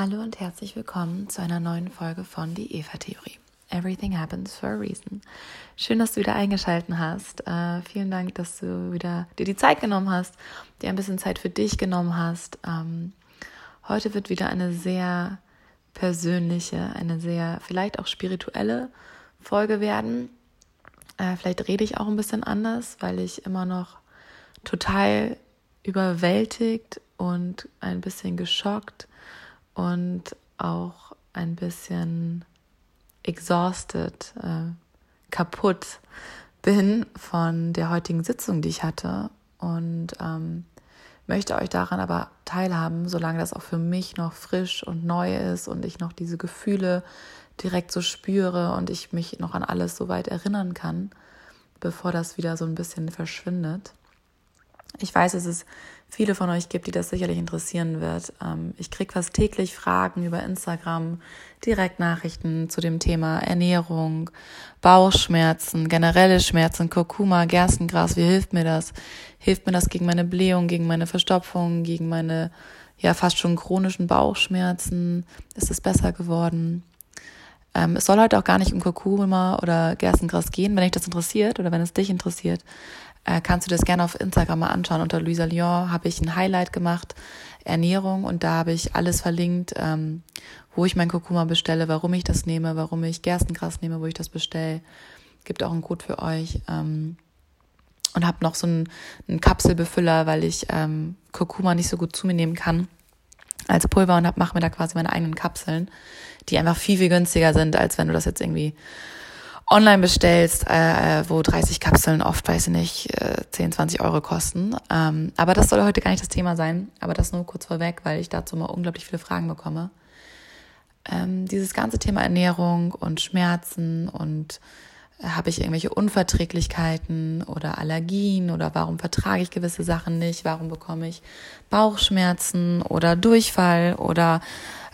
Hallo und herzlich willkommen zu einer neuen Folge von Die Eva-Theorie. Everything happens for a reason. Schön, dass du wieder eingeschaltet hast. Äh, vielen Dank, dass du wieder dir die Zeit genommen hast, dir ein bisschen Zeit für dich genommen hast. Ähm, heute wird wieder eine sehr persönliche, eine sehr vielleicht auch spirituelle Folge werden. Äh, vielleicht rede ich auch ein bisschen anders, weil ich immer noch total überwältigt und ein bisschen geschockt und auch ein bisschen exhausted, äh, kaputt bin von der heutigen Sitzung, die ich hatte und ähm, möchte euch daran aber teilhaben, solange das auch für mich noch frisch und neu ist und ich noch diese Gefühle direkt so spüre und ich mich noch an alles so weit erinnern kann, bevor das wieder so ein bisschen verschwindet. Ich weiß, es viele von euch gibt, die das sicherlich interessieren wird. Ähm, ich kriege fast täglich Fragen über Instagram, Direktnachrichten zu dem Thema Ernährung, Bauchschmerzen, generelle Schmerzen, Kurkuma, Gerstengras. Wie hilft mir das? Hilft mir das gegen meine Blähung, gegen meine Verstopfung, gegen meine ja fast schon chronischen Bauchschmerzen? Ist es besser geworden? Ähm, es soll heute auch gar nicht um Kurkuma oder Gerstengras gehen, wenn dich das interessiert oder wenn es dich interessiert äh, kannst du das gerne auf Instagram mal anschauen. Unter Luisa Lyon habe ich ein Highlight gemacht, Ernährung, und da habe ich alles verlinkt, ähm, wo ich mein Kurkuma bestelle, warum ich das nehme, warum ich Gerstengras nehme, wo ich das bestelle. Gibt auch einen Code für euch. Ähm, und habe noch so einen, einen Kapselbefüller, weil ich ähm, Kurkuma nicht so gut zu mir nehmen kann als Pulver und mache mir da quasi meine eigenen Kapseln, die einfach viel, viel günstiger sind, als wenn du das jetzt irgendwie online bestellst, äh, wo 30 Kapseln oft, weiß ich nicht, äh, 10, 20 Euro kosten. Ähm, aber das soll heute gar nicht das Thema sein. Aber das nur kurz vorweg, weil ich dazu mal unglaublich viele Fragen bekomme. Ähm, dieses ganze Thema Ernährung und Schmerzen und äh, habe ich irgendwelche Unverträglichkeiten oder Allergien oder warum vertrage ich gewisse Sachen nicht, warum bekomme ich Bauchschmerzen oder Durchfall oder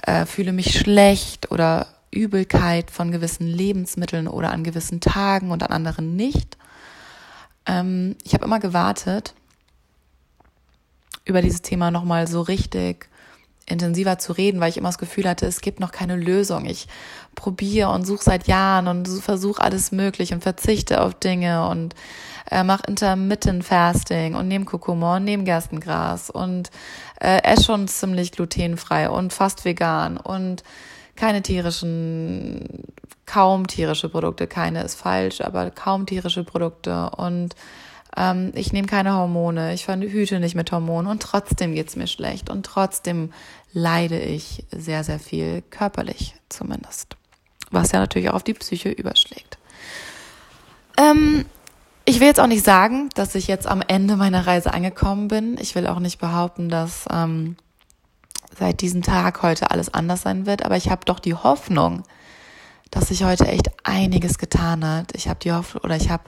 äh, fühle mich schlecht oder Übelkeit von gewissen Lebensmitteln oder an gewissen Tagen und an anderen nicht. Ähm, ich habe immer gewartet, über dieses Thema nochmal so richtig intensiver zu reden, weil ich immer das Gefühl hatte, es gibt noch keine Lösung. Ich probiere und suche seit Jahren und versuche alles möglich und verzichte auf Dinge und äh, mache Intermittent Fasting und nehme Kurkuma und nehme Gerstengras und äh, esse schon ziemlich glutenfrei und fast vegan und keine tierischen, kaum tierische Produkte, keine ist falsch, aber kaum tierische Produkte und ähm, ich nehme keine Hormone, ich verhüte nicht mit Hormonen und trotzdem geht's mir schlecht und trotzdem leide ich sehr, sehr viel körperlich zumindest, was ja natürlich auch auf die Psyche überschlägt. Ähm, ich will jetzt auch nicht sagen, dass ich jetzt am Ende meiner Reise angekommen bin. Ich will auch nicht behaupten, dass ähm, seit diesem Tag heute alles anders sein wird, aber ich habe doch die Hoffnung, dass sich heute echt einiges getan hat. Ich habe die Hoffnung oder ich habe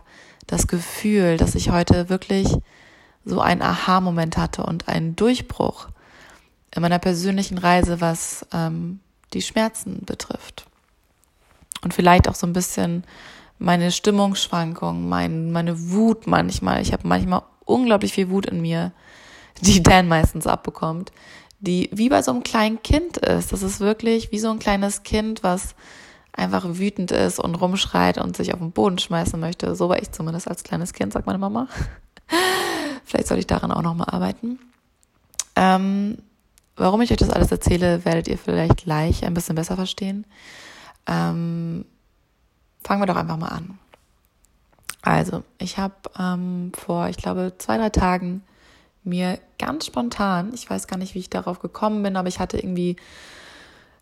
das Gefühl, dass ich heute wirklich so einen Aha-Moment hatte und einen Durchbruch in meiner persönlichen Reise, was ähm, die Schmerzen betrifft. Und vielleicht auch so ein bisschen meine Stimmungsschwankungen, mein, meine Wut manchmal. Ich habe manchmal unglaublich viel Wut in mir, die Dan meistens abbekommt, die wie bei so einem kleinen Kind ist. Das ist wirklich wie so ein kleines Kind, was einfach wütend ist und rumschreit und sich auf den Boden schmeißen möchte. So war ich zumindest als kleines Kind, sagt meine Mama. Vielleicht soll ich daran auch nochmal arbeiten. Ähm, warum ich euch das alles erzähle, werdet ihr vielleicht gleich ein bisschen besser verstehen. Ähm, fangen wir doch einfach mal an. Also, ich habe ähm, vor, ich glaube, zwei, drei Tagen mir ganz spontan, ich weiß gar nicht, wie ich darauf gekommen bin, aber ich hatte irgendwie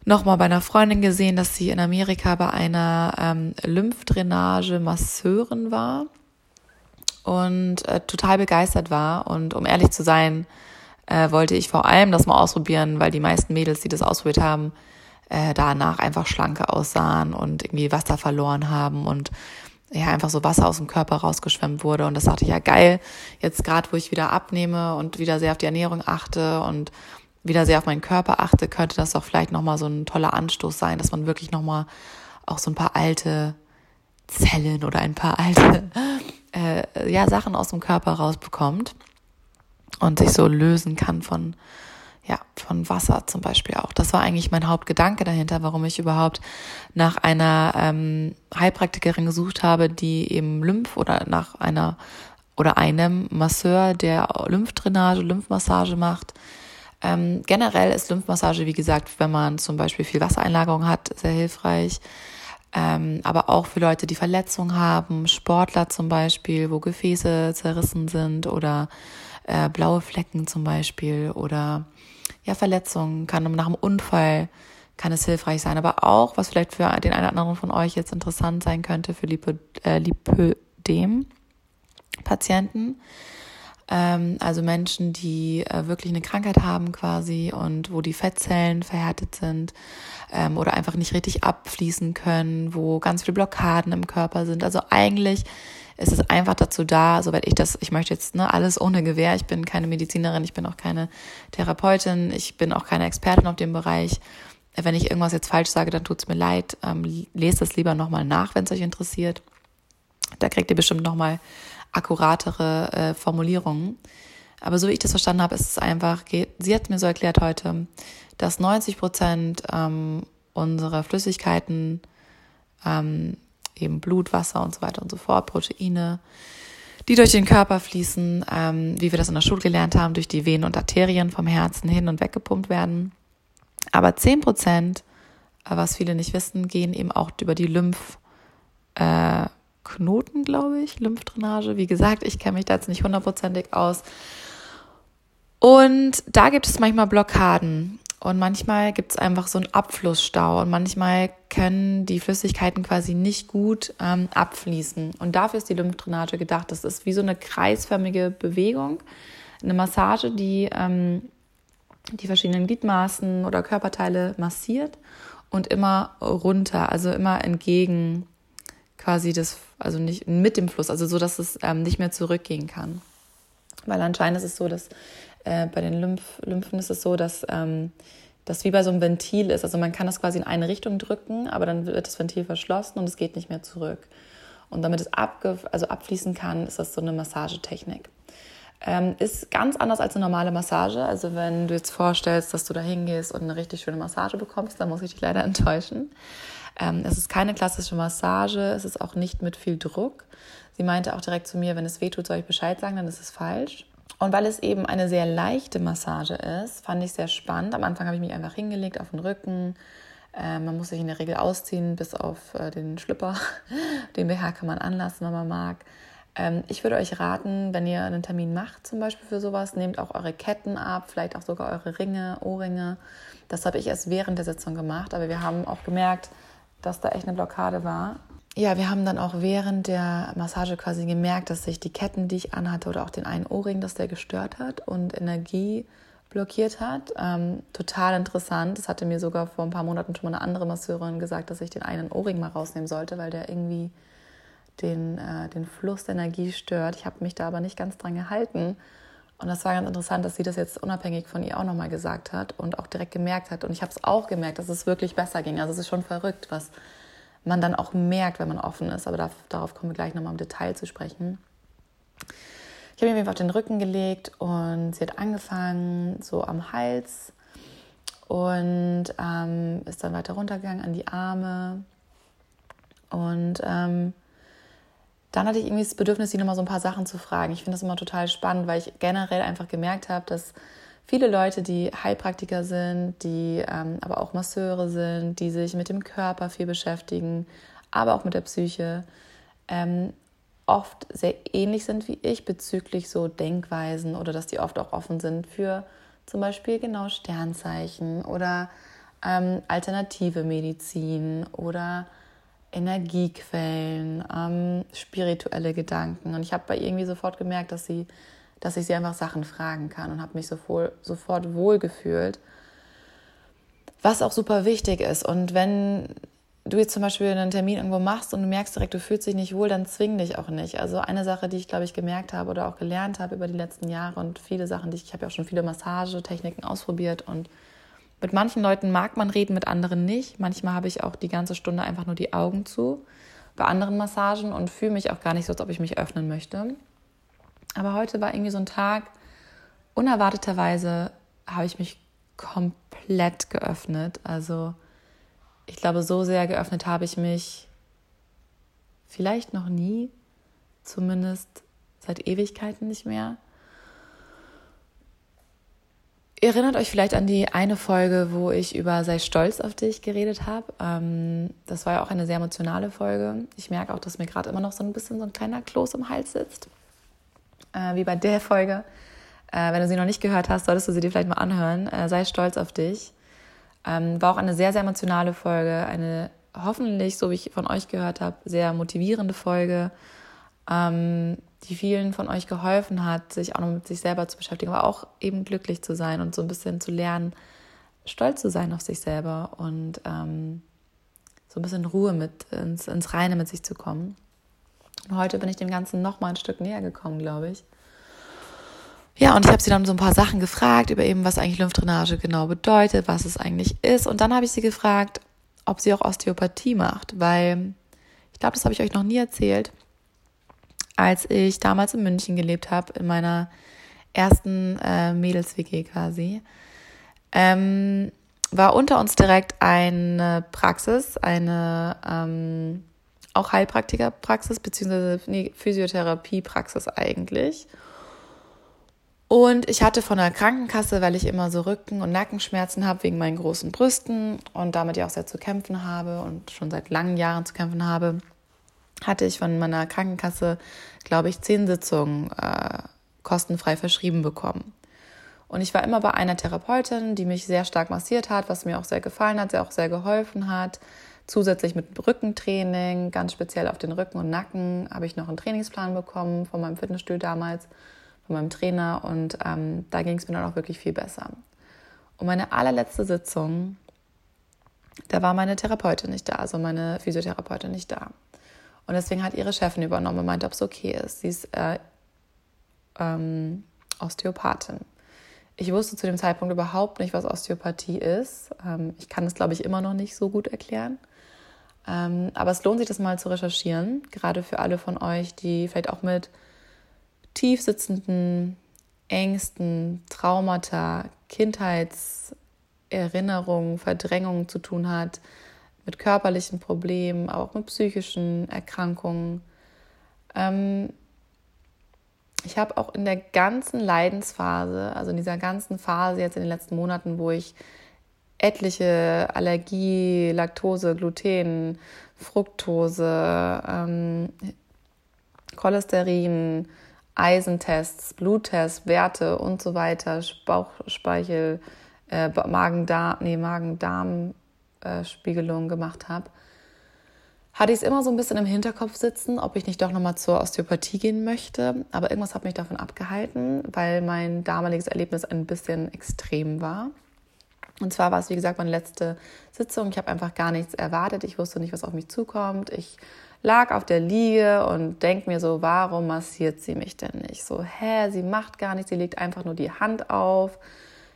nochmal bei einer Freundin gesehen, dass sie in Amerika bei einer ähm, Lymphdrainage-Masseurin war und äh, total begeistert war. Und um ehrlich zu sein, äh, wollte ich vor allem das mal ausprobieren, weil die meisten Mädels, die das ausprobiert haben, äh, danach einfach schlanke aussahen und irgendwie Wasser verloren haben und ja einfach so Wasser aus dem Körper rausgeschwemmt wurde. Und das dachte ich, ja geil, jetzt gerade wo ich wieder abnehme und wieder sehr auf die Ernährung achte und wieder sehr auf meinen Körper achte, könnte das doch vielleicht nochmal so ein toller Anstoß sein, dass man wirklich nochmal auch so ein paar alte Zellen oder ein paar alte äh, ja, Sachen aus dem Körper rausbekommt und sich so lösen kann von ja, von Wasser zum Beispiel auch. Das war eigentlich mein Hauptgedanke dahinter, warum ich überhaupt nach einer ähm, Heilpraktikerin gesucht habe, die eben Lymph oder nach einer oder einem Masseur, der Lymphdrainage, Lymphmassage macht. Ähm, generell ist Lymphmassage, wie gesagt, wenn man zum Beispiel viel Wassereinlagerung hat, sehr hilfreich. Ähm, aber auch für Leute, die Verletzungen haben, Sportler zum Beispiel, wo Gefäße zerrissen sind oder äh, blaue Flecken zum Beispiel oder ja, Verletzungen, kann nach einem Unfall kann es hilfreich sein. Aber auch, was vielleicht für den einen oder anderen von euch jetzt interessant sein könnte, für äh, Lipödem-Patienten. Ähm, also Menschen, die äh, wirklich eine Krankheit haben quasi und wo die Fettzellen verhärtet sind ähm, oder einfach nicht richtig abfließen können, wo ganz viele Blockaden im Körper sind. Also eigentlich es ist einfach dazu da, soweit ich das, ich möchte jetzt ne, alles ohne Gewehr, ich bin keine Medizinerin, ich bin auch keine Therapeutin, ich bin auch keine Expertin auf dem Bereich. Wenn ich irgendwas jetzt falsch sage, dann tut's mir leid. Ähm, lest es lieber nochmal nach, wenn es euch interessiert. Da kriegt ihr bestimmt nochmal akkuratere äh, Formulierungen. Aber so wie ich das verstanden habe, ist es einfach, sie hat mir so erklärt heute, dass 90 Prozent ähm, unserer Flüssigkeiten ähm, eben Blut, Wasser und so weiter und so fort, Proteine, die durch den Körper fließen, ähm, wie wir das in der Schule gelernt haben, durch die Venen und Arterien vom Herzen hin und weggepumpt werden. Aber zehn Prozent, äh, was viele nicht wissen, gehen eben auch über die Lymphknoten, äh, glaube ich, Lymphdrainage. Wie gesagt, ich kenne mich da jetzt nicht hundertprozentig aus. Und da gibt es manchmal Blockaden. Und manchmal gibt es einfach so einen Abflussstau und manchmal können die Flüssigkeiten quasi nicht gut ähm, abfließen. Und dafür ist die Lymphdrainage gedacht. Das ist wie so eine kreisförmige Bewegung, eine Massage, die ähm, die verschiedenen Gliedmaßen oder Körperteile massiert und immer runter, also immer entgegen quasi das, also nicht mit dem Fluss, also so, dass es ähm, nicht mehr zurückgehen kann. Weil anscheinend ist es so, dass äh, bei den Lymph Lymphen ist es so, dass ähm, das wie bei so einem Ventil ist. Also man kann das quasi in eine Richtung drücken, aber dann wird das Ventil verschlossen und es geht nicht mehr zurück. Und damit es abge also abfließen kann, ist das so eine Massagetechnik. Ähm, ist ganz anders als eine normale Massage. Also wenn du jetzt vorstellst, dass du da hingehst und eine richtig schöne Massage bekommst, dann muss ich dich leider enttäuschen. Ähm, es ist keine klassische Massage, es ist auch nicht mit viel Druck. Sie meinte auch direkt zu mir, wenn es weh tut, soll ich Bescheid sagen, dann ist es falsch. Und weil es eben eine sehr leichte Massage ist, fand ich sehr spannend. Am Anfang habe ich mich einfach hingelegt auf den Rücken. Äh, man muss sich in der Regel ausziehen, bis auf äh, den Schlüpper. Den BH kann man anlassen, wenn man mag. Ähm, ich würde euch raten, wenn ihr einen Termin macht, zum Beispiel für sowas, nehmt auch eure Ketten ab, vielleicht auch sogar eure Ringe, Ohrringe. Das habe ich erst während der Sitzung gemacht, aber wir haben auch gemerkt, dass da echt eine Blockade war ja, wir haben dann auch während der Massage quasi gemerkt, dass sich die Ketten, die ich anhatte, oder auch den einen Ohrring, dass der gestört hat und Energie blockiert hat. Ähm, total interessant. Das hatte mir sogar vor ein paar Monaten schon mal eine andere Masseurin gesagt, dass ich den einen Ohrring mal rausnehmen sollte, weil der irgendwie den, äh, den Fluss der Energie stört. Ich habe mich da aber nicht ganz dran gehalten. Und das war ganz interessant, dass sie das jetzt unabhängig von ihr auch nochmal gesagt hat und auch direkt gemerkt hat. Und ich habe es auch gemerkt, dass es wirklich besser ging. Also es ist schon verrückt, was man dann auch merkt, wenn man offen ist. Aber darauf kommen wir gleich nochmal im Detail zu sprechen. Ich habe mir einfach auf den Rücken gelegt und sie hat angefangen so am Hals und ähm, ist dann weiter runtergegangen an die Arme. Und ähm, dann hatte ich irgendwie das Bedürfnis, sie nochmal so ein paar Sachen zu fragen. Ich finde das immer total spannend, weil ich generell einfach gemerkt habe, dass viele Leute, die Heilpraktiker sind, die ähm, aber auch Masseure sind, die sich mit dem Körper viel beschäftigen, aber auch mit der Psyche, ähm, oft sehr ähnlich sind wie ich bezüglich so Denkweisen oder dass die oft auch offen sind für zum Beispiel genau Sternzeichen oder ähm, alternative Medizin oder Energiequellen, ähm, spirituelle Gedanken. Und ich habe bei irgendwie sofort gemerkt, dass sie dass ich sie einfach Sachen fragen kann und habe mich sofort, sofort wohl gefühlt. Was auch super wichtig ist. Und wenn du jetzt zum Beispiel einen Termin irgendwo machst und du merkst direkt, du fühlst dich nicht wohl, dann zwing dich auch nicht. Also eine Sache, die ich, glaube ich, gemerkt habe oder auch gelernt habe über die letzten Jahre und viele Sachen, die ich, ich habe ja auch schon viele Massagetechniken ausprobiert und mit manchen Leuten mag man reden, mit anderen nicht. Manchmal habe ich auch die ganze Stunde einfach nur die Augen zu bei anderen Massagen und fühle mich auch gar nicht so, als ob ich mich öffnen möchte. Aber heute war irgendwie so ein Tag, unerwarteterweise habe ich mich komplett geöffnet. Also ich glaube, so sehr geöffnet habe ich mich vielleicht noch nie, zumindest seit Ewigkeiten nicht mehr. Ihr erinnert euch vielleicht an die eine Folge, wo ich über Sei stolz auf dich geredet habe. Ähm, das war ja auch eine sehr emotionale Folge. Ich merke auch, dass mir gerade immer noch so ein bisschen so ein kleiner Kloß im Hals sitzt. Äh, wie bei der Folge. Äh, wenn du sie noch nicht gehört hast, solltest du sie dir vielleicht mal anhören. Äh, sei stolz auf dich. Ähm, war auch eine sehr, sehr emotionale Folge. Eine hoffentlich, so wie ich von euch gehört habe, sehr motivierende Folge, ähm, die vielen von euch geholfen hat, sich auch noch mit sich selber zu beschäftigen, aber auch eben glücklich zu sein und so ein bisschen zu lernen, stolz zu sein auf sich selber und ähm, so ein bisschen Ruhe mit ins, ins Reine mit sich zu kommen. Und heute bin ich dem Ganzen noch mal ein Stück näher gekommen, glaube ich. Ja, und ich habe sie dann so ein paar Sachen gefragt über eben, was eigentlich Lymphdrainage genau bedeutet, was es eigentlich ist. Und dann habe ich sie gefragt, ob sie auch Osteopathie macht, weil ich glaube, das habe ich euch noch nie erzählt. Als ich damals in München gelebt habe, in meiner ersten äh, Mädels-WG quasi, ähm, war unter uns direkt eine Praxis, eine ähm, auch Heilpraktikerpraxis, beziehungsweise nee, Physiotherapiepraxis eigentlich. Und ich hatte von der Krankenkasse, weil ich immer so Rücken- und Nackenschmerzen habe wegen meinen großen Brüsten und damit ja auch sehr zu kämpfen habe und schon seit langen Jahren zu kämpfen habe, hatte ich von meiner Krankenkasse, glaube ich, zehn Sitzungen äh, kostenfrei verschrieben bekommen. Und ich war immer bei einer Therapeutin, die mich sehr stark massiert hat, was mir auch sehr gefallen hat, sehr auch sehr geholfen hat. Zusätzlich mit Rückentraining, ganz speziell auf den Rücken und Nacken, habe ich noch einen Trainingsplan bekommen von meinem Fitnessstudio damals von meinem Trainer und ähm, da ging es mir dann auch wirklich viel besser. Und meine allerletzte Sitzung, da war meine Therapeutin nicht da, also meine Physiotherapeutin nicht da. Und deswegen hat ihre Chefin übernommen und meinte, ob es okay ist. Sie ist äh, ähm, Osteopathin. Ich wusste zu dem Zeitpunkt überhaupt nicht, was Osteopathie ist. Ähm, ich kann es, glaube ich, immer noch nicht so gut erklären. Ähm, aber es lohnt sich, das mal zu recherchieren, gerade für alle von euch, die vielleicht auch mit tiefsitzenden Ängsten, Traumata, Kindheitserinnerungen, Verdrängungen zu tun hat, mit körperlichen Problemen, aber auch mit psychischen Erkrankungen. Ähm ich habe auch in der ganzen Leidensphase, also in dieser ganzen Phase jetzt in den letzten Monaten, wo ich etliche Allergie, Laktose, Gluten, Fructose, ähm, Cholesterin, Eisentests, Bluttests, Werte und so weiter, Bauchspeichel, äh, Magen-Darm, nee, Magen-Darm-Spiegelung äh, gemacht habe, hatte ich es immer so ein bisschen im Hinterkopf sitzen, ob ich nicht doch nochmal zur Osteopathie gehen möchte. Aber irgendwas hat mich davon abgehalten, weil mein damaliges Erlebnis ein bisschen extrem war. Und zwar war es, wie gesagt, meine letzte Sitzung. Ich habe einfach gar nichts erwartet. Ich wusste nicht, was auf mich zukommt. Ich lag auf der Liege und denke mir so, warum massiert sie mich denn nicht? So, hä, sie macht gar nichts, sie legt einfach nur die Hand auf.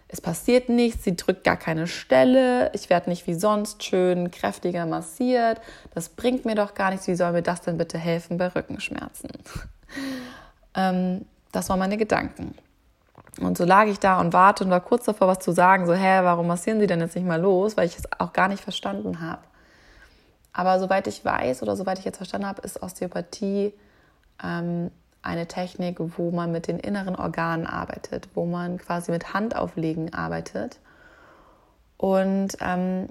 Es passiert nichts, sie drückt gar keine Stelle, ich werde nicht wie sonst schön kräftiger massiert. Das bringt mir doch gar nichts. Wie soll mir das denn bitte helfen bei Rückenschmerzen? ähm, das waren meine Gedanken. Und so lag ich da und warte und war kurz davor, was zu sagen. So, hä, warum massieren Sie denn jetzt nicht mal los? Weil ich es auch gar nicht verstanden habe. Aber soweit ich weiß oder soweit ich jetzt verstanden habe, ist Osteopathie ähm, eine Technik, wo man mit den inneren Organen arbeitet, wo man quasi mit Handauflegen arbeitet. Und ähm,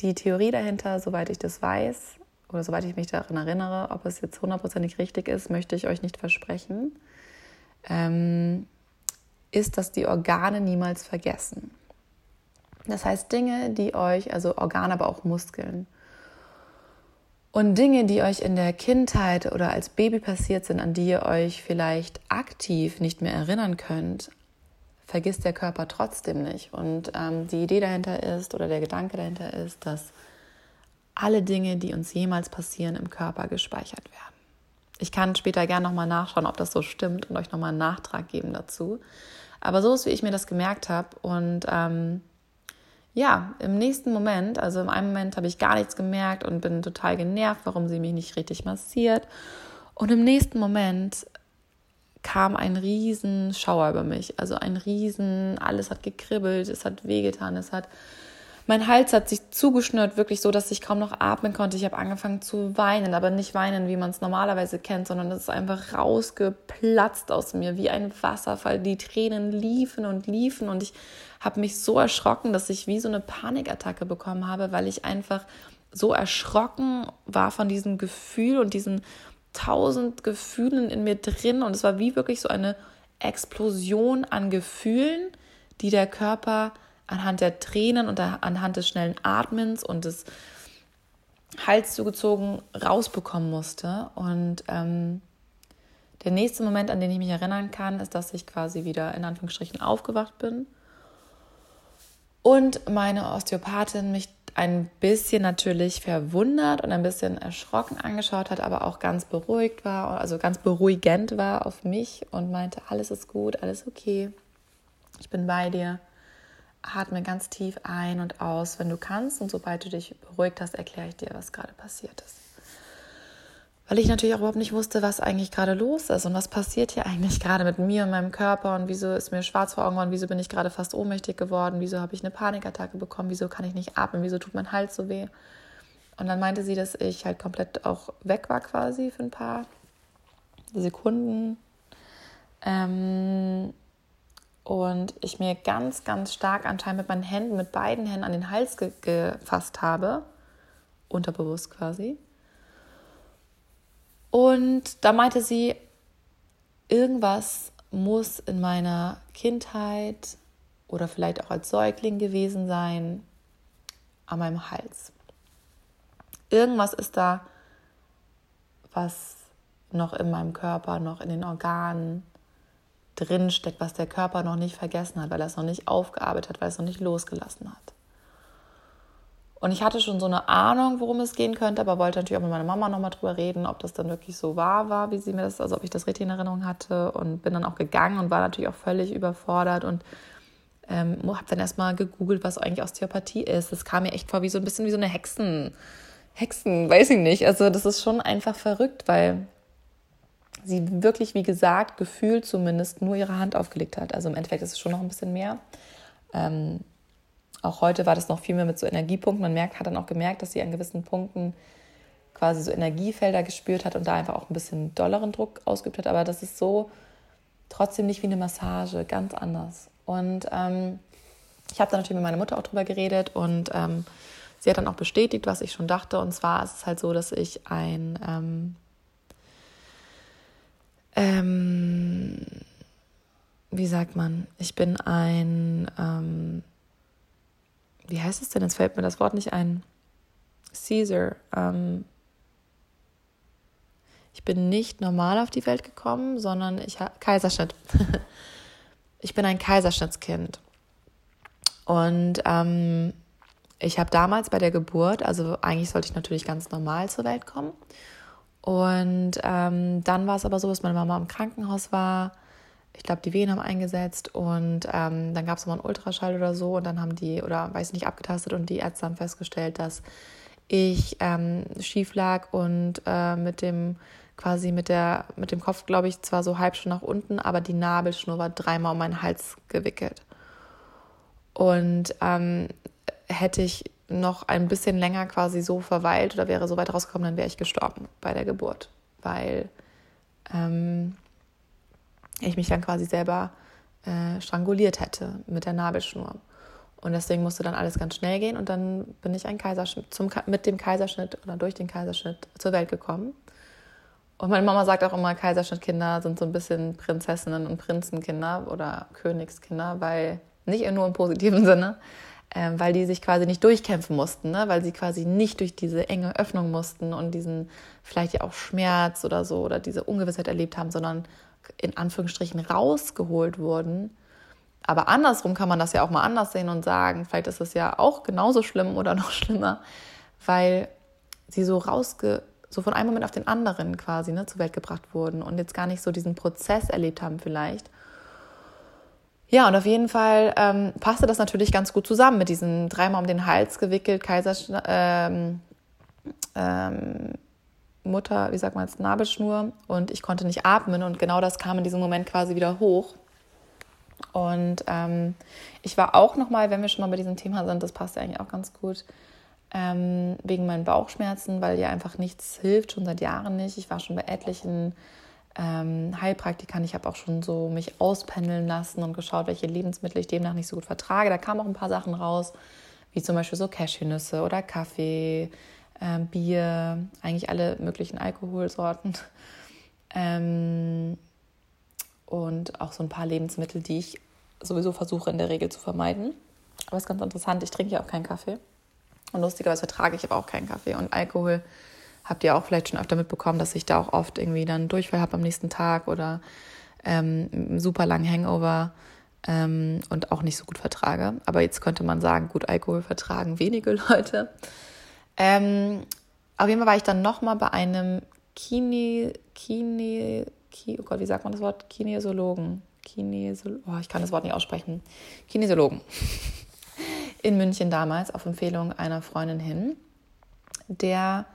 die Theorie dahinter, soweit ich das weiß oder soweit ich mich daran erinnere, ob es jetzt hundertprozentig richtig ist, möchte ich euch nicht versprechen, ähm, ist, dass die Organe niemals vergessen. Das heißt, Dinge, die euch, also Organe, aber auch Muskeln, und Dinge, die euch in der Kindheit oder als Baby passiert sind, an die ihr euch vielleicht aktiv nicht mehr erinnern könnt, vergisst der Körper trotzdem nicht. Und ähm, die Idee dahinter ist oder der Gedanke dahinter ist, dass alle Dinge, die uns jemals passieren, im Körper gespeichert werden. Ich kann später gerne nochmal nachschauen, ob das so stimmt und euch nochmal einen Nachtrag geben dazu. Aber so ist, wie ich mir das gemerkt habe. Und ähm, ja, im nächsten Moment, also im einen Moment habe ich gar nichts gemerkt und bin total genervt, warum sie mich nicht richtig massiert. Und im nächsten Moment kam ein riesen Schauer über mich. Also ein riesen, alles hat gekribbelt, es hat wehgetan, es hat, mein Hals hat sich zugeschnürt, wirklich so, dass ich kaum noch atmen konnte. Ich habe angefangen zu weinen, aber nicht weinen, wie man es normalerweise kennt, sondern es ist einfach rausgeplatzt aus mir, wie ein Wasserfall. Die Tränen liefen und liefen und ich habe mich so erschrocken, dass ich wie so eine Panikattacke bekommen habe, weil ich einfach so erschrocken war von diesem Gefühl und diesen tausend Gefühlen in mir drin und es war wie wirklich so eine Explosion an Gefühlen, die der Körper anhand der Tränen und anhand des schnellen Atmens und des Hals zugezogen rausbekommen musste. Und ähm, der nächste Moment, an den ich mich erinnern kann, ist, dass ich quasi wieder in Anführungsstrichen aufgewacht bin und meine Osteopathin mich ein bisschen natürlich verwundert und ein bisschen erschrocken angeschaut hat, aber auch ganz beruhigt war, also ganz beruhigend war auf mich und meinte, alles ist gut, alles okay, ich bin bei dir. Atme ganz tief ein und aus, wenn du kannst und sobald du dich beruhigt hast, erkläre ich dir, was gerade passiert ist weil ich natürlich auch überhaupt nicht wusste, was eigentlich gerade los ist und was passiert hier eigentlich gerade mit mir und meinem Körper und wieso ist mir schwarz vor Augen geworden, wieso bin ich gerade fast ohnmächtig geworden, wieso habe ich eine Panikattacke bekommen, wieso kann ich nicht atmen, wieso tut mein Hals so weh. Und dann meinte sie, dass ich halt komplett auch weg war quasi für ein paar Sekunden. Ähm, und ich mir ganz, ganz stark anscheinend mit meinen Händen, mit beiden Händen an den Hals ge gefasst habe, unterbewusst quasi. Und da meinte sie, irgendwas muss in meiner Kindheit oder vielleicht auch als Säugling gewesen sein an meinem Hals. Irgendwas ist da, was noch in meinem Körper, noch in den Organen drin steckt, was der Körper noch nicht vergessen hat, weil er es noch nicht aufgearbeitet hat, weil er es noch nicht losgelassen hat. Und ich hatte schon so eine Ahnung, worum es gehen könnte, aber wollte natürlich auch mit meiner Mama nochmal drüber reden, ob das dann wirklich so wahr war, wie sie mir das, also ob ich das richtig in Erinnerung hatte. Und bin dann auch gegangen und war natürlich auch völlig überfordert und ähm, habe dann erstmal gegoogelt, was eigentlich Osteopathie ist. Das kam mir echt vor wie so ein bisschen wie so eine Hexen, Hexen, weiß ich nicht. Also das ist schon einfach verrückt, weil sie wirklich, wie gesagt, gefühlt zumindest nur ihre Hand aufgelegt hat. Also im Endeffekt ist es schon noch ein bisschen mehr. Ähm, auch heute war das noch viel mehr mit so Energiepunkten. Man merkt, hat dann auch gemerkt, dass sie an gewissen Punkten quasi so Energiefelder gespürt hat und da einfach auch ein bisschen dolleren Druck ausgeübt hat. Aber das ist so trotzdem nicht wie eine Massage, ganz anders. Und ähm, ich habe dann natürlich mit meiner Mutter auch drüber geredet und ähm, sie hat dann auch bestätigt, was ich schon dachte. Und zwar ist es halt so, dass ich ein ähm, wie sagt man, ich bin ein ähm, wie heißt es denn? Jetzt fällt mir das Wort nicht ein. Caesar. Ähm, ich bin nicht normal auf die Welt gekommen, sondern ich habe Kaiserschnitt. ich bin ein Kaiserschnittskind. Und ähm, ich habe damals bei der Geburt, also eigentlich sollte ich natürlich ganz normal zur Welt kommen. Und ähm, dann war es aber so, dass meine Mama im Krankenhaus war ich glaube, die Wehen haben eingesetzt und ähm, dann gab es nochmal einen Ultraschall oder so und dann haben die, oder weiß nicht, abgetastet und die Ärzte haben festgestellt, dass ich ähm, schief lag und äh, mit dem quasi mit der mit dem Kopf, glaube ich, zwar so halb schon nach unten, aber die Nabelschnur war dreimal um meinen Hals gewickelt. Und ähm, hätte ich noch ein bisschen länger quasi so verweilt oder wäre so weit rausgekommen, dann wäre ich gestorben bei der Geburt, weil ähm, ich mich dann quasi selber äh, stranguliert hätte mit der Nabelschnur. Und deswegen musste dann alles ganz schnell gehen und dann bin ich ein Kaiserschnitt, zum, mit dem Kaiserschnitt oder durch den Kaiserschnitt zur Welt gekommen. Und meine Mama sagt auch immer, Kaiserschnittkinder sind so ein bisschen Prinzessinnen und Prinzenkinder oder Königskinder, weil nicht nur im positiven Sinne, äh, weil die sich quasi nicht durchkämpfen mussten, ne? weil sie quasi nicht durch diese enge Öffnung mussten und diesen vielleicht ja auch Schmerz oder so oder diese Ungewissheit erlebt haben, sondern in Anführungsstrichen rausgeholt wurden. Aber andersrum kann man das ja auch mal anders sehen und sagen, vielleicht ist es ja auch genauso schlimm oder noch schlimmer, weil sie so rausge so von einem Moment auf den anderen quasi ne, zur Welt gebracht wurden und jetzt gar nicht so diesen Prozess erlebt haben vielleicht. Ja, und auf jeden Fall ähm, passte das natürlich ganz gut zusammen mit diesen dreimal um den Hals gewickelt, Kaiserschnitt, ähm, ähm, Mutter, wie sagt man jetzt, Nabelschnur und ich konnte nicht atmen und genau das kam in diesem Moment quasi wieder hoch. Und ähm, ich war auch nochmal, wenn wir schon mal bei diesem Thema sind, das passt ja eigentlich auch ganz gut, ähm, wegen meinen Bauchschmerzen, weil ja einfach nichts hilft, schon seit Jahren nicht. Ich war schon bei etlichen ähm, Heilpraktikern. Ich habe auch schon so mich auspendeln lassen und geschaut, welche Lebensmittel ich demnach nicht so gut vertrage. Da kamen auch ein paar Sachen raus, wie zum Beispiel so Cashewnüsse oder Kaffee, äh, Bier, eigentlich alle möglichen Alkoholsorten. Ähm, und auch so ein paar Lebensmittel, die ich sowieso versuche in der Regel zu vermeiden. Aber es ist ganz interessant, ich trinke ja auch keinen Kaffee. Und lustigerweise vertrage ich aber auch keinen Kaffee. Und Alkohol habt ihr auch vielleicht schon öfter mitbekommen, dass ich da auch oft irgendwie dann Durchfall habe am nächsten Tag oder ähm, super langen Hangover ähm, und auch nicht so gut vertrage. Aber jetzt könnte man sagen, gut, Alkohol vertragen wenige Leute. Ähm, auf jeden Fall war ich dann nochmal bei einem Kine, Kine, Ki, oh Gott, wie sagt man das Wort? Kinesiologen. Kinesiologen, oh, ich kann das Wort nicht aussprechen. Kinesiologen. In München damals auf Empfehlung einer Freundin hin, der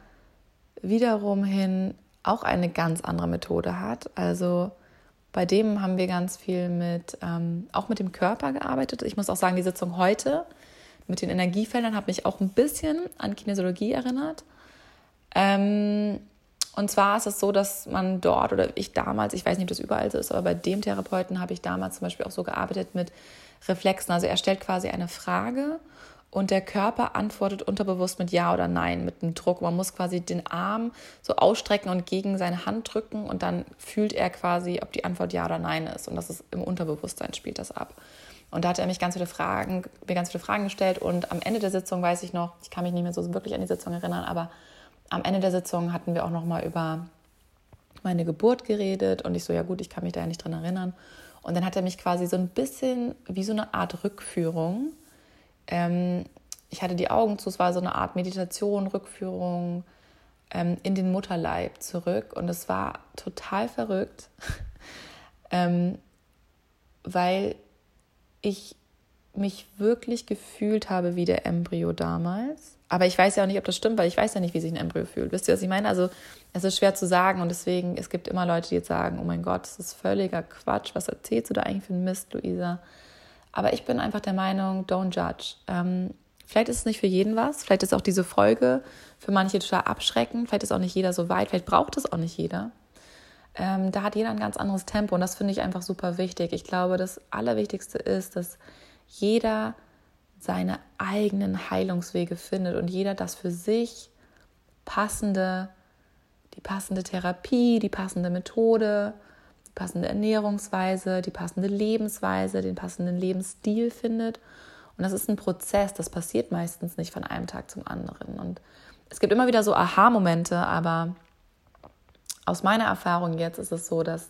wiederum hin auch eine ganz andere Methode hat. Also bei dem haben wir ganz viel mit, ähm, auch mit dem Körper gearbeitet. Ich muss auch sagen, die Sitzung heute mit den Energiefeldern hat mich auch ein bisschen an Kinesiologie erinnert. Ähm, und zwar ist es so, dass man dort oder ich damals, ich weiß nicht, ob das überall so ist, aber bei dem Therapeuten habe ich damals zum Beispiel auch so gearbeitet mit Reflexen. Also er stellt quasi eine Frage und der Körper antwortet unterbewusst mit Ja oder Nein, mit einem Druck. Man muss quasi den Arm so ausstrecken und gegen seine Hand drücken und dann fühlt er quasi, ob die Antwort Ja oder Nein ist. Und das ist im Unterbewusstsein spielt das ab. Und da hat er mich ganz viele Fragen, mir ganz viele Fragen gestellt und am Ende der Sitzung weiß ich noch, ich kann mich nicht mehr so wirklich an die Sitzung erinnern, aber am Ende der Sitzung hatten wir auch noch mal über meine Geburt geredet und ich so ja gut, ich kann mich da ja nicht dran erinnern. Und dann hat er mich quasi so ein bisschen wie so eine Art Rückführung ähm, ich hatte die Augen zu, es war so eine Art Meditation, Rückführung ähm, in den Mutterleib zurück und es war total verrückt, ähm, weil ich mich wirklich gefühlt habe wie der Embryo damals. Aber ich weiß ja auch nicht, ob das stimmt, weil ich weiß ja nicht, wie sich ein Embryo fühlt. Wisst ihr, was ich meine? Also es ist schwer zu sagen und deswegen, es gibt immer Leute, die jetzt sagen, oh mein Gott, das ist völliger Quatsch. Was erzählst du da eigentlich für einen Mist, Luisa? Aber ich bin einfach der Meinung, don't judge. Ähm, vielleicht ist es nicht für jeden was. Vielleicht ist auch diese Folge für manche total abschreckend. Vielleicht ist auch nicht jeder so weit. Vielleicht braucht es auch nicht jeder. Ähm, da hat jeder ein ganz anderes Tempo und das finde ich einfach super wichtig. Ich glaube, das Allerwichtigste ist, dass jeder seine eigenen Heilungswege findet und jeder das für sich passende, die passende Therapie, die passende Methode, passende Ernährungsweise, die passende Lebensweise, den passenden Lebensstil findet. Und das ist ein Prozess, das passiert meistens nicht von einem Tag zum anderen. Und es gibt immer wieder so Aha-Momente, aber aus meiner Erfahrung jetzt ist es so, dass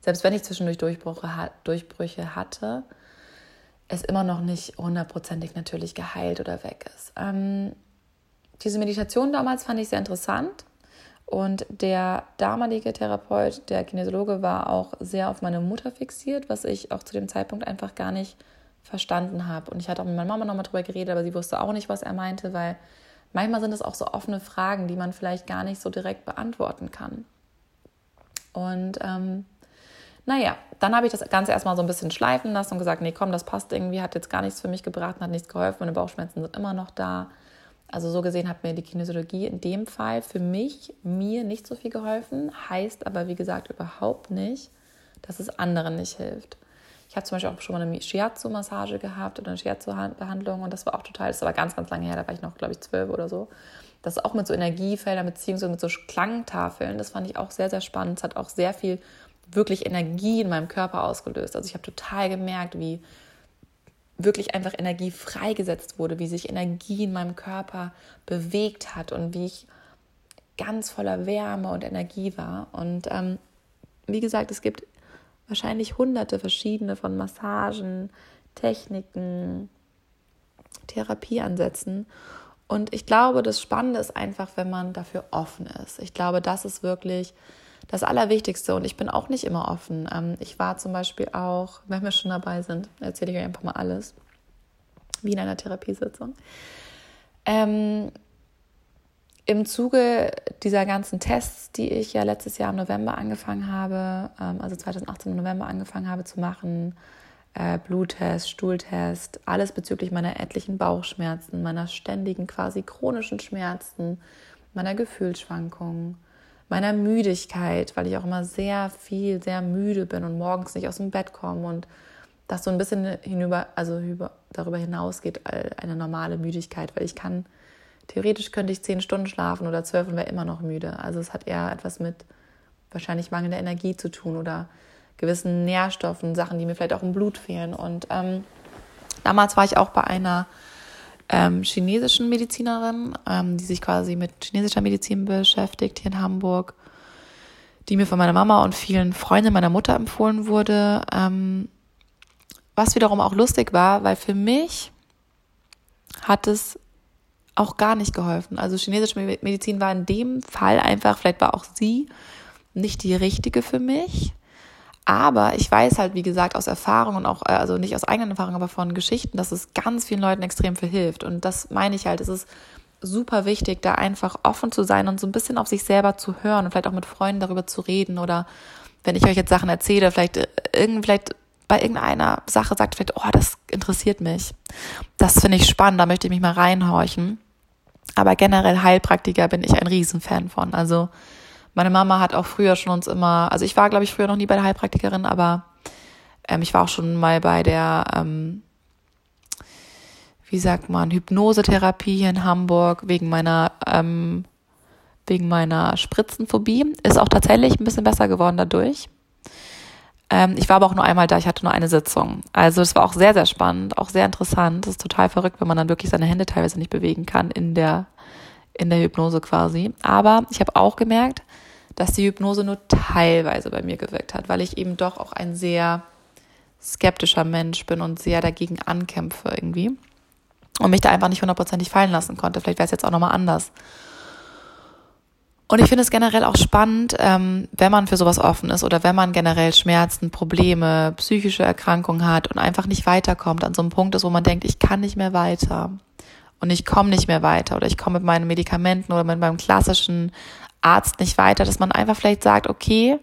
selbst wenn ich zwischendurch Durchbrüche, Durchbrüche hatte, es immer noch nicht hundertprozentig natürlich geheilt oder weg ist. Ähm, diese Meditation damals fand ich sehr interessant. Und der damalige Therapeut, der Kinesiologe, war auch sehr auf meine Mutter fixiert, was ich auch zu dem Zeitpunkt einfach gar nicht verstanden habe. Und ich hatte auch mit meiner Mama nochmal drüber geredet, aber sie wusste auch nicht, was er meinte, weil manchmal sind es auch so offene Fragen, die man vielleicht gar nicht so direkt beantworten kann. Und ähm, naja, dann habe ich das Ganze erstmal so ein bisschen schleifen lassen und gesagt, nee, komm, das passt irgendwie, hat jetzt gar nichts für mich gebracht, hat nichts geholfen, meine Bauchschmerzen sind immer noch da. Also so gesehen hat mir die Kinesiologie in dem Fall für mich, mir nicht so viel geholfen, heißt aber wie gesagt überhaupt nicht, dass es anderen nicht hilft. Ich habe zum Beispiel auch schon mal eine Shiatsu-Massage gehabt oder eine Shiatsu-Behandlung und das war auch total, das war ganz, ganz lange her, da war ich noch, glaube ich, zwölf oder so. Das auch mit so Energiefeldern beziehungsweise mit so Klangtafeln, das fand ich auch sehr, sehr spannend. Es hat auch sehr viel wirklich Energie in meinem Körper ausgelöst. Also ich habe total gemerkt, wie wirklich einfach Energie freigesetzt wurde, wie sich Energie in meinem Körper bewegt hat und wie ich ganz voller Wärme und Energie war. Und ähm, wie gesagt, es gibt wahrscheinlich hunderte verschiedene von Massagen, Techniken, Therapieansätzen. Und ich glaube, das Spannende ist einfach, wenn man dafür offen ist. Ich glaube, das ist wirklich das Allerwichtigste. Und ich bin auch nicht immer offen. Ähm, ich war zum Beispiel auch, wenn wir schon dabei sind, erzähle ich euch einfach mal alles, wie in einer Therapiesitzung. Ähm, im Zuge dieser ganzen Tests, die ich ja letztes Jahr im November angefangen habe, ähm, also 2018 im November angefangen habe zu machen, äh, Bluttest, Stuhltest, alles bezüglich meiner etlichen Bauchschmerzen, meiner ständigen quasi chronischen Schmerzen, meiner Gefühlsschwankungen, meiner Müdigkeit, weil ich auch immer sehr viel, sehr müde bin und morgens nicht aus dem Bett komme und das so ein bisschen hinüber, also über, darüber hinausgeht eine normale Müdigkeit, weil ich kann Theoretisch könnte ich zehn Stunden schlafen oder zwölf und wäre immer noch müde. Also es hat eher etwas mit wahrscheinlich mangelnder Energie zu tun oder gewissen Nährstoffen, Sachen, die mir vielleicht auch im Blut fehlen. Und ähm, damals war ich auch bei einer ähm, chinesischen Medizinerin, ähm, die sich quasi mit chinesischer Medizin beschäftigt hier in Hamburg, die mir von meiner Mama und vielen Freunden meiner Mutter empfohlen wurde. Ähm, was wiederum auch lustig war, weil für mich hat es auch gar nicht geholfen. Also chinesische Medizin war in dem Fall einfach, vielleicht war auch sie nicht die richtige für mich. Aber ich weiß halt, wie gesagt, aus Erfahrung und auch, äh, also nicht aus eigenen Erfahrungen, aber von Geschichten, dass es ganz vielen Leuten extrem viel hilft. Und das meine ich halt, es ist super wichtig, da einfach offen zu sein und so ein bisschen auf sich selber zu hören und vielleicht auch mit Freunden darüber zu reden oder wenn ich euch jetzt Sachen erzähle, vielleicht äh, irgend, vielleicht bei irgendeiner Sache sagt vielleicht, oh, das interessiert mich. Das finde ich spannend, da möchte ich mich mal reinhorchen. Aber generell Heilpraktiker bin ich ein Riesenfan von. Also meine Mama hat auch früher schon uns immer, also ich war, glaube ich, früher noch nie bei der Heilpraktikerin, aber ähm, ich war auch schon mal bei der, ähm, wie sagt man, Hypnosetherapie hier in Hamburg wegen meiner, ähm, wegen meiner Spritzenphobie. Ist auch tatsächlich ein bisschen besser geworden dadurch. Ähm, ich war aber auch nur einmal da, ich hatte nur eine Sitzung. Also es war auch sehr, sehr spannend, auch sehr interessant. Es ist total verrückt, wenn man dann wirklich seine Hände teilweise nicht bewegen kann in der, in der Hypnose quasi. Aber ich habe auch gemerkt, dass die Hypnose nur teilweise bei mir gewirkt hat, weil ich eben doch auch ein sehr skeptischer Mensch bin und sehr dagegen ankämpfe irgendwie. Und mich da einfach nicht hundertprozentig fallen lassen konnte. Vielleicht wäre es jetzt auch nochmal anders. Und ich finde es generell auch spannend, ähm, wenn man für sowas offen ist oder wenn man generell Schmerzen, Probleme, psychische Erkrankungen hat und einfach nicht weiterkommt, an so einem Punkt ist, wo man denkt, ich kann nicht mehr weiter und ich komme nicht mehr weiter oder ich komme mit meinen Medikamenten oder mit meinem klassischen Arzt nicht weiter, dass man einfach vielleicht sagt, okay,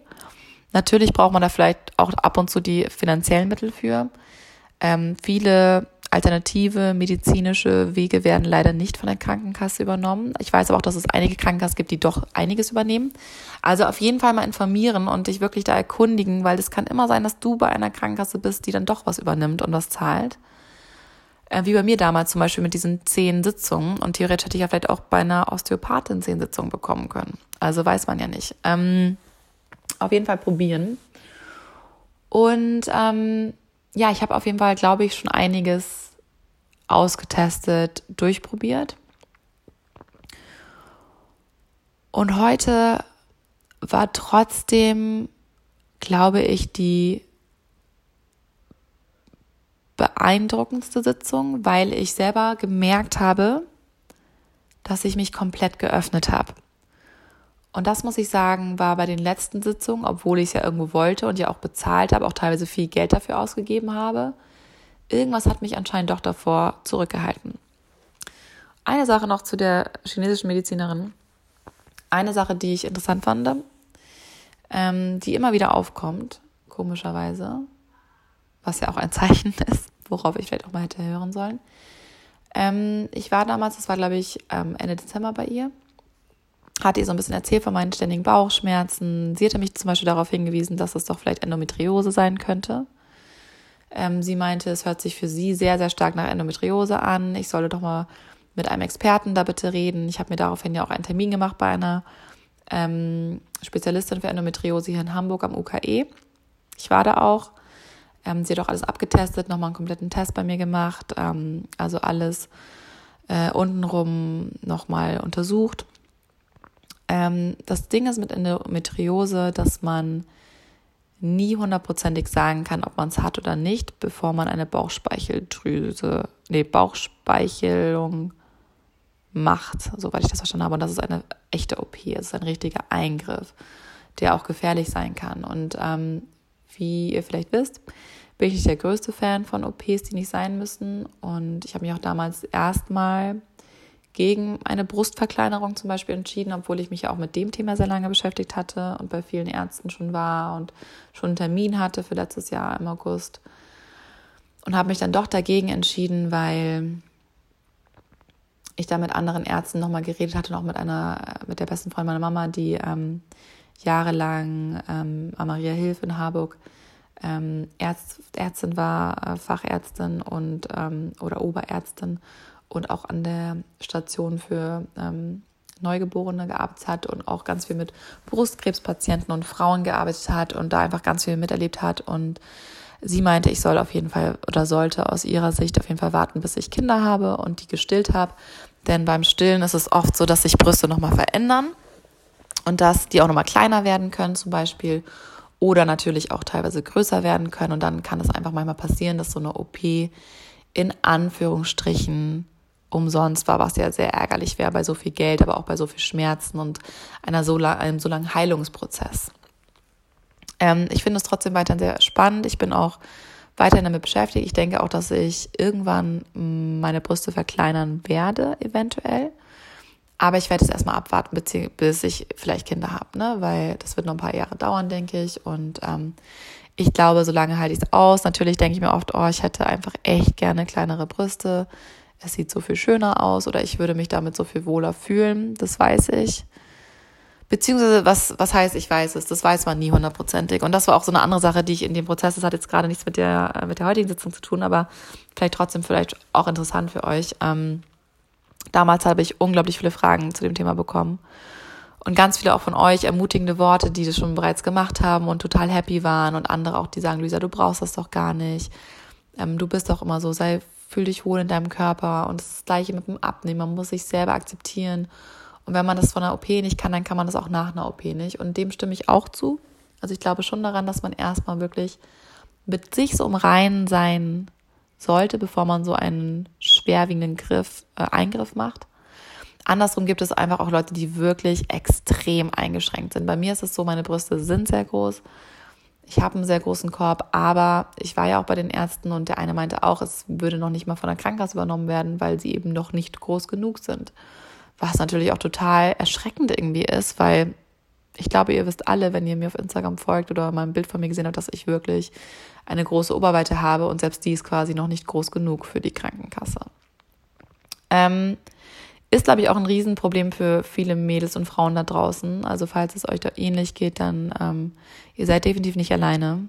natürlich braucht man da vielleicht auch ab und zu die finanziellen Mittel für. Ähm, viele alternative medizinische Wege werden leider nicht von der Krankenkasse übernommen. Ich weiß aber auch, dass es einige Krankenkassen gibt, die doch einiges übernehmen. Also auf jeden Fall mal informieren und dich wirklich da erkundigen, weil es kann immer sein, dass du bei einer Krankenkasse bist, die dann doch was übernimmt und was zahlt. Äh, wie bei mir damals zum Beispiel mit diesen zehn Sitzungen. Und theoretisch hätte ich ja vielleicht auch bei einer Osteopathin zehn Sitzungen bekommen können. Also weiß man ja nicht. Ähm, auf jeden Fall probieren. Und ähm, ja, ich habe auf jeden Fall, glaube ich, schon einiges ausgetestet, durchprobiert. Und heute war trotzdem, glaube ich, die beeindruckendste Sitzung, weil ich selber gemerkt habe, dass ich mich komplett geöffnet habe. Und das muss ich sagen, war bei den letzten Sitzungen, obwohl ich es ja irgendwo wollte und ja auch bezahlt habe, auch teilweise viel Geld dafür ausgegeben habe. Irgendwas hat mich anscheinend doch davor zurückgehalten. Eine Sache noch zu der chinesischen Medizinerin. Eine Sache, die ich interessant fand, ähm, die immer wieder aufkommt, komischerweise, was ja auch ein Zeichen ist, worauf ich vielleicht auch mal hätte hören sollen. Ähm, ich war damals, das war glaube ich ähm, Ende Dezember bei ihr hat ihr so ein bisschen erzählt von meinen ständigen Bauchschmerzen. Sie hatte mich zum Beispiel darauf hingewiesen, dass es doch vielleicht Endometriose sein könnte. Ähm, sie meinte, es hört sich für sie sehr, sehr stark nach Endometriose an. Ich solle doch mal mit einem Experten da bitte reden. Ich habe mir daraufhin ja auch einen Termin gemacht bei einer ähm, Spezialistin für Endometriose hier in Hamburg am UKE. Ich war da auch. Ähm, sie hat auch alles abgetestet, nochmal einen kompletten Test bei mir gemacht. Ähm, also alles äh, untenrum nochmal untersucht. Ähm, das Ding ist mit Endometriose, dass man nie hundertprozentig sagen kann, ob man es hat oder nicht, bevor man eine Bauchspeicheldrüse, nee, Bauchspeichelung macht, soweit ich das verstanden habe. Und das ist eine echte OP, es ist ein richtiger Eingriff, der auch gefährlich sein kann. Und ähm, wie ihr vielleicht wisst, bin ich nicht der größte Fan von OPs, die nicht sein müssen. Und ich habe mich auch damals erstmal gegen eine Brustverkleinerung zum Beispiel entschieden, obwohl ich mich ja auch mit dem Thema sehr lange beschäftigt hatte und bei vielen Ärzten schon war und schon einen Termin hatte für letztes Jahr im August. Und habe mich dann doch dagegen entschieden, weil ich da mit anderen Ärzten nochmal geredet hatte, noch mit einer, mit der besten Freundin meiner Mama, die ähm, jahrelang ähm, an Maria Hilf in Harburg ähm, Ärzt, Ärztin war, äh, Fachärztin und ähm, oder Oberärztin und auch an der Station für ähm, Neugeborene gearbeitet hat und auch ganz viel mit Brustkrebspatienten und Frauen gearbeitet hat und da einfach ganz viel miterlebt hat. Und sie meinte, ich soll auf jeden Fall oder sollte aus ihrer Sicht auf jeden Fall warten, bis ich Kinder habe und die gestillt habe. Denn beim Stillen ist es oft so, dass sich Brüste nochmal verändern und dass die auch nochmal kleiner werden können zum Beispiel oder natürlich auch teilweise größer werden können. Und dann kann es einfach manchmal passieren, dass so eine OP in Anführungsstrichen umsonst war, was ja sehr ärgerlich wäre bei so viel Geld, aber auch bei so viel Schmerzen und einer so lang, einem so langen Heilungsprozess. Ähm, ich finde es trotzdem weiterhin sehr spannend. Ich bin auch weiterhin damit beschäftigt. Ich denke auch, dass ich irgendwann meine Brüste verkleinern werde, eventuell. Aber ich werde es erstmal abwarten, bis ich vielleicht Kinder habe, ne? Weil das wird noch ein paar Jahre dauern, denke ich. Und ähm, ich glaube, solange halte ich es aus. Natürlich denke ich mir oft, oh, ich hätte einfach echt gerne kleinere Brüste es sieht so viel schöner aus oder ich würde mich damit so viel wohler fühlen, das weiß ich. Beziehungsweise, was, was heißt, ich weiß es, das weiß man nie hundertprozentig. Und das war auch so eine andere Sache, die ich in dem Prozess, das hat jetzt gerade nichts mit der, mit der heutigen Sitzung zu tun, aber vielleicht trotzdem vielleicht auch interessant für euch. Ähm, damals habe ich unglaublich viele Fragen zu dem Thema bekommen. Und ganz viele auch von euch ermutigende Worte, die das schon bereits gemacht haben und total happy waren. Und andere auch, die sagen, Luisa, du brauchst das doch gar nicht. Ähm, du bist doch immer so, sei fühl dich wohl in deinem Körper. Und das, ist das gleiche mit dem Abnehmen. Man muss sich selber akzeptieren. Und wenn man das von der OP nicht kann, dann kann man das auch nach einer OP nicht. Und dem stimme ich auch zu. Also ich glaube schon daran, dass man erstmal wirklich mit sich so im Reinen sein sollte, bevor man so einen schwerwiegenden Griff, äh, Eingriff macht. Andersrum gibt es einfach auch Leute, die wirklich extrem eingeschränkt sind. Bei mir ist es so, meine Brüste sind sehr groß. Ich habe einen sehr großen Korb, aber ich war ja auch bei den Ärzten und der eine meinte auch, es würde noch nicht mal von der Krankenkasse übernommen werden, weil sie eben noch nicht groß genug sind. Was natürlich auch total erschreckend irgendwie ist, weil ich glaube, ihr wisst alle, wenn ihr mir auf Instagram folgt oder mal ein Bild von mir gesehen habt, dass ich wirklich eine große Oberweite habe und selbst die ist quasi noch nicht groß genug für die Krankenkasse. Ähm, ist, glaube ich, auch ein Riesenproblem für viele Mädels und Frauen da draußen. Also falls es euch da ähnlich geht, dann ähm, ihr seid definitiv nicht alleine.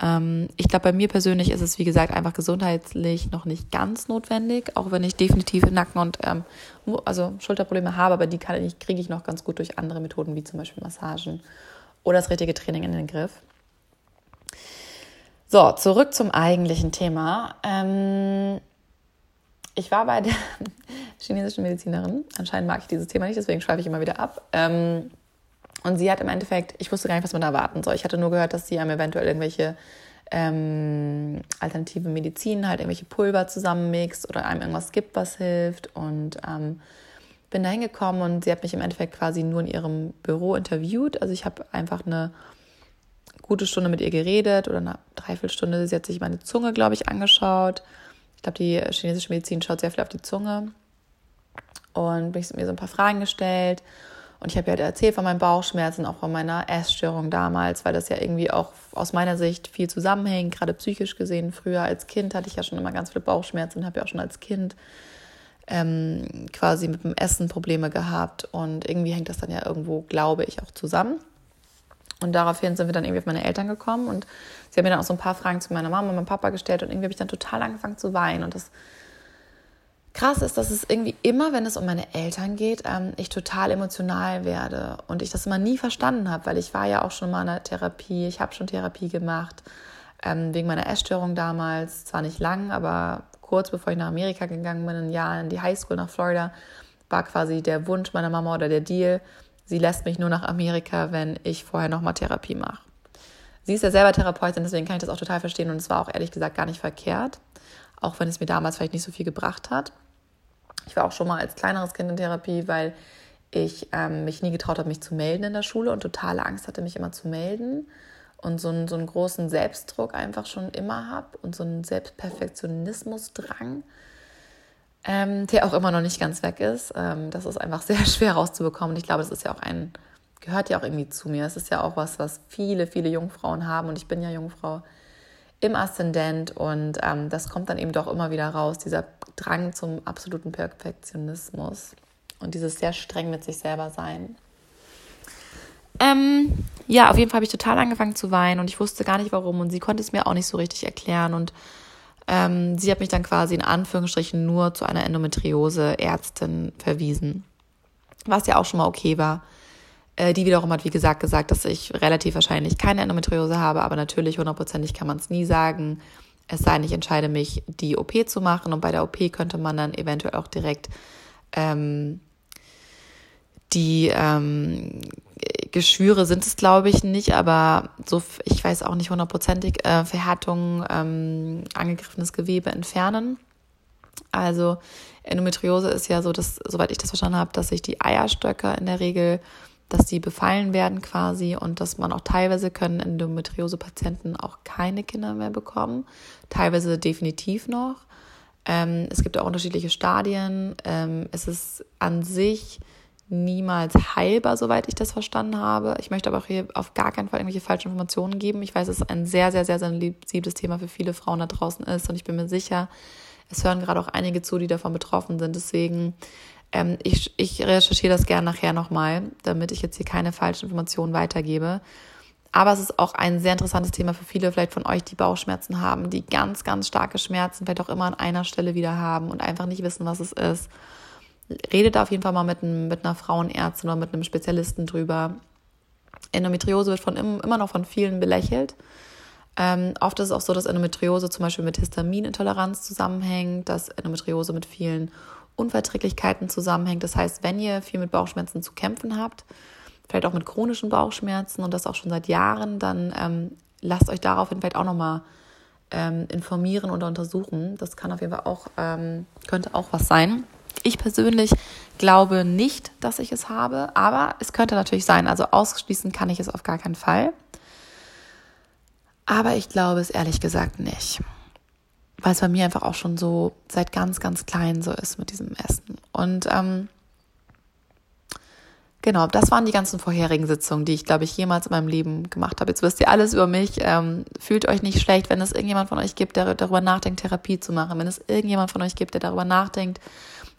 Ähm, ich glaube, bei mir persönlich ist es, wie gesagt, einfach gesundheitlich noch nicht ganz notwendig, auch wenn ich definitiv Nacken- und ähm, also Schulterprobleme habe, aber die kriege ich noch ganz gut durch andere Methoden, wie zum Beispiel Massagen oder das richtige Training in den Griff. So, zurück zum eigentlichen Thema. Ähm, ich war bei der chinesischen Medizinerin. Anscheinend mag ich dieses Thema nicht, deswegen schweife ich immer wieder ab. Ähm, und sie hat im Endeffekt, ich wusste gar nicht, was man erwarten soll. Ich hatte nur gehört, dass sie einem eventuell irgendwelche ähm, alternative Medizin, halt irgendwelche Pulver zusammenmixt oder einem irgendwas gibt, was hilft. Und ähm, bin da hingekommen und sie hat mich im Endeffekt quasi nur in ihrem Büro interviewt. Also ich habe einfach eine gute Stunde mit ihr geredet oder eine Dreiviertelstunde. Sie hat sich meine Zunge, glaube ich, angeschaut. Ich glaube, die chinesische Medizin schaut sehr viel auf die Zunge und mich mir so ein paar Fragen gestellt. Und ich habe ihr halt erzählt von meinen Bauchschmerzen, auch von meiner Essstörung damals, weil das ja irgendwie auch aus meiner Sicht viel zusammenhängt, gerade psychisch gesehen. Früher als Kind hatte ich ja schon immer ganz viele Bauchschmerzen und habe ja auch schon als Kind ähm, quasi mit dem Essen Probleme gehabt. Und irgendwie hängt das dann ja irgendwo, glaube ich, auch zusammen. Und daraufhin sind wir dann irgendwie auf meine Eltern gekommen und sie haben mir dann auch so ein paar Fragen zu meiner Mama und meinem Papa gestellt und irgendwie habe ich dann total angefangen zu weinen. Und das krass ist, dass es irgendwie immer, wenn es um meine Eltern geht, ähm, ich total emotional werde und ich das immer nie verstanden habe, weil ich war ja auch schon mal in der Therapie, ich habe schon Therapie gemacht, ähm, wegen meiner Essstörung damals, zwar nicht lang, aber kurz bevor ich nach Amerika gegangen bin, ein Jahr in die Highschool nach Florida, war quasi der Wunsch meiner Mama oder der Deal, sie lässt mich nur nach Amerika, wenn ich vorher nochmal Therapie mache. Sie ist ja selber Therapeutin, deswegen kann ich das auch total verstehen und es war auch ehrlich gesagt gar nicht verkehrt auch wenn es mir damals vielleicht nicht so viel gebracht hat. Ich war auch schon mal als kleineres Kind in Therapie, weil ich ähm, mich nie getraut habe, mich zu melden in der Schule und totale Angst hatte, mich immer zu melden und so einen, so einen großen Selbstdruck einfach schon immer habe und so einen Selbstperfektionismusdrang. Ähm, der auch immer noch nicht ganz weg ist. Ähm, das ist einfach sehr schwer rauszubekommen. Und ich glaube, das ist ja auch ein, gehört ja auch irgendwie zu mir. Es ist ja auch was, was viele, viele Jungfrauen haben. Und ich bin ja Jungfrau im Aszendent. Und ähm, das kommt dann eben doch immer wieder raus, dieser Drang zum absoluten Perfektionismus und dieses sehr streng mit sich selber sein. Ähm, ja, auf jeden Fall habe ich total angefangen zu weinen und ich wusste gar nicht warum und sie konnte es mir auch nicht so richtig erklären und ähm, sie hat mich dann quasi in Anführungsstrichen nur zu einer Endometriose-Ärztin verwiesen, was ja auch schon mal okay war. Äh, die wiederum hat, wie gesagt, gesagt, dass ich relativ wahrscheinlich keine Endometriose habe, aber natürlich hundertprozentig kann man es nie sagen. Es sei denn, ich entscheide mich, die OP zu machen und bei der OP könnte man dann eventuell auch direkt ähm, die ähm, Geschwüre sind es, glaube ich, nicht, aber so, ich weiß auch nicht hundertprozentig, äh, Verhärtung, ähm, angegriffenes Gewebe entfernen. Also Endometriose ist ja so, dass, soweit ich das verstanden habe, dass sich die Eierstöcke in der Regel, dass die befallen werden quasi und dass man auch teilweise können Endometriose-Patienten auch keine Kinder mehr bekommen, teilweise definitiv noch. Ähm, es gibt auch unterschiedliche Stadien. Ähm, es ist an sich niemals heilbar, soweit ich das verstanden habe. Ich möchte aber auch hier auf gar keinen Fall irgendwelche falschen Informationen geben. Ich weiß, dass es ein sehr, sehr, sehr sensibles Thema für viele Frauen da draußen ist und ich bin mir sicher, es hören gerade auch einige zu, die davon betroffen sind. Deswegen, ähm, ich, ich recherchiere das gerne nachher nochmal, damit ich jetzt hier keine falschen Informationen weitergebe. Aber es ist auch ein sehr interessantes Thema für viele vielleicht von euch, die Bauchschmerzen haben, die ganz, ganz starke Schmerzen vielleicht auch immer an einer Stelle wieder haben und einfach nicht wissen, was es ist redet auf jeden Fall mal mit, mit einer Frauenärztin oder mit einem Spezialisten drüber. Endometriose wird von immer noch von vielen belächelt. Ähm, oft ist es auch so, dass Endometriose zum Beispiel mit Histaminintoleranz zusammenhängt, dass Endometriose mit vielen Unverträglichkeiten zusammenhängt. Das heißt, wenn ihr viel mit Bauchschmerzen zu kämpfen habt, vielleicht auch mit chronischen Bauchschmerzen und das auch schon seit Jahren, dann ähm, lasst euch daraufhin vielleicht auch nochmal ähm, informieren oder untersuchen. Das kann auf jeden Fall auch, ähm, könnte auch was sein. Ich persönlich glaube nicht, dass ich es habe, aber es könnte natürlich sein. Also ausschließen kann ich es auf gar keinen Fall. Aber ich glaube es ehrlich gesagt nicht. Weil es bei mir einfach auch schon so seit ganz, ganz klein so ist mit diesem Essen. Und ähm, genau, das waren die ganzen vorherigen Sitzungen, die ich, glaube ich, jemals in meinem Leben gemacht habe. Jetzt wisst ihr alles über mich. Ähm, fühlt euch nicht schlecht, wenn es irgendjemand von euch gibt, der darüber nachdenkt, Therapie zu machen. Wenn es irgendjemand von euch gibt, der darüber nachdenkt,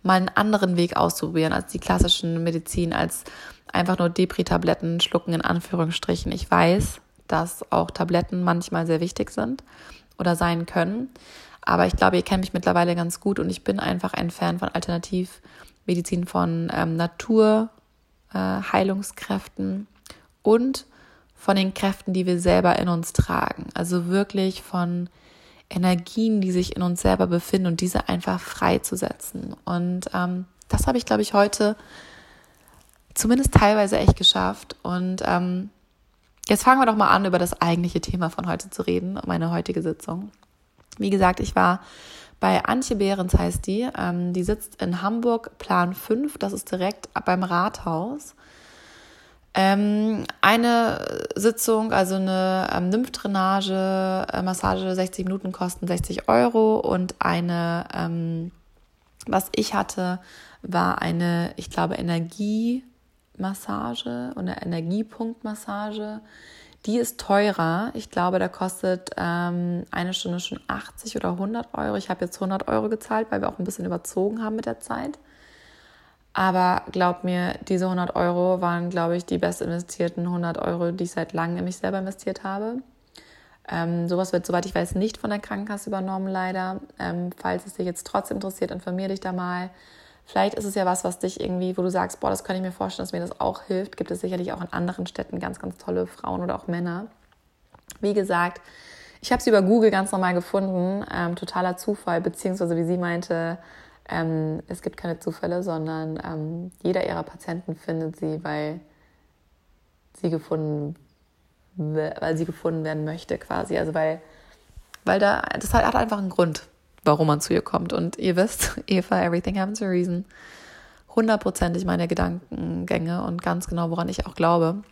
mal einen anderen Weg auszuprobieren als die klassischen Medizin, als einfach nur Depri-Tabletten schlucken in Anführungsstrichen. Ich weiß, dass auch Tabletten manchmal sehr wichtig sind oder sein können. Aber ich glaube, ihr kennt mich mittlerweile ganz gut und ich bin einfach ein Fan von Alternativmedizin, von ähm, Naturheilungskräften äh, und von den Kräften, die wir selber in uns tragen. Also wirklich von Energien, die sich in uns selber befinden und diese einfach freizusetzen. Und ähm, das habe ich, glaube ich, heute zumindest teilweise echt geschafft. Und ähm, jetzt fangen wir doch mal an, über das eigentliche Thema von heute zu reden, meine heutige Sitzung. Wie gesagt, ich war bei Antje Behrens, heißt die. Ähm, die sitzt in Hamburg, Plan 5, das ist direkt beim Rathaus. Ähm, eine Sitzung, also eine ähm, Lymphdrainage, äh, Massage 60 Minuten kosten 60 Euro und eine, ähm, was ich hatte, war eine, ich glaube, Energiemassage oder Energiepunktmassage. Die ist teurer. Ich glaube, da kostet ähm, eine Stunde schon 80 oder 100 Euro. Ich habe jetzt 100 Euro gezahlt, weil wir auch ein bisschen überzogen haben mit der Zeit. Aber glaub mir, diese 100 Euro waren, glaube ich, die best investierten 100 Euro, die ich seit langem in mich selber investiert habe. Ähm, sowas wird, soweit ich weiß, nicht von der Krankenkasse übernommen, leider. Ähm, falls es dich jetzt trotzdem interessiert, informiere dich da mal. Vielleicht ist es ja was, was dich irgendwie, wo du sagst, boah, das kann ich mir vorstellen, dass mir das auch hilft. Gibt es sicherlich auch in anderen Städten ganz, ganz tolle Frauen oder auch Männer. Wie gesagt, ich habe sie über Google ganz normal gefunden, ähm, totaler Zufall, beziehungsweise wie sie meinte, ähm, es gibt keine Zufälle, sondern ähm, jeder ihrer Patienten findet sie, weil sie gefunden, weil sie gefunden werden möchte, quasi. Also weil, weil da, das hat einfach einen Grund, warum man zu ihr kommt. Und ihr wisst, Eva, everything happens for a reason. Hundertprozentig meine Gedankengänge und ganz genau, woran ich auch glaube.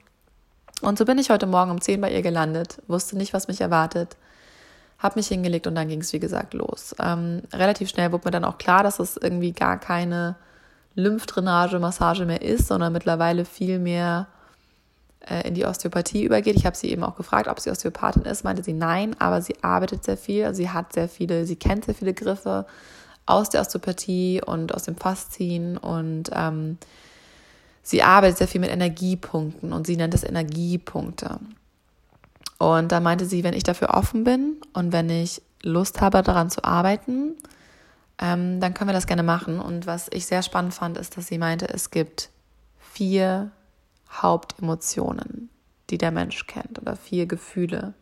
Und so bin ich heute Morgen um 10 bei ihr gelandet, wusste nicht, was mich erwartet, habe mich hingelegt und dann ging es, wie gesagt, los. Ähm, relativ schnell wurde mir dann auch klar, dass es irgendwie gar keine Lymphdrainage-Massage mehr ist, sondern mittlerweile viel mehr äh, in die Osteopathie übergeht. Ich habe sie eben auch gefragt, ob sie Osteopathin ist, meinte sie nein, aber sie arbeitet sehr viel, also sie hat sehr viele, sie kennt sehr viele Griffe aus der Osteopathie und aus dem Faszien und ähm, sie arbeitet sehr viel mit Energiepunkten und sie nennt es Energiepunkte. Und da meinte sie, wenn ich dafür offen bin und wenn ich Lust habe, daran zu arbeiten, ähm, dann können wir das gerne machen. Und was ich sehr spannend fand, ist, dass sie meinte, es gibt vier Hauptemotionen, die der Mensch kennt, oder vier Gefühle.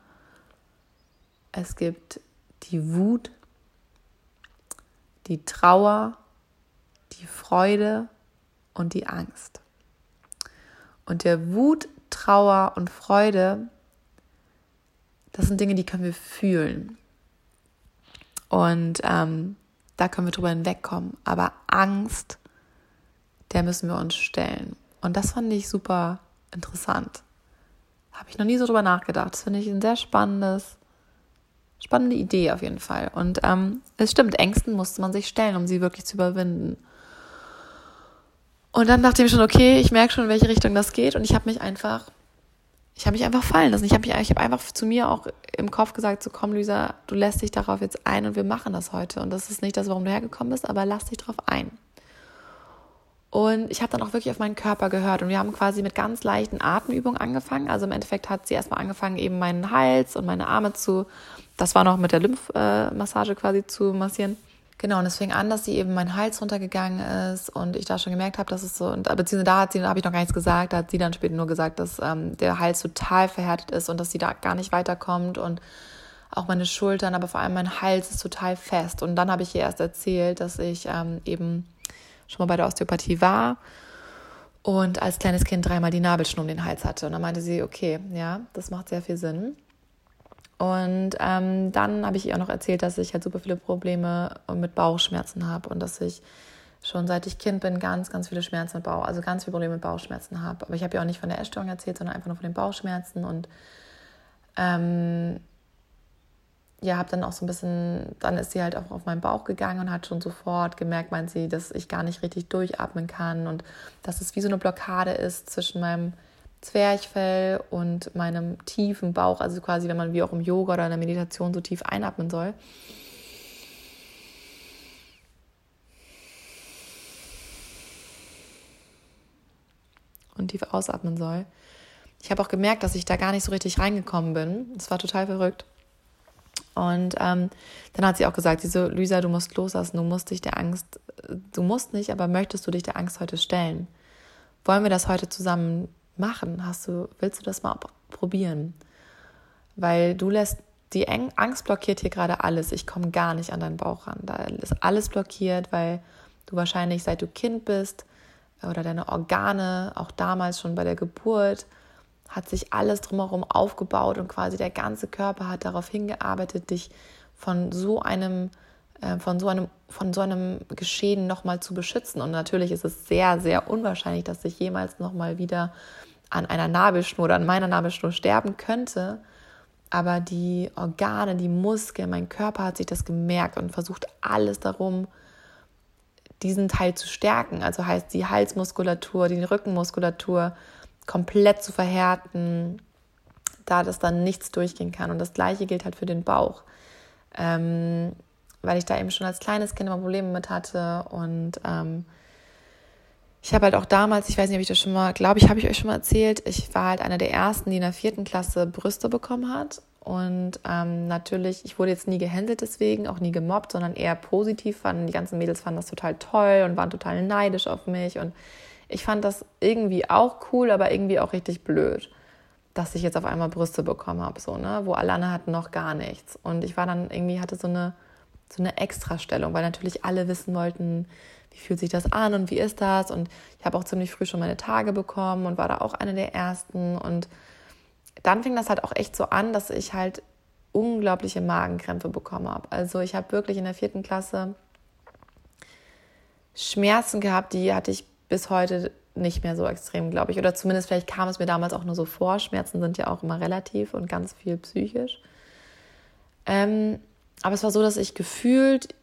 Es gibt die Wut, die Trauer, die Freude und die Angst. Und der Wut, Trauer und Freude das sind Dinge, die können wir fühlen. Und ähm, da können wir drüber hinwegkommen. Aber Angst, der müssen wir uns stellen. Und das fand ich super interessant. Habe ich noch nie so drüber nachgedacht. Das finde ich ein sehr spannendes, spannende Idee auf jeden Fall. Und ähm, es stimmt, Ängsten musste man sich stellen, um sie wirklich zu überwinden. Und dann dachte ich schon, okay, ich merke schon, in welche Richtung das geht. Und ich habe mich einfach ich habe mich einfach fallen lassen. Ich habe ich habe einfach zu mir auch im Kopf gesagt, so komm Lisa, du lässt dich darauf jetzt ein und wir machen das heute. Und das ist nicht das, warum du hergekommen bist, aber lass dich darauf ein. Und ich habe dann auch wirklich auf meinen Körper gehört und wir haben quasi mit ganz leichten Atemübungen angefangen. Also im Endeffekt hat sie erstmal angefangen, eben meinen Hals und meine Arme zu, das war noch mit der Lymphmassage quasi zu massieren. Genau, und es fing an, dass sie eben mein Hals runtergegangen ist und ich da schon gemerkt habe, dass es so, und beziehungsweise da hat sie, da habe ich noch gar nichts gesagt, da hat sie dann später nur gesagt, dass ähm, der Hals total verhärtet ist und dass sie da gar nicht weiterkommt und auch meine Schultern, aber vor allem mein Hals ist total fest. Und dann habe ich ihr erst erzählt, dass ich ähm, eben schon mal bei der Osteopathie war und als kleines Kind dreimal die Nabelschnur um den Hals hatte. Und dann meinte sie, okay, ja, das macht sehr viel Sinn. Und ähm, dann habe ich ihr auch noch erzählt, dass ich halt super viele Probleme mit Bauchschmerzen habe und dass ich schon seit ich Kind bin ganz, ganz viele Schmerzen mit Bauch, also ganz viele Probleme mit Bauchschmerzen habe. Aber ich habe ihr auch nicht von der Essstörung erzählt, sondern einfach nur von den Bauchschmerzen und ähm, ja, habe dann auch so ein bisschen, dann ist sie halt auch auf meinen Bauch gegangen und hat schon sofort gemerkt, meint sie, dass ich gar nicht richtig durchatmen kann und dass es wie so eine Blockade ist zwischen meinem Zwerchfell und meinem tiefen Bauch, also quasi, wenn man wie auch im Yoga oder in der Meditation so tief einatmen soll. Und tief ausatmen soll. Ich habe auch gemerkt, dass ich da gar nicht so richtig reingekommen bin. Es war total verrückt. Und ähm, dann hat sie auch gesagt, sie so, Lisa, du musst loslassen, du musst dich der Angst, du musst nicht, aber möchtest du dich der Angst heute stellen? Wollen wir das heute zusammen machen? Hast du, willst du das mal probieren? Weil du lässt, die Angst blockiert hier gerade alles. Ich komme gar nicht an deinen Bauch ran. Da ist alles blockiert, weil du wahrscheinlich seit du Kind bist oder deine Organe, auch damals schon bei der Geburt, hat sich alles drumherum aufgebaut und quasi der ganze Körper hat darauf hingearbeitet, dich von so einem äh, von so einem von so einem Geschehen nochmal zu beschützen. Und natürlich ist es sehr, sehr unwahrscheinlich, dass sich jemals nochmal wieder an einer Nabelschnur oder an meiner Nabelschnur sterben könnte. Aber die Organe, die Muskeln, mein Körper hat sich das gemerkt und versucht alles darum, diesen Teil zu stärken. Also heißt die Halsmuskulatur, die Rückenmuskulatur komplett zu verhärten, da das dann nichts durchgehen kann. Und das gleiche gilt halt für den Bauch. Ähm, weil ich da eben schon als kleines Kind immer Probleme mit hatte und ähm, ich habe halt auch damals, ich weiß nicht, ob ich das schon mal, glaube ich, habe ich euch schon mal erzählt, ich war halt eine der ersten, die in der vierten Klasse Brüste bekommen hat. Und ähm, natürlich, ich wurde jetzt nie gehänselt deswegen, auch nie gemobbt, sondern eher positiv fanden. Die ganzen Mädels fanden das total toll und waren total neidisch auf mich. Und ich fand das irgendwie auch cool, aber irgendwie auch richtig blöd, dass ich jetzt auf einmal Brüste bekommen habe, so, ne? Wo alle anderen hatten noch gar nichts. Und ich war dann irgendwie, hatte so eine, so eine Extrastellung, weil natürlich alle wissen wollten, wie fühlt sich das an und wie ist das? Und ich habe auch ziemlich früh schon meine Tage bekommen und war da auch eine der ersten. Und dann fing das halt auch echt so an, dass ich halt unglaubliche Magenkrämpfe bekommen habe. Also ich habe wirklich in der vierten Klasse Schmerzen gehabt, die hatte ich bis heute nicht mehr so extrem, glaube ich. Oder zumindest vielleicht kam es mir damals auch nur so vor. Schmerzen sind ja auch immer relativ und ganz viel psychisch. Ähm, aber es war so, dass ich gefühlt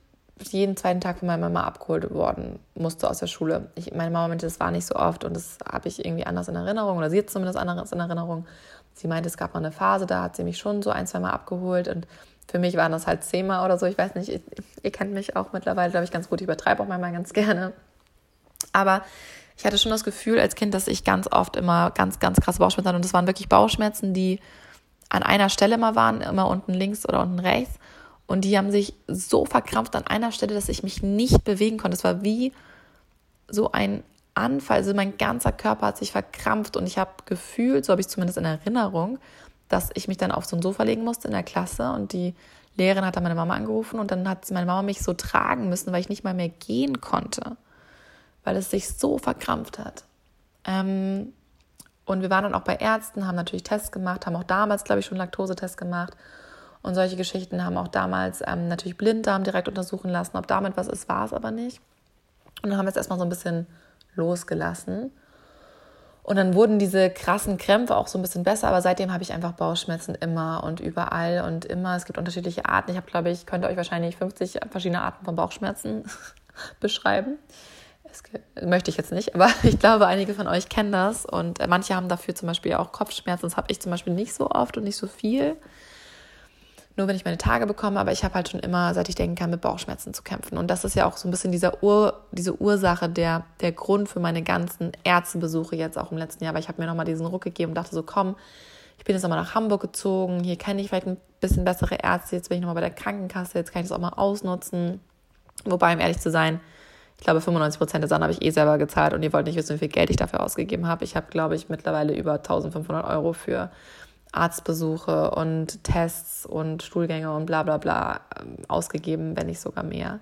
jeden zweiten Tag von meiner Mama abgeholt worden musste aus der Schule. Ich, meine Mama meinte, das war nicht so oft und das habe ich irgendwie anders in Erinnerung oder sie hat zumindest anders in Erinnerung. Sie meinte, es gab mal eine Phase, da hat sie mich schon so ein, zwei Mal abgeholt und für mich waren das halt zehnmal oder so. Ich weiß nicht, ihr, ihr kennt mich auch mittlerweile, glaube ich, ganz gut. Ich übertreibe auch manchmal ganz gerne. Aber ich hatte schon das Gefühl als Kind, dass ich ganz oft immer ganz, ganz krasse Bauchschmerzen hatte. Und das waren wirklich Bauchschmerzen, die an einer Stelle mal waren, immer unten links oder unten rechts. Und die haben sich so verkrampft an einer Stelle, dass ich mich nicht bewegen konnte. Es war wie so ein Anfall. Also mein ganzer Körper hat sich verkrampft und ich habe gefühlt, so habe ich zumindest in Erinnerung, dass ich mich dann auf so ein Sofa legen musste in der Klasse und die Lehrerin hat dann meine Mama angerufen und dann hat meine Mama mich so tragen müssen, weil ich nicht mal mehr gehen konnte, weil es sich so verkrampft hat. Ähm, und wir waren dann auch bei Ärzten, haben natürlich Tests gemacht, haben auch damals, glaube ich, schon Laktosetests gemacht und solche Geschichten haben auch damals ähm, natürlich Blinddarm direkt untersuchen lassen. Ob damit was ist, war es aber nicht. Und dann haben wir es erstmal so ein bisschen losgelassen. Und dann wurden diese krassen Krämpfe auch so ein bisschen besser, aber seitdem habe ich einfach Bauchschmerzen immer und überall und immer. Es gibt unterschiedliche Arten. Ich habe, glaube ich, könnte euch wahrscheinlich 50 verschiedene Arten von Bauchschmerzen beschreiben. Das möchte ich jetzt nicht, aber ich glaube, einige von euch kennen das und äh, manche haben dafür zum Beispiel auch Kopfschmerzen. Das habe ich zum Beispiel nicht so oft und nicht so viel nur wenn ich meine Tage bekomme, aber ich habe halt schon immer, seit ich denken kann, mit Bauchschmerzen zu kämpfen. Und das ist ja auch so ein bisschen dieser Ur, diese Ursache, der, der Grund für meine ganzen Ärztebesuche jetzt auch im letzten Jahr. Aber ich habe mir nochmal diesen Ruck gegeben und dachte so, komm, ich bin jetzt nochmal nach Hamburg gezogen, hier kenne ich vielleicht ein bisschen bessere Ärzte, jetzt bin ich nochmal bei der Krankenkasse, jetzt kann ich das auch mal ausnutzen. Wobei, um ehrlich zu sein, ich glaube, 95 Prozent der Sachen habe ich eh selber gezahlt und ihr wollt nicht wissen, wie viel Geld ich dafür ausgegeben habe. Ich habe, glaube ich, mittlerweile über 1500 Euro für Arztbesuche und Tests und Stuhlgänge und bla bla bla ähm, ausgegeben, wenn nicht sogar mehr.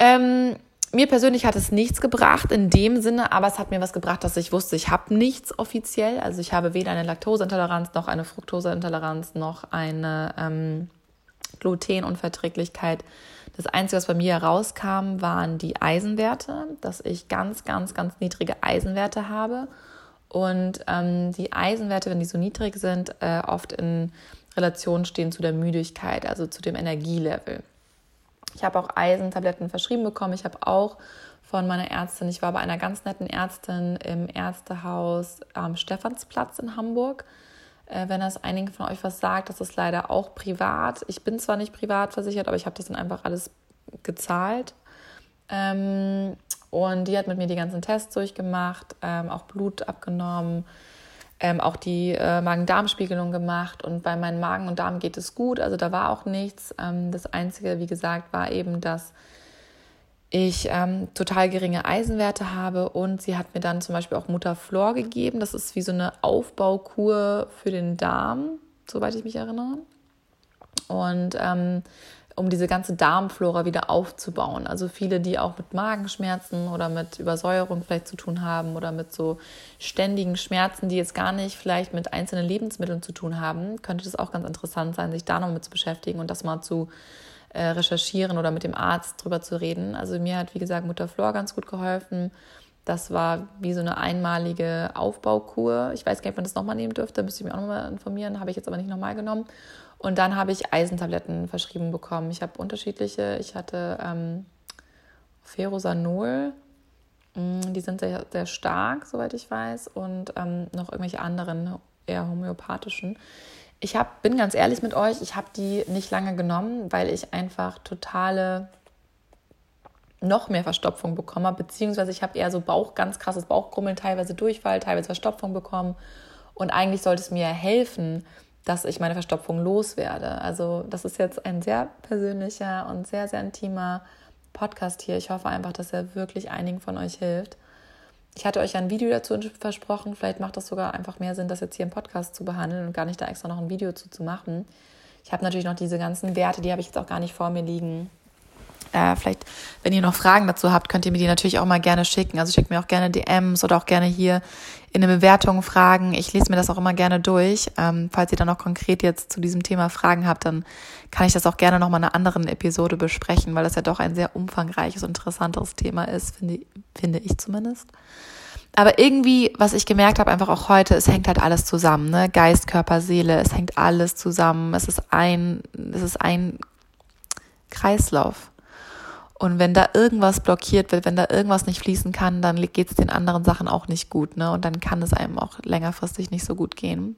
Ähm, mir persönlich hat es nichts gebracht in dem Sinne, aber es hat mir was gebracht, dass ich wusste, ich habe nichts offiziell. Also ich habe weder eine Laktoseintoleranz noch eine Fructoseintoleranz noch eine ähm, Glutenunverträglichkeit. Das Einzige, was bei mir herauskam, waren die Eisenwerte, dass ich ganz, ganz, ganz niedrige Eisenwerte habe und ähm, die Eisenwerte, wenn die so niedrig sind, äh, oft in Relation stehen zu der Müdigkeit, also zu dem Energielevel. Ich habe auch Eisentabletten verschrieben bekommen. Ich habe auch von meiner Ärztin, ich war bei einer ganz netten Ärztin im Ärztehaus am Stephansplatz in Hamburg. Äh, wenn das einigen von euch was sagt, das ist leider auch privat. Ich bin zwar nicht privat versichert, aber ich habe das dann einfach alles gezahlt. Ähm, und die hat mit mir die ganzen Tests durchgemacht, ähm, auch Blut abgenommen, ähm, auch die äh, Magen-Darm-Spiegelung gemacht. Und bei meinem Magen und Darm geht es gut, also da war auch nichts. Ähm, das Einzige, wie gesagt, war eben, dass ich ähm, total geringe Eisenwerte habe und sie hat mir dann zum Beispiel auch Mutterflor gegeben. Das ist wie so eine Aufbaukur für den Darm, soweit ich mich erinnere. Und ähm, um diese ganze Darmflora wieder aufzubauen. Also viele, die auch mit Magenschmerzen oder mit Übersäuerung vielleicht zu tun haben oder mit so ständigen Schmerzen, die jetzt gar nicht vielleicht mit einzelnen Lebensmitteln zu tun haben, könnte das auch ganz interessant sein, sich da noch mit zu beschäftigen und das mal zu äh, recherchieren oder mit dem Arzt drüber zu reden. Also mir hat, wie gesagt, Mutter Flor ganz gut geholfen. Das war wie so eine einmalige Aufbaukur. Ich weiß gar nicht, ob man das nochmal nehmen dürfte, müsste ich mich auch nochmal informieren, habe ich jetzt aber nicht nochmal genommen. Und dann habe ich Eisentabletten verschrieben bekommen. Ich habe unterschiedliche. Ich hatte ähm, Ferrosanol. Mm, die sind sehr, sehr stark, soweit ich weiß. Und ähm, noch irgendwelche anderen, eher homöopathischen. Ich hab, bin ganz ehrlich mit euch, ich habe die nicht lange genommen, weil ich einfach totale noch mehr Verstopfung bekommen habe, beziehungsweise ich habe eher so Bauch, ganz krasses Bauchkrummeln, teilweise Durchfall, teilweise Verstopfung bekommen. Und eigentlich sollte es mir helfen, dass ich meine Verstopfung loswerde. Also das ist jetzt ein sehr persönlicher und sehr, sehr intimer Podcast hier. Ich hoffe einfach, dass er wirklich einigen von euch hilft. Ich hatte euch ein Video dazu versprochen. Vielleicht macht das sogar einfach mehr Sinn, das jetzt hier im Podcast zu behandeln und gar nicht da extra noch ein Video zu, zu machen. Ich habe natürlich noch diese ganzen Werte, die habe ich jetzt auch gar nicht vor mir liegen. Äh, vielleicht, wenn ihr noch Fragen dazu habt, könnt ihr mir die natürlich auch mal gerne schicken. Also schickt mir auch gerne DMs oder auch gerne hier in der Bewertung Fragen. Ich lese mir das auch immer gerne durch. Ähm, falls ihr dann noch konkret jetzt zu diesem Thema Fragen habt, dann kann ich das auch gerne noch mal in einer anderen Episode besprechen, weil das ja doch ein sehr umfangreiches interessantes Thema ist, finde, finde ich zumindest. Aber irgendwie, was ich gemerkt habe, einfach auch heute, es hängt halt alles zusammen, ne? Geist, Körper, Seele, es hängt alles zusammen. Es ist ein, es ist ein Kreislauf. Und wenn da irgendwas blockiert wird, wenn da irgendwas nicht fließen kann, dann geht es den anderen Sachen auch nicht gut, ne? Und dann kann es einem auch längerfristig nicht so gut gehen.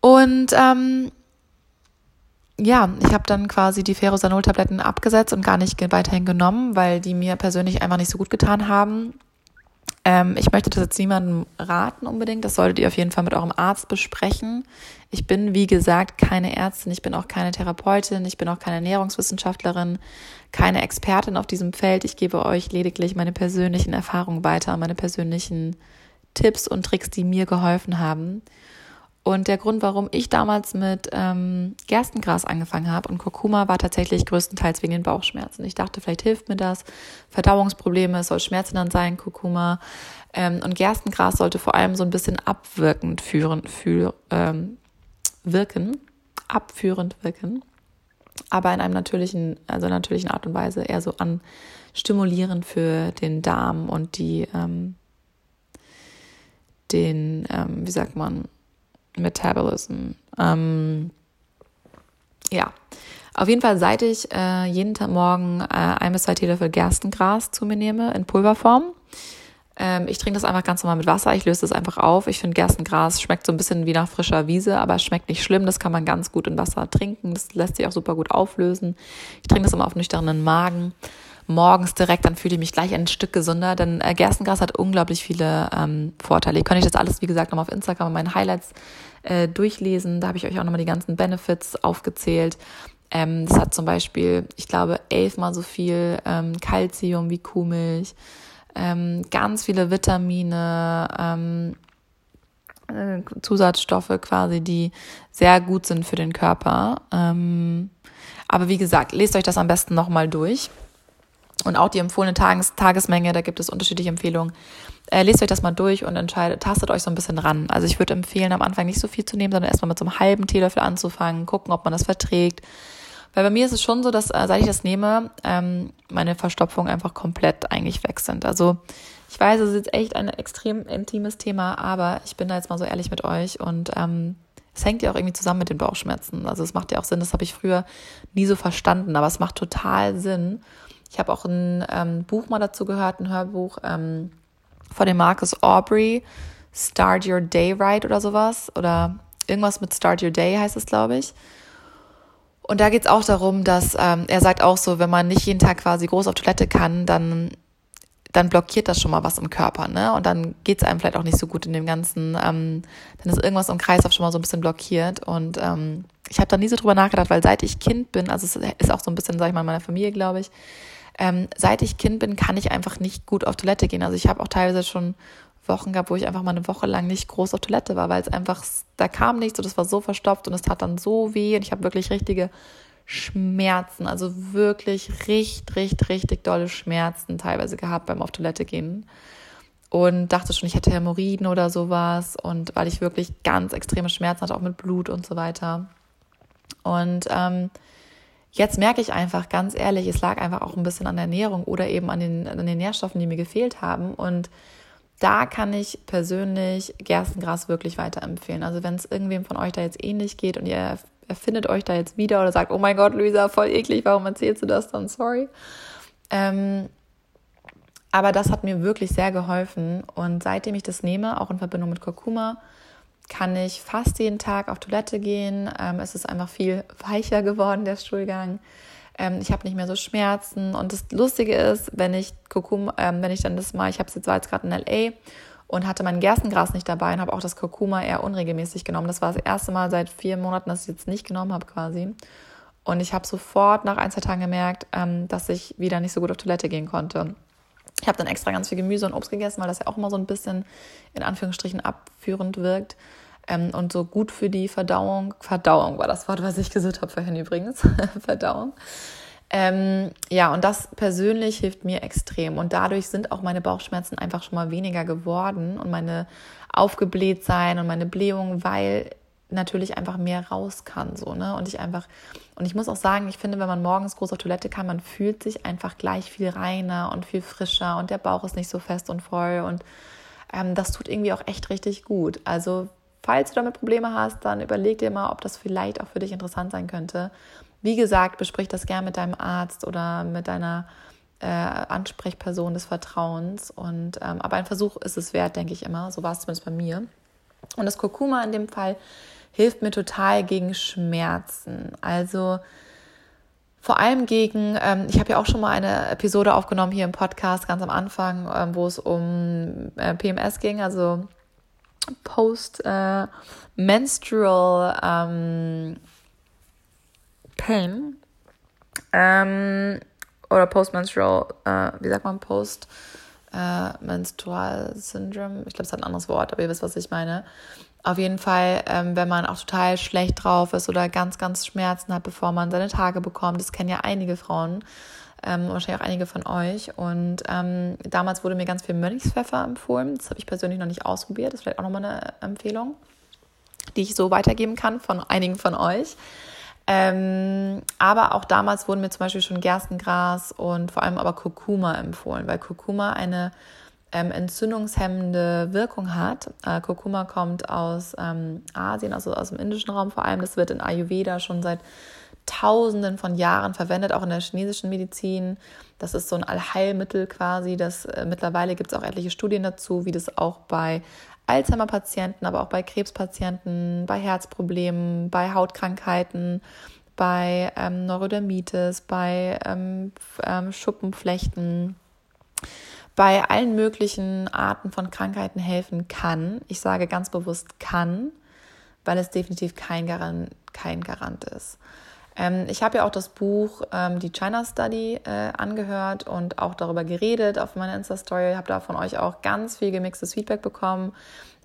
Und ähm, ja, ich habe dann quasi die Ferrosanol-Tabletten abgesetzt und gar nicht weiterhin genommen, weil die mir persönlich einfach nicht so gut getan haben. Ähm, ich möchte das jetzt niemandem raten unbedingt. Das solltet ihr auf jeden Fall mit eurem Arzt besprechen. Ich bin, wie gesagt, keine Ärztin, ich bin auch keine Therapeutin, ich bin auch keine Ernährungswissenschaftlerin, keine Expertin auf diesem Feld. Ich gebe euch lediglich meine persönlichen Erfahrungen weiter, meine persönlichen Tipps und Tricks, die mir geholfen haben. Und der Grund, warum ich damals mit ähm, Gerstengras angefangen habe und Kurkuma, war tatsächlich größtenteils wegen den Bauchschmerzen. Ich dachte, vielleicht hilft mir das. Verdauungsprobleme, es soll Schmerzen dann sein, Kurkuma. Ähm, und Gerstengras sollte vor allem so ein bisschen abwirkend führen, für, ähm, wirken, abführend wirken, aber in einem natürlichen, also natürlichen Art und Weise eher so an stimulierend für den Darm und die, ähm, den, ähm, wie sagt man, Metabolism. Ähm, ja, auf jeden Fall, seit ich äh, jeden Tag morgen äh, ein bis zwei Teelöffel Gerstengras zu mir nehme in Pulverform. Ähm, ich trinke das einfach ganz normal mit Wasser. Ich löse das einfach auf. Ich finde Gerstengras schmeckt so ein bisschen wie nach frischer Wiese, aber es schmeckt nicht schlimm. Das kann man ganz gut in Wasser trinken. Das lässt sich auch super gut auflösen. Ich trinke das immer auf nüchternen Magen morgens direkt, dann fühle ich mich gleich ein Stück gesünder, denn äh, Gerstengras hat unglaublich viele ähm, Vorteile. Ihr könnt euch das alles, wie gesagt, nochmal auf Instagram in meinen Highlights äh, durchlesen. Da habe ich euch auch nochmal die ganzen Benefits aufgezählt. Ähm, das hat zum Beispiel, ich glaube, elfmal so viel ähm, wie Kuhmilch, ähm, ganz viele Vitamine, ähm, äh, Zusatzstoffe quasi, die sehr gut sind für den Körper. Ähm, aber wie gesagt, lest euch das am besten nochmal durch und auch die empfohlene Tages Tagesmenge, da gibt es unterschiedliche Empfehlungen. Äh, lest euch das mal durch und entscheidet, tastet euch so ein bisschen ran. Also ich würde empfehlen, am Anfang nicht so viel zu nehmen, sondern erstmal mit so einem halben Teelöffel anzufangen, gucken, ob man das verträgt. Weil bei mir ist es schon so, dass äh, seit ich das nehme, ähm, meine Verstopfungen einfach komplett eigentlich weg sind. Also ich weiß, es ist jetzt echt ein extrem intimes Thema, aber ich bin da jetzt mal so ehrlich mit euch und ähm, es hängt ja auch irgendwie zusammen mit den Bauchschmerzen. Also es macht ja auch Sinn, das habe ich früher nie so verstanden, aber es macht total Sinn. Ich habe auch ein ähm, Buch mal dazu gehört, ein Hörbuch ähm, von dem Marcus Aubrey, Start Your Day Right oder sowas. Oder irgendwas mit Start Your Day heißt es, glaube ich. Und da geht es auch darum, dass ähm, er sagt auch so, wenn man nicht jeden Tag quasi groß auf Toilette kann, dann, dann blockiert das schon mal was im Körper, ne? Und dann geht es einem vielleicht auch nicht so gut in dem Ganzen. Ähm, dann ist irgendwas im Kreislauf schon mal so ein bisschen blockiert. Und ähm, ich habe da nie so drüber nachgedacht, weil seit ich Kind bin, also es ist auch so ein bisschen, sag ich mal, in meiner Familie, glaube ich, ähm, seit ich Kind bin, kann ich einfach nicht gut auf Toilette gehen. Also ich habe auch teilweise schon Wochen gehabt, wo ich einfach mal eine Woche lang nicht groß auf Toilette war, weil es einfach, da kam nichts und es war so verstopft und es tat dann so weh und ich habe wirklich richtige Schmerzen, also wirklich richtig, richtig, richtig dolle Schmerzen teilweise gehabt beim auf Toilette gehen und dachte schon, ich hätte Hämorrhoiden oder sowas und weil ich wirklich ganz extreme Schmerzen hatte, auch mit Blut und so weiter. Und ähm, Jetzt merke ich einfach ganz ehrlich, es lag einfach auch ein bisschen an der Ernährung oder eben an den, an den Nährstoffen, die mir gefehlt haben. Und da kann ich persönlich Gerstengras wirklich weiterempfehlen. Also wenn es irgendwem von euch da jetzt ähnlich geht und ihr erfindet euch da jetzt wieder oder sagt, oh mein Gott, Luisa, voll eklig, warum erzählst du das dann? Sorry. Ähm, aber das hat mir wirklich sehr geholfen. Und seitdem ich das nehme, auch in Verbindung mit Kurkuma, kann ich fast jeden Tag auf Toilette gehen. Ähm, es ist einfach viel weicher geworden, der Stuhlgang. Ähm, ich habe nicht mehr so Schmerzen. Und das Lustige ist, wenn ich Kurkuma, ähm, wenn ich dann das mal, ich habe es jetzt, war jetzt gerade in LA und hatte mein Gerstengras nicht dabei und habe auch das Kurkuma eher unregelmäßig genommen. Das war das erste Mal seit vier Monaten, dass ich es jetzt nicht genommen habe quasi. Und ich habe sofort nach ein, zwei Tagen gemerkt, ähm, dass ich wieder nicht so gut auf Toilette gehen konnte. Ich habe dann extra ganz viel Gemüse und Obst gegessen, weil das ja auch immer so ein bisschen in Anführungsstrichen abführend wirkt ähm, und so gut für die Verdauung. Verdauung war das Wort, was ich gesucht habe vorhin übrigens. Verdauung. Ähm, ja, und das persönlich hilft mir extrem. Und dadurch sind auch meine Bauchschmerzen einfach schon mal weniger geworden und meine aufgebläht sein und meine Blähungen, weil natürlich einfach mehr raus kann, so, ne? Und ich einfach, und ich muss auch sagen, ich finde, wenn man morgens groß auf Toilette kann, man fühlt sich einfach gleich viel reiner und viel frischer und der Bauch ist nicht so fest und voll und ähm, das tut irgendwie auch echt richtig gut. Also, falls du damit Probleme hast, dann überleg dir mal, ob das vielleicht auch für dich interessant sein könnte. Wie gesagt, besprich das gern mit deinem Arzt oder mit deiner äh, Ansprechperson des Vertrauens. Und ähm, aber ein Versuch ist es wert, denke ich immer. So war es zumindest bei mir. Und das Kurkuma in dem Fall hilft mir total gegen Schmerzen. Also vor allem gegen, ähm, ich habe ja auch schon mal eine Episode aufgenommen hier im Podcast ganz am Anfang, ähm, wo es um äh, PMS ging, also Post-Menstrual äh, ähm, Pain ähm, oder Postmenstrual, äh, wie sagt man Post äh, Syndrome? Ich glaube, es hat ein anderes Wort, aber ihr wisst, was ich meine. Auf jeden Fall, ähm, wenn man auch total schlecht drauf ist oder ganz, ganz Schmerzen hat, bevor man seine Tage bekommt. Das kennen ja einige Frauen, ähm, wahrscheinlich auch einige von euch. Und ähm, damals wurde mir ganz viel Mönchspfeffer empfohlen. Das habe ich persönlich noch nicht ausprobiert. Das ist vielleicht auch nochmal eine Empfehlung, die ich so weitergeben kann von einigen von euch. Ähm, aber auch damals wurden mir zum Beispiel schon Gerstengras und vor allem aber Kurkuma empfohlen, weil Kurkuma eine ähm, entzündungshemmende Wirkung hat. Äh, Kurkuma kommt aus ähm, Asien, also aus dem indischen Raum vor allem. Das wird in Ayurveda schon seit Tausenden von Jahren verwendet, auch in der chinesischen Medizin. Das ist so ein Allheilmittel quasi. Das, äh, mittlerweile gibt es auch etliche Studien dazu, wie das auch bei Alzheimer-Patienten, aber auch bei Krebspatienten, bei Herzproblemen, bei Hautkrankheiten, bei ähm, Neurodermitis, bei ähm, ähm, Schuppenflechten, bei allen möglichen Arten von Krankheiten helfen kann. Ich sage ganz bewusst kann, weil es definitiv kein Garant, kein Garant ist. Ähm, ich habe ja auch das Buch ähm, Die China Study äh, angehört und auch darüber geredet auf meiner Insta-Story. Ich habe da von euch auch ganz viel gemixtes Feedback bekommen.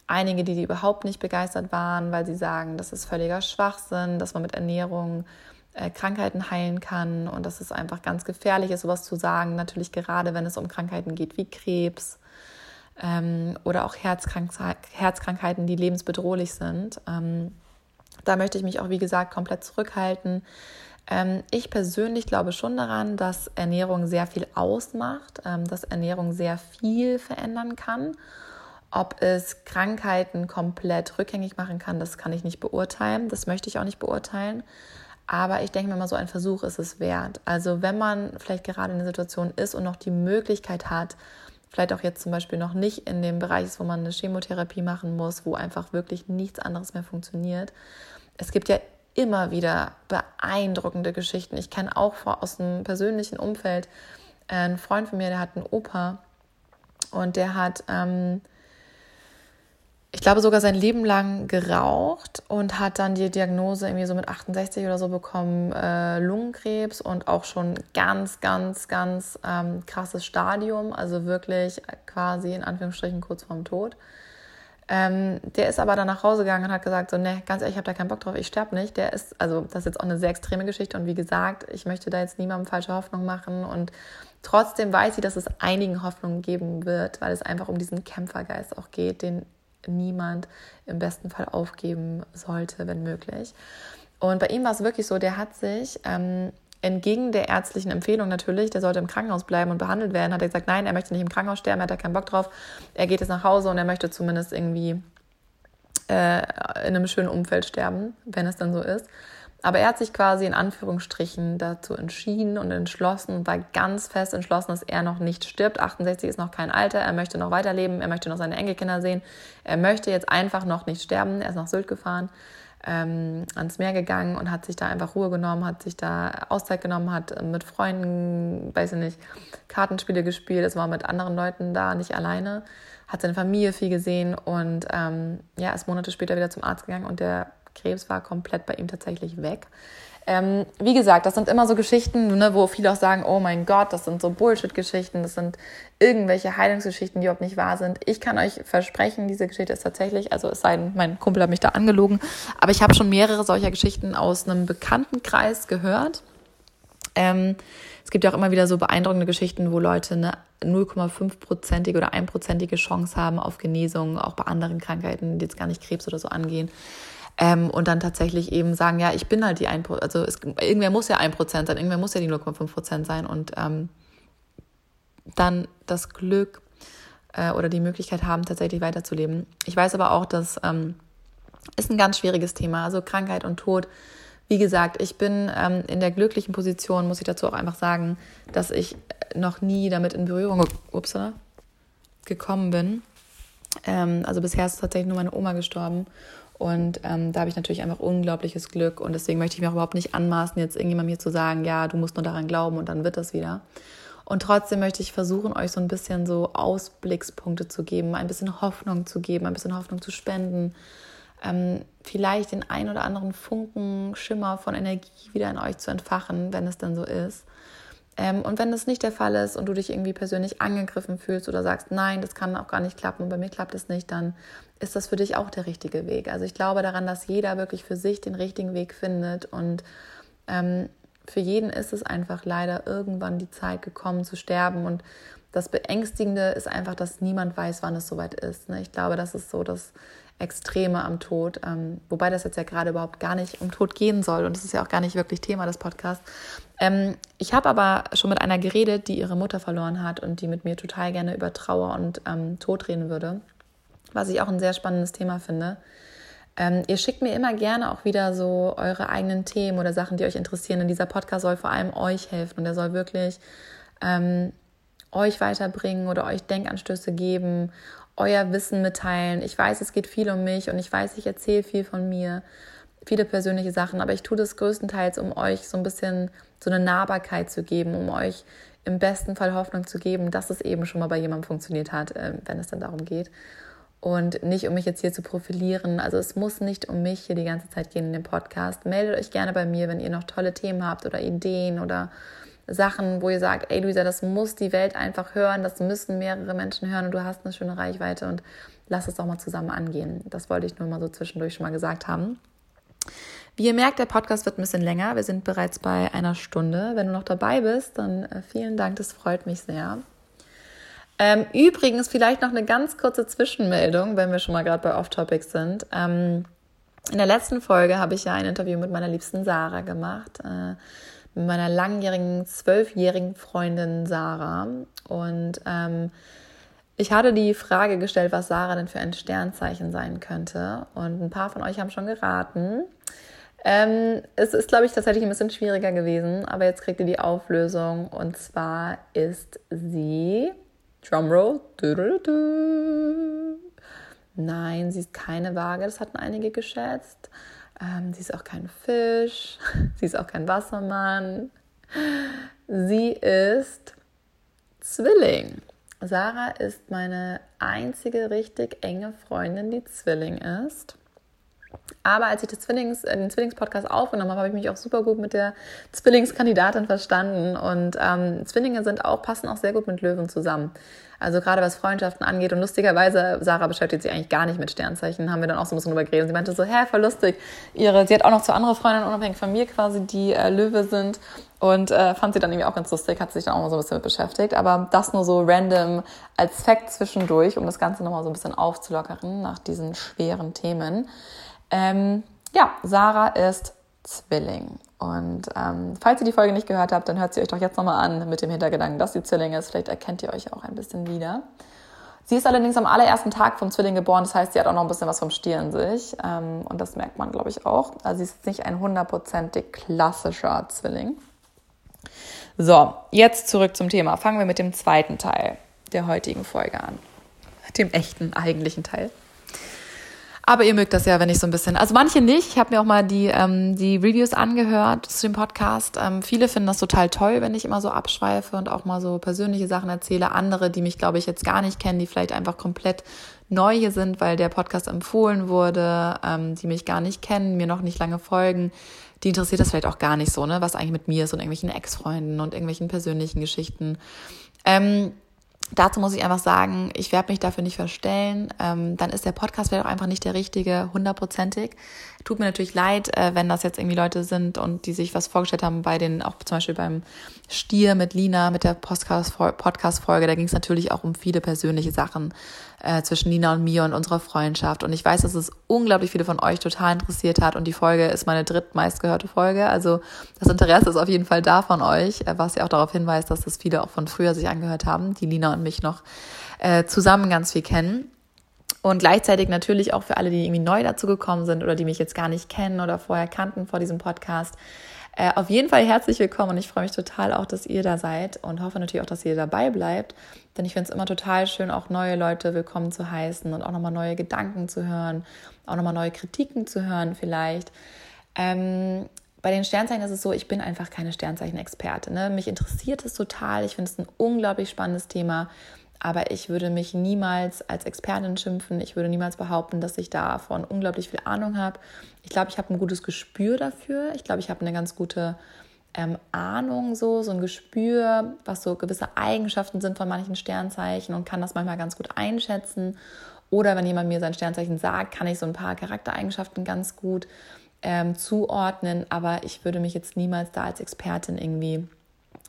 Einige, die, die überhaupt nicht begeistert waren, weil sie sagen, das ist völliger Schwachsinn, dass man mit Ernährung äh, Krankheiten heilen kann und dass es einfach ganz gefährlich ist, sowas zu sagen. Natürlich gerade, wenn es um Krankheiten geht wie Krebs ähm, oder auch Herzkrank Herzkrankheiten, die lebensbedrohlich sind. Ähm, da möchte ich mich auch, wie gesagt, komplett zurückhalten. Ähm, ich persönlich glaube schon daran, dass Ernährung sehr viel ausmacht, ähm, dass Ernährung sehr viel verändern kann. Ob es Krankheiten komplett rückgängig machen kann, das kann ich nicht beurteilen. Das möchte ich auch nicht beurteilen. Aber ich denke mir mal, so ein Versuch ist es wert. Also wenn man vielleicht gerade in der Situation ist und noch die Möglichkeit hat, vielleicht auch jetzt zum Beispiel noch nicht in dem Bereich ist, wo man eine Chemotherapie machen muss, wo einfach wirklich nichts anderes mehr funktioniert. Es gibt ja immer wieder beeindruckende Geschichten. Ich kenne auch aus dem persönlichen Umfeld einen Freund von mir, der hat einen Opa und der hat ähm, ich glaube, sogar sein Leben lang geraucht und hat dann die Diagnose irgendwie so mit 68 oder so bekommen, äh, Lungenkrebs und auch schon ganz, ganz, ganz ähm, krasses Stadium, also wirklich quasi in Anführungsstrichen kurz vorm Tod. Ähm, der ist aber dann nach Hause gegangen und hat gesagt, so, ne, ganz ehrlich, ich habe da keinen Bock drauf, ich sterbe nicht. Der ist, also das ist jetzt auch eine sehr extreme Geschichte und wie gesagt, ich möchte da jetzt niemandem falsche Hoffnung machen und trotzdem weiß ich, dass es einigen Hoffnung geben wird, weil es einfach um diesen Kämpfergeist auch geht, den niemand im besten Fall aufgeben sollte, wenn möglich. Und bei ihm war es wirklich so, der hat sich ähm, entgegen der ärztlichen Empfehlung natürlich, der sollte im Krankenhaus bleiben und behandelt werden, hat er gesagt, nein, er möchte nicht im Krankenhaus sterben, er hat da keinen Bock drauf. Er geht jetzt nach Hause und er möchte zumindest irgendwie äh, in einem schönen Umfeld sterben, wenn es dann so ist. Aber er hat sich quasi in Anführungsstrichen dazu entschieden und entschlossen war ganz fest entschlossen, dass er noch nicht stirbt. 68 ist noch kein Alter, er möchte noch weiterleben, er möchte noch seine Enkelkinder sehen. Er möchte jetzt einfach noch nicht sterben. Er ist nach Sylt gefahren, ähm, ans Meer gegangen und hat sich da einfach Ruhe genommen, hat sich da Auszeit genommen, hat mit Freunden, weiß ich nicht, Kartenspiele gespielt. Es war mit anderen Leuten da, nicht alleine. Hat seine Familie viel gesehen und ähm, ja, ist Monate später wieder zum Arzt gegangen und der Krebs war komplett bei ihm tatsächlich weg. Ähm, wie gesagt, das sind immer so Geschichten, ne, wo viele auch sagen, oh mein Gott, das sind so Bullshit-Geschichten, das sind irgendwelche Heilungsgeschichten, die überhaupt nicht wahr sind. Ich kann euch versprechen, diese Geschichte ist tatsächlich, also es sei denn, mein Kumpel hat mich da angelogen, aber ich habe schon mehrere solcher Geschichten aus einem Bekanntenkreis gehört. Ähm, es gibt ja auch immer wieder so beeindruckende Geschichten, wo Leute eine 0,5-prozentige oder 1-prozentige Chance haben auf Genesung, auch bei anderen Krankheiten, die jetzt gar nicht Krebs oder so angehen. Ähm, und dann tatsächlich eben sagen, ja, ich bin halt die 1%, also es, irgendwer muss ja 1% sein, irgendwer muss ja die 0,5% sein und ähm, dann das Glück äh, oder die Möglichkeit haben, tatsächlich weiterzuleben. Ich weiß aber auch, dass ähm, ist ein ganz schwieriges Thema, also Krankheit und Tod wie gesagt, ich bin ähm, in der glücklichen Position, muss ich dazu auch einfach sagen, dass ich noch nie damit in Berührung upsala, gekommen bin. Ähm, also bisher ist tatsächlich nur meine Oma gestorben. Und ähm, da habe ich natürlich einfach unglaubliches Glück. Und deswegen möchte ich mir auch überhaupt nicht anmaßen, jetzt irgendjemandem hier zu sagen, ja, du musst nur daran glauben und dann wird das wieder. Und trotzdem möchte ich versuchen, euch so ein bisschen so Ausblickspunkte zu geben, ein bisschen Hoffnung zu geben, ein bisschen Hoffnung zu spenden, ähm, vielleicht den ein oder anderen Funken, Schimmer von Energie wieder in euch zu entfachen, wenn es dann so ist. Ähm, und wenn das nicht der Fall ist und du dich irgendwie persönlich angegriffen fühlst oder sagst, nein, das kann auch gar nicht klappen und bei mir klappt es nicht, dann ist das für dich auch der richtige Weg. Also ich glaube daran, dass jeder wirklich für sich den richtigen Weg findet und ähm, für jeden ist es einfach leider irgendwann die Zeit gekommen zu sterben und das Beängstigende ist einfach, dass niemand weiß, wann es soweit ist. Ne? Ich glaube, das ist so das Extreme am Tod, ähm, wobei das jetzt ja gerade überhaupt gar nicht um Tod gehen soll und das ist ja auch gar nicht wirklich Thema des Podcasts. Ähm, ich habe aber schon mit einer geredet, die ihre Mutter verloren hat und die mit mir total gerne über Trauer und ähm, Tod reden würde, was ich auch ein sehr spannendes Thema finde. Ähm, ihr schickt mir immer gerne auch wieder so eure eigenen Themen oder Sachen, die euch interessieren. Und dieser Podcast soll vor allem euch helfen und er soll wirklich ähm, euch weiterbringen oder euch Denkanstöße geben, euer Wissen mitteilen. Ich weiß, es geht viel um mich und ich weiß, ich erzähle viel von mir, viele persönliche Sachen, aber ich tue das größtenteils, um euch so ein bisschen so eine Nahbarkeit zu geben, um euch im besten Fall Hoffnung zu geben, dass es eben schon mal bei jemandem funktioniert hat, äh, wenn es dann darum geht. Und nicht, um mich jetzt hier zu profilieren. Also es muss nicht um mich hier die ganze Zeit gehen in dem Podcast. Meldet euch gerne bei mir, wenn ihr noch tolle Themen habt oder Ideen oder Sachen, wo ihr sagt, ey Luisa, das muss die Welt einfach hören, das müssen mehrere Menschen hören und du hast eine schöne Reichweite und lass es doch mal zusammen angehen. Das wollte ich nur mal so zwischendurch schon mal gesagt haben. Wie ihr merkt, der Podcast wird ein bisschen länger. Wir sind bereits bei einer Stunde. Wenn du noch dabei bist, dann äh, vielen Dank, das freut mich sehr. Ähm, übrigens, vielleicht noch eine ganz kurze Zwischenmeldung, wenn wir schon mal gerade bei Off-Topic sind. Ähm, in der letzten Folge habe ich ja ein Interview mit meiner liebsten Sarah gemacht. Äh, mit meiner langjährigen, zwölfjährigen Freundin Sarah. Und ähm, ich hatte die Frage gestellt, was Sarah denn für ein Sternzeichen sein könnte. Und ein paar von euch haben schon geraten. Ähm, es ist, glaube ich, tatsächlich ein bisschen schwieriger gewesen, aber jetzt kriegt ihr die Auflösung. Und zwar ist sie, Drumroll, nein, sie ist keine Waage, das hatten einige geschätzt. Ähm, sie ist auch kein Fisch, sie ist auch kein Wassermann. Sie ist Zwilling. Sarah ist meine einzige richtig enge Freundin, die Zwilling ist. Aber als ich das Zwillings, äh, den Zwillingspodcast aufgenommen habe, habe ich mich auch super gut mit der Zwillingskandidatin verstanden. Und ähm, Zwillinge sind auch, passen auch sehr gut mit Löwen zusammen. Also gerade was Freundschaften angeht. Und lustigerweise, Sarah beschäftigt sich eigentlich gar nicht mit Sternzeichen, haben wir dann auch so ein bisschen drüber geredet. Sie meinte so, hä, voll lustig. Ihre, sie hat auch noch zwei andere Freundinnen, unabhängig von mir quasi, die äh, Löwe sind. Und äh, fand sie dann irgendwie auch ganz lustig, hat sich dann auch mal so ein bisschen mit beschäftigt. Aber das nur so random als Fact zwischendurch, um das Ganze nochmal so ein bisschen aufzulockern nach diesen schweren Themen. Ähm, ja, Sarah ist Zwilling. Und ähm, falls ihr die Folge nicht gehört habt, dann hört sie euch doch jetzt nochmal an mit dem Hintergedanken, dass sie Zwilling ist. Vielleicht erkennt ihr euch auch ein bisschen wieder. Sie ist allerdings am allerersten Tag vom Zwilling geboren, das heißt, sie hat auch noch ein bisschen was vom Stier in sich. Ähm, und das merkt man, glaube ich, auch. Also sie ist nicht ein hundertprozentig klassischer Zwilling. So, jetzt zurück zum Thema. Fangen wir mit dem zweiten Teil der heutigen Folge an. Dem echten, eigentlichen Teil. Aber ihr mögt das ja, wenn ich so ein bisschen. Also manche nicht. Ich habe mir auch mal die, ähm, die Reviews angehört zu dem Podcast. Ähm, viele finden das total toll, wenn ich immer so abschweife und auch mal so persönliche Sachen erzähle. Andere, die mich, glaube ich, jetzt gar nicht kennen, die vielleicht einfach komplett neu hier sind, weil der Podcast empfohlen wurde, ähm, die mich gar nicht kennen, mir noch nicht lange folgen, die interessiert das vielleicht auch gar nicht so, ne, was eigentlich mit mir ist und irgendwelchen Ex-Freunden und irgendwelchen persönlichen Geschichten. Ähm, dazu muss ich einfach sagen, ich werde mich dafür nicht verstellen. Ähm, dann ist der Podcast vielleicht auch einfach nicht der richtige, hundertprozentig. Tut mir natürlich leid, äh, wenn das jetzt irgendwie Leute sind und die sich was vorgestellt haben bei den, auch zum Beispiel beim Stier mit Lina, mit der Podcast-Folge. Da ging es natürlich auch um viele persönliche Sachen äh, zwischen Lina und mir und unserer Freundschaft. Und ich weiß, dass es unglaublich viele von euch total interessiert hat. Und die Folge ist meine drittmeistgehörte Folge. Also das Interesse ist auf jeden Fall da von euch, äh, was ja auch darauf hinweist, dass das viele auch von früher sich angehört haben, die Lina und mich noch äh, zusammen ganz viel kennen. Und gleichzeitig natürlich auch für alle, die irgendwie neu dazu gekommen sind oder die mich jetzt gar nicht kennen oder vorher kannten vor diesem Podcast. Äh, auf jeden Fall herzlich willkommen und ich freue mich total auch, dass ihr da seid und hoffe natürlich auch, dass ihr dabei bleibt. Denn ich finde es immer total schön, auch neue Leute willkommen zu heißen und auch nochmal neue Gedanken zu hören, auch nochmal neue Kritiken zu hören vielleicht. Ähm, bei den Sternzeichen ist es so, ich bin einfach keine Sternzeichen-Experte. Ne? Mich interessiert es total. Ich finde es ein unglaublich spannendes Thema aber ich würde mich niemals als Expertin schimpfen. Ich würde niemals behaupten, dass ich davon unglaublich viel Ahnung habe. Ich glaube, ich habe ein gutes Gespür dafür. Ich glaube, ich habe eine ganz gute ähm, Ahnung, so, so ein Gespür, was so gewisse Eigenschaften sind von manchen Sternzeichen und kann das manchmal ganz gut einschätzen. Oder wenn jemand mir sein Sternzeichen sagt, kann ich so ein paar Charaktereigenschaften ganz gut ähm, zuordnen. Aber ich würde mich jetzt niemals da als Expertin irgendwie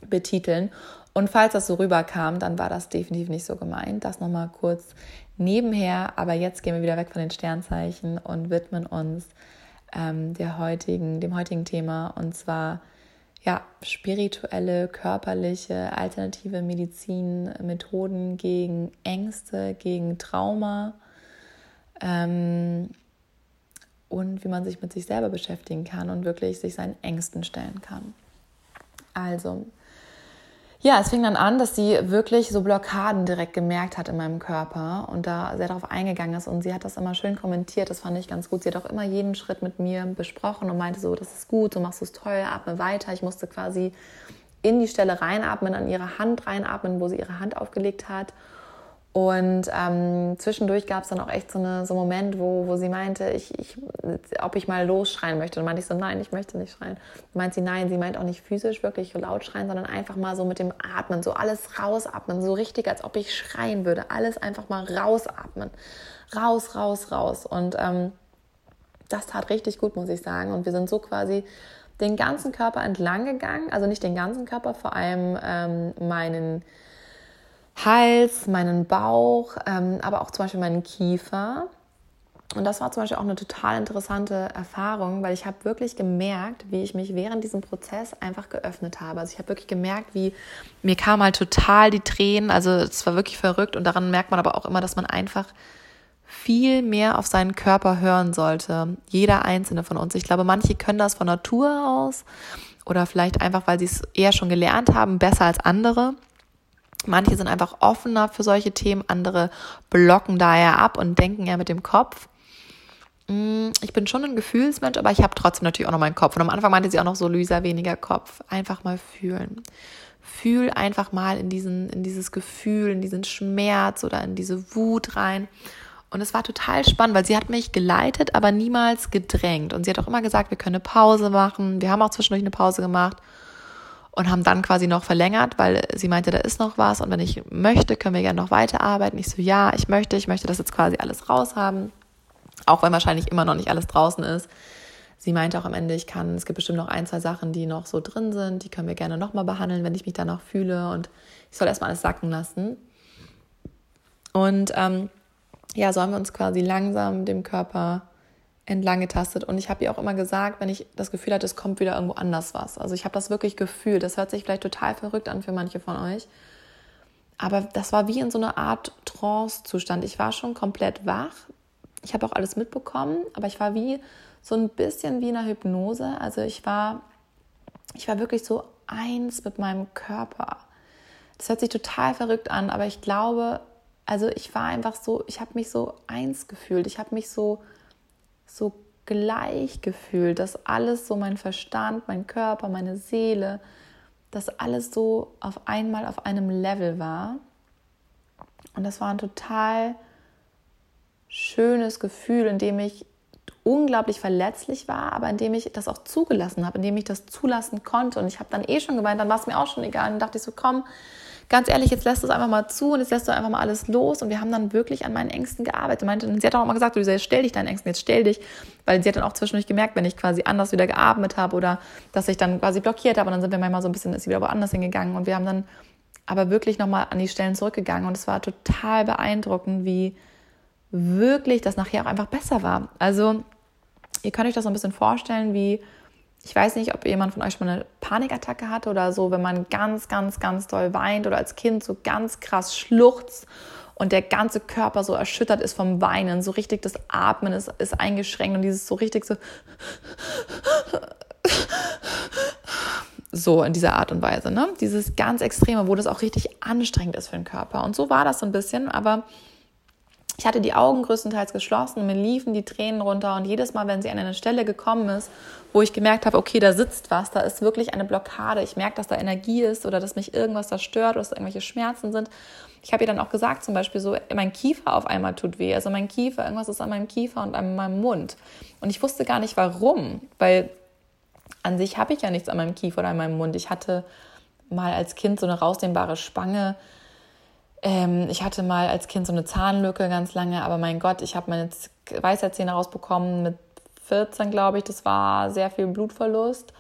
betiteln. Und falls das so rüberkam, dann war das definitiv nicht so gemeint. Das nochmal kurz nebenher. Aber jetzt gehen wir wieder weg von den Sternzeichen und widmen uns ähm, der heutigen, dem heutigen Thema. Und zwar ja, spirituelle, körperliche, alternative Medizinmethoden gegen Ängste, gegen Trauma ähm, und wie man sich mit sich selber beschäftigen kann und wirklich sich seinen Ängsten stellen kann. Also, ja, es fing dann an, dass sie wirklich so Blockaden direkt gemerkt hat in meinem Körper und da sehr darauf eingegangen ist. Und sie hat das immer schön kommentiert, das fand ich ganz gut. Sie hat auch immer jeden Schritt mit mir besprochen und meinte so, das ist gut, so machst du es toll, atme weiter. Ich musste quasi in die Stelle reinatmen, an ihre Hand reinatmen, wo sie ihre Hand aufgelegt hat. Und ähm, zwischendurch gab es dann auch echt so, eine, so einen Moment, wo, wo sie meinte, ich, ich, ob ich mal losschreien möchte. Und meinte ich so, nein, ich möchte nicht schreien. Meint sie, nein, sie meint auch nicht physisch wirklich laut schreien, sondern einfach mal so mit dem Atmen, so alles rausatmen, so richtig, als ob ich schreien würde. Alles einfach mal rausatmen. Raus, raus, raus. Und ähm, das tat richtig gut, muss ich sagen. Und wir sind so quasi den ganzen Körper entlang gegangen. Also nicht den ganzen Körper, vor allem ähm, meinen Hals, meinen Bauch, ähm, aber auch zum Beispiel meinen Kiefer. Und das war zum Beispiel auch eine total interessante Erfahrung, weil ich habe wirklich gemerkt, wie ich mich während diesem Prozess einfach geöffnet habe. Also ich habe wirklich gemerkt, wie mir kam halt total die Tränen. Also es war wirklich verrückt und daran merkt man aber auch immer, dass man einfach viel mehr auf seinen Körper hören sollte. Jeder einzelne von uns. Ich glaube, manche können das von Natur aus oder vielleicht einfach, weil sie es eher schon gelernt haben, besser als andere. Manche sind einfach offener für solche Themen, andere blocken daher ab und denken eher mit dem Kopf. Mm, ich bin schon ein Gefühlsmensch, aber ich habe trotzdem natürlich auch noch meinen Kopf. Und am Anfang meinte sie auch noch so, Lisa, weniger Kopf. Einfach mal fühlen. Fühl einfach mal in, diesen, in dieses Gefühl, in diesen Schmerz oder in diese Wut rein. Und es war total spannend, weil sie hat mich geleitet, aber niemals gedrängt. Und sie hat auch immer gesagt, wir können eine Pause machen. Wir haben auch zwischendurch eine Pause gemacht und haben dann quasi noch verlängert, weil sie meinte, da ist noch was und wenn ich möchte, können wir gerne noch weiterarbeiten. Ich so, ja, ich möchte, ich möchte das jetzt quasi alles raushaben, auch wenn wahrscheinlich immer noch nicht alles draußen ist. Sie meinte auch am Ende, ich kann, es gibt bestimmt noch ein, zwei Sachen, die noch so drin sind, die können wir gerne nochmal behandeln, wenn ich mich danach fühle und ich soll erstmal alles sacken lassen. Und ähm, ja, so haben wir uns quasi langsam dem Körper entlang getastet. Und ich habe ihr auch immer gesagt, wenn ich das Gefühl hatte, es kommt wieder irgendwo anders was. Also ich habe das wirklich gefühlt. Das hört sich vielleicht total verrückt an für manche von euch. Aber das war wie in so einer Art Trance-Zustand. Ich war schon komplett wach. Ich habe auch alles mitbekommen, aber ich war wie so ein bisschen wie in einer Hypnose. Also ich war, ich war wirklich so eins mit meinem Körper. Das hört sich total verrückt an, aber ich glaube, also ich war einfach so, ich habe mich so eins gefühlt. Ich habe mich so so gleich gefühlt, dass alles so mein Verstand, mein Körper, meine Seele, dass alles so auf einmal auf einem Level war. Und das war ein total schönes Gefühl, in dem ich unglaublich verletzlich war, aber in dem ich das auch zugelassen habe, in dem ich das zulassen konnte. Und ich habe dann eh schon geweint, dann war es mir auch schon egal. Und dachte ich so, komm, ganz ehrlich, jetzt lässt du es einfach mal zu und jetzt lässt du einfach mal alles los. Und wir haben dann wirklich an meinen Ängsten gearbeitet. Und meinte, sie hat auch immer gesagt, du jetzt stell dich deinen Ängsten, jetzt stell dich. Weil sie hat dann auch zwischendurch gemerkt, wenn ich quasi anders wieder geatmet habe oder dass ich dann quasi blockiert habe. Und dann sind wir manchmal so ein bisschen, ist sie wieder woanders hingegangen. Und wir haben dann aber wirklich nochmal an die Stellen zurückgegangen. Und es war total beeindruckend, wie wirklich das nachher auch einfach besser war. Also ihr könnt euch das so ein bisschen vorstellen, wie ich weiß nicht, ob jemand von euch schon mal eine Panikattacke hatte oder so, wenn man ganz, ganz, ganz doll weint oder als Kind so ganz krass schluchzt und der ganze Körper so erschüttert ist vom Weinen, so richtig das Atmen ist, ist eingeschränkt und dieses so richtig so so in dieser Art und Weise, ne? Dieses ganz Extreme, wo das auch richtig anstrengend ist für den Körper. Und so war das so ein bisschen, aber ich hatte die Augen größtenteils geschlossen mir liefen die Tränen runter. Und jedes Mal, wenn sie an eine Stelle gekommen ist, wo ich gemerkt habe, okay, da sitzt was, da ist wirklich eine Blockade, ich merke, dass da Energie ist oder dass mich irgendwas da stört oder dass da irgendwelche Schmerzen sind. Ich habe ihr dann auch gesagt, zum Beispiel so, mein Kiefer auf einmal tut weh. Also mein Kiefer, irgendwas ist an meinem Kiefer und an meinem Mund. Und ich wusste gar nicht warum, weil an sich habe ich ja nichts an meinem Kiefer oder an meinem Mund. Ich hatte mal als Kind so eine rausdehnbare Spange ähm, ich hatte mal als Kind so eine Zahnlücke ganz lange, aber mein Gott, ich habe meine Weisheitszähne rausbekommen mit 14, glaube ich. Das war sehr viel Blutverlust.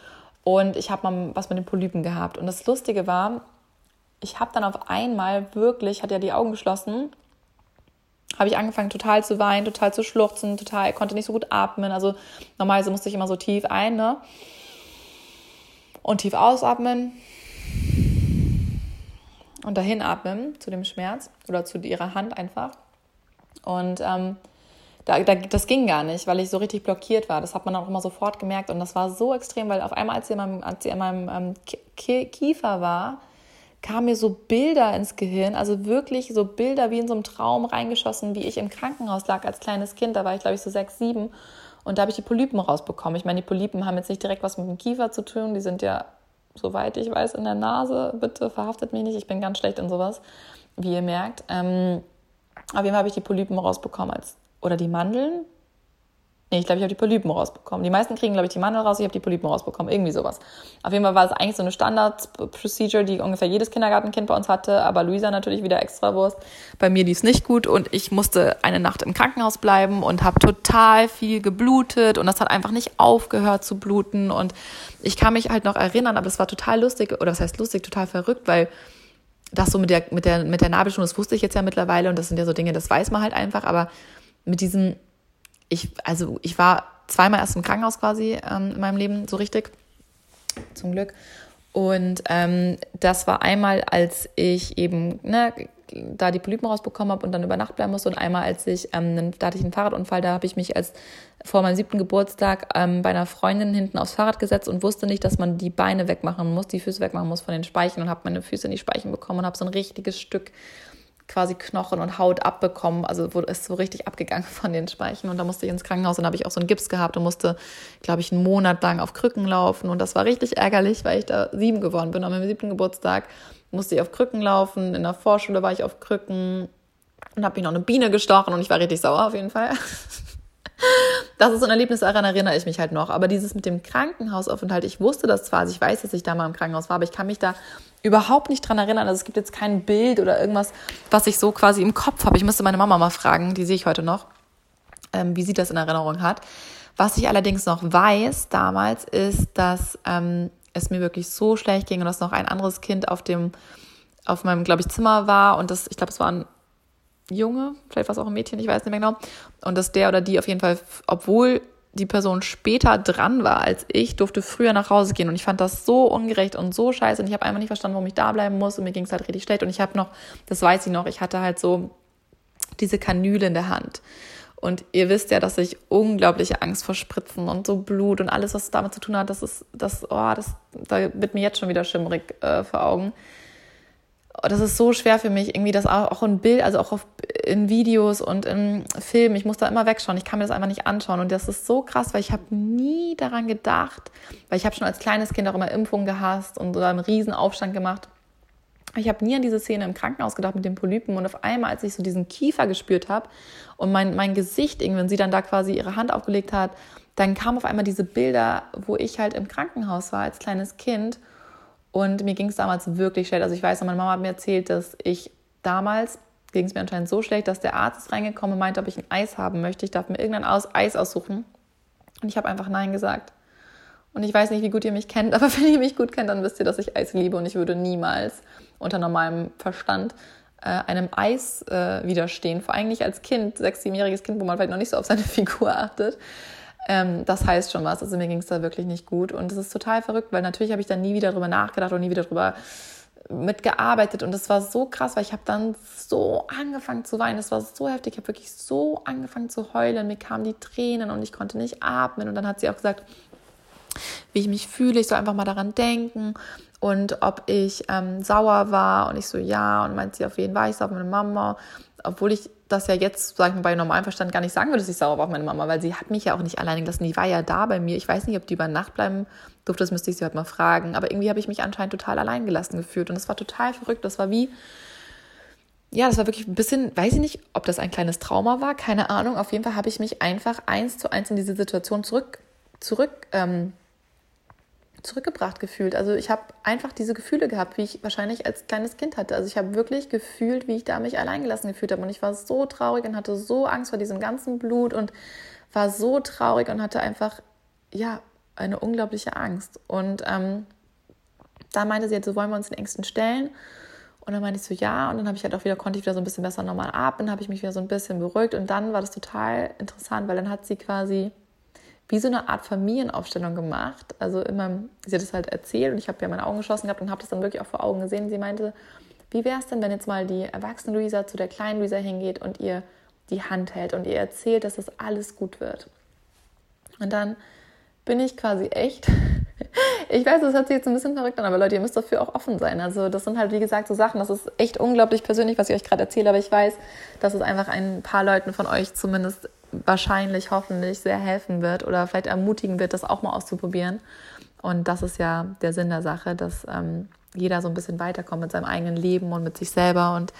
Und ich habe mal was mit den Polypen gehabt. Und das Lustige war, ich habe dann auf einmal wirklich, hatte ja die Augen geschlossen, habe ich angefangen total zu weinen, total zu schluchzen, total, konnte nicht so gut atmen. Also normalerweise musste ich immer so tief ein, ne? Und tief ausatmen und dahin atmen zu dem Schmerz oder zu ihrer Hand einfach. Und ähm, da, da, das ging gar nicht, weil ich so richtig blockiert war. Das hat man auch immer sofort gemerkt. Und das war so extrem, weil auf einmal, als sie in meinem, als sie in meinem ähm, Kiefer war, kamen mir so Bilder ins Gehirn, also wirklich so Bilder wie in so einem Traum reingeschossen, wie ich im Krankenhaus lag als kleines Kind. Da war ich, glaube ich, so sechs, sieben. Und da habe ich die Polypen rausbekommen. Ich meine, die Polypen haben jetzt nicht direkt was mit dem Kiefer zu tun. Die sind ja soweit ich weiß, in der Nase. Bitte verhaftet mich nicht, ich bin ganz schlecht in sowas, wie ihr merkt. Ähm, auf jeden Fall habe ich die Polypen rausbekommen als, oder die Mandeln. Nee, ich glaube, ich habe die Polypen rausbekommen. Die meisten kriegen, glaube ich, die Mandeln raus, ich habe die Polypen rausbekommen. Irgendwie sowas. Auf jeden Fall war es eigentlich so eine Standard-Procedure, die ungefähr jedes Kindergartenkind bei uns hatte, aber Luisa natürlich wieder extra Wurst. Bei mir lief es nicht gut und ich musste eine Nacht im Krankenhaus bleiben und habe total viel geblutet und das hat einfach nicht aufgehört zu bluten und ich kann mich halt noch erinnern, aber es war total lustig, oder was heißt lustig, total verrückt, weil das so mit der, mit der, mit der Nabelschnur, das wusste ich jetzt ja mittlerweile und das sind ja so Dinge, das weiß man halt einfach, aber mit diesem ich, also ich war zweimal erst im Krankenhaus quasi ähm, in meinem Leben, so richtig, zum Glück. Und ähm, das war einmal, als ich eben ne, da die Polypen rausbekommen habe und dann über Nacht bleiben musste. Und einmal, als ich, ähm, da hatte ich einen Fahrradunfall, da habe ich mich als vor meinem siebten Geburtstag ähm, bei einer Freundin hinten aufs Fahrrad gesetzt und wusste nicht, dass man die Beine wegmachen muss, die Füße wegmachen muss von den Speichen und habe meine Füße in die Speichen bekommen und habe so ein richtiges Stück quasi Knochen und Haut abbekommen. Also wurde es so richtig abgegangen von den Speichen. Und da musste ich ins Krankenhaus und habe ich auch so einen Gips gehabt und musste, glaube ich, einen Monat lang auf Krücken laufen. Und das war richtig ärgerlich, weil ich da sieben geworden bin. Meinem siebten Geburtstag musste ich auf Krücken laufen. In der Vorschule war ich auf Krücken und habe mich noch eine Biene gestochen und ich war richtig sauer auf jeden Fall. Das ist ein Erlebnis, daran erinnere ich mich halt noch. Aber dieses mit dem Krankenhausaufenthalt, ich wusste das zwar, also ich weiß, dass ich da mal im Krankenhaus war, aber ich kann mich da überhaupt nicht dran erinnern. Also es gibt jetzt kein Bild oder irgendwas, was ich so quasi im Kopf habe. Ich müsste meine Mama mal fragen, die sehe ich heute noch, ähm, wie sie das in Erinnerung hat. Was ich allerdings noch weiß damals ist, dass ähm, es mir wirklich so schlecht ging und dass noch ein anderes Kind auf dem auf meinem, glaube ich, Zimmer war und das, ich glaube, es war ein Junge, vielleicht war es auch ein Mädchen, ich weiß nicht mehr genau. Und dass der oder die auf jeden Fall, obwohl die Person später dran war als ich, durfte früher nach Hause gehen. Und ich fand das so ungerecht und so scheiße. Und ich habe einfach nicht verstanden, warum ich da bleiben muss. Und mir ging es halt richtig schlecht. Und ich habe noch, das weiß ich noch, ich hatte halt so diese Kanüle in der Hand. Und ihr wisst ja, dass ich unglaubliche Angst vor Spritzen und so Blut und alles, was damit zu tun hat, das ist, das, oh, das, da wird mir jetzt schon wieder schimmrig äh, vor Augen das ist so schwer für mich, irgendwie das auch in Bild, also auch auf, in Videos und in Filmen. Ich muss da immer wegschauen. Ich kann mir das einfach nicht anschauen. Und das ist so krass, weil ich habe nie daran gedacht, weil ich habe schon als kleines Kind auch immer Impfungen gehasst und so einen riesen Aufstand gemacht. Ich habe nie an diese Szene im Krankenhaus gedacht mit den Polypen und auf einmal, als ich so diesen Kiefer gespürt habe und mein, mein Gesicht, wenn sie dann da quasi ihre Hand aufgelegt hat, dann kamen auf einmal diese Bilder, wo ich halt im Krankenhaus war als kleines Kind Und mir ging es damals wirklich schlecht. Also ich weiß, meine Mama hat mir erzählt, dass ich damals ging es mir anscheinend so schlecht, dass der Arzt ist reingekommen und meinte, ob ich ein Eis haben möchte. Ich darf mir irgendein Eis aussuchen. Und ich habe einfach Nein gesagt. Und ich weiß nicht, wie gut ihr mich kennt, aber wenn ihr mich gut kennt, dann wisst ihr, dass ich Eis liebe und ich würde niemals unter normalem Verstand äh, einem Eis äh, widerstehen. Vor allem nicht als Kind, sechs, siebenjähriges Kind, wo man vielleicht noch nicht so auf seine Figur achtet. Ähm, das heißt schon was. Also mir ging es da wirklich nicht gut. Und es ist total verrückt, weil natürlich habe ich dann nie wieder drüber nachgedacht und nie wieder drüber mitgearbeitet. Und es war so krass, weil ich habe dann so angefangen zu weinen, es war so heftig, ich habe wirklich so angefangen zu heulen, mir kamen die Tränen und ich konnte nicht atmen. Und dann hat sie auch gesagt, wie ich mich fühle, ich soll einfach mal daran denken. Und ob ich ähm, sauer war. Und ich so ja. Und meint sie auf jeden Fall, ich sauer? Auf meine Mama, obwohl ich das ja jetzt, sag ich mal, bei normalem Verstand gar nicht sagen würde, dass ich sauer war auf meine Mama, weil sie hat mich ja auch nicht alleine gelassen. Die war ja da bei mir. Ich weiß nicht, ob die über Nacht bleiben durfte, das müsste ich sie heute mal fragen. Aber irgendwie habe ich mich anscheinend total allein gelassen gefühlt. Und das war total verrückt. Das war wie, ja, das war wirklich ein bisschen, weiß ich nicht, ob das ein kleines Trauma war, keine Ahnung. Auf jeden Fall habe ich mich einfach eins zu eins in diese Situation zurück, zurück ähm, zurückgebracht gefühlt. Also ich habe einfach diese Gefühle gehabt, wie ich wahrscheinlich als kleines Kind hatte. Also ich habe wirklich gefühlt, wie ich da mich alleingelassen gefühlt habe. Und ich war so traurig und hatte so Angst vor diesem ganzen Blut und war so traurig und hatte einfach, ja, eine unglaubliche Angst. Und ähm, da meinte sie jetzt, so wollen wir uns den Ängsten stellen. Und dann meinte ich so, ja. Und dann habe ich halt auch wieder, konnte ich wieder so ein bisschen besser normal atmen, habe ich mich wieder so ein bisschen beruhigt. Und dann war das total interessant, weil dann hat sie quasi wie so eine Art Familienaufstellung gemacht. Also immer, sie hat es halt erzählt und ich habe ja meine Augen geschlossen gehabt und habe das dann wirklich auch vor Augen gesehen. Sie meinte, wie wäre es denn, wenn jetzt mal die erwachsene Luisa zu der kleinen Luisa hingeht und ihr die Hand hält und ihr erzählt, dass das alles gut wird. Und dann bin ich quasi echt. Ich weiß, das hört sich jetzt ein bisschen verrückt an, aber Leute, ihr müsst dafür auch offen sein. Also das sind halt, wie gesagt, so Sachen, das ist echt unglaublich persönlich, was ich euch gerade erzähle, aber ich weiß, dass es einfach ein paar Leuten von euch zumindest wahrscheinlich, hoffentlich sehr helfen wird oder vielleicht ermutigen wird, das auch mal auszuprobieren. Und das ist ja der Sinn der Sache, dass ähm, jeder so ein bisschen weiterkommt mit seinem eigenen Leben und mit sich selber. Und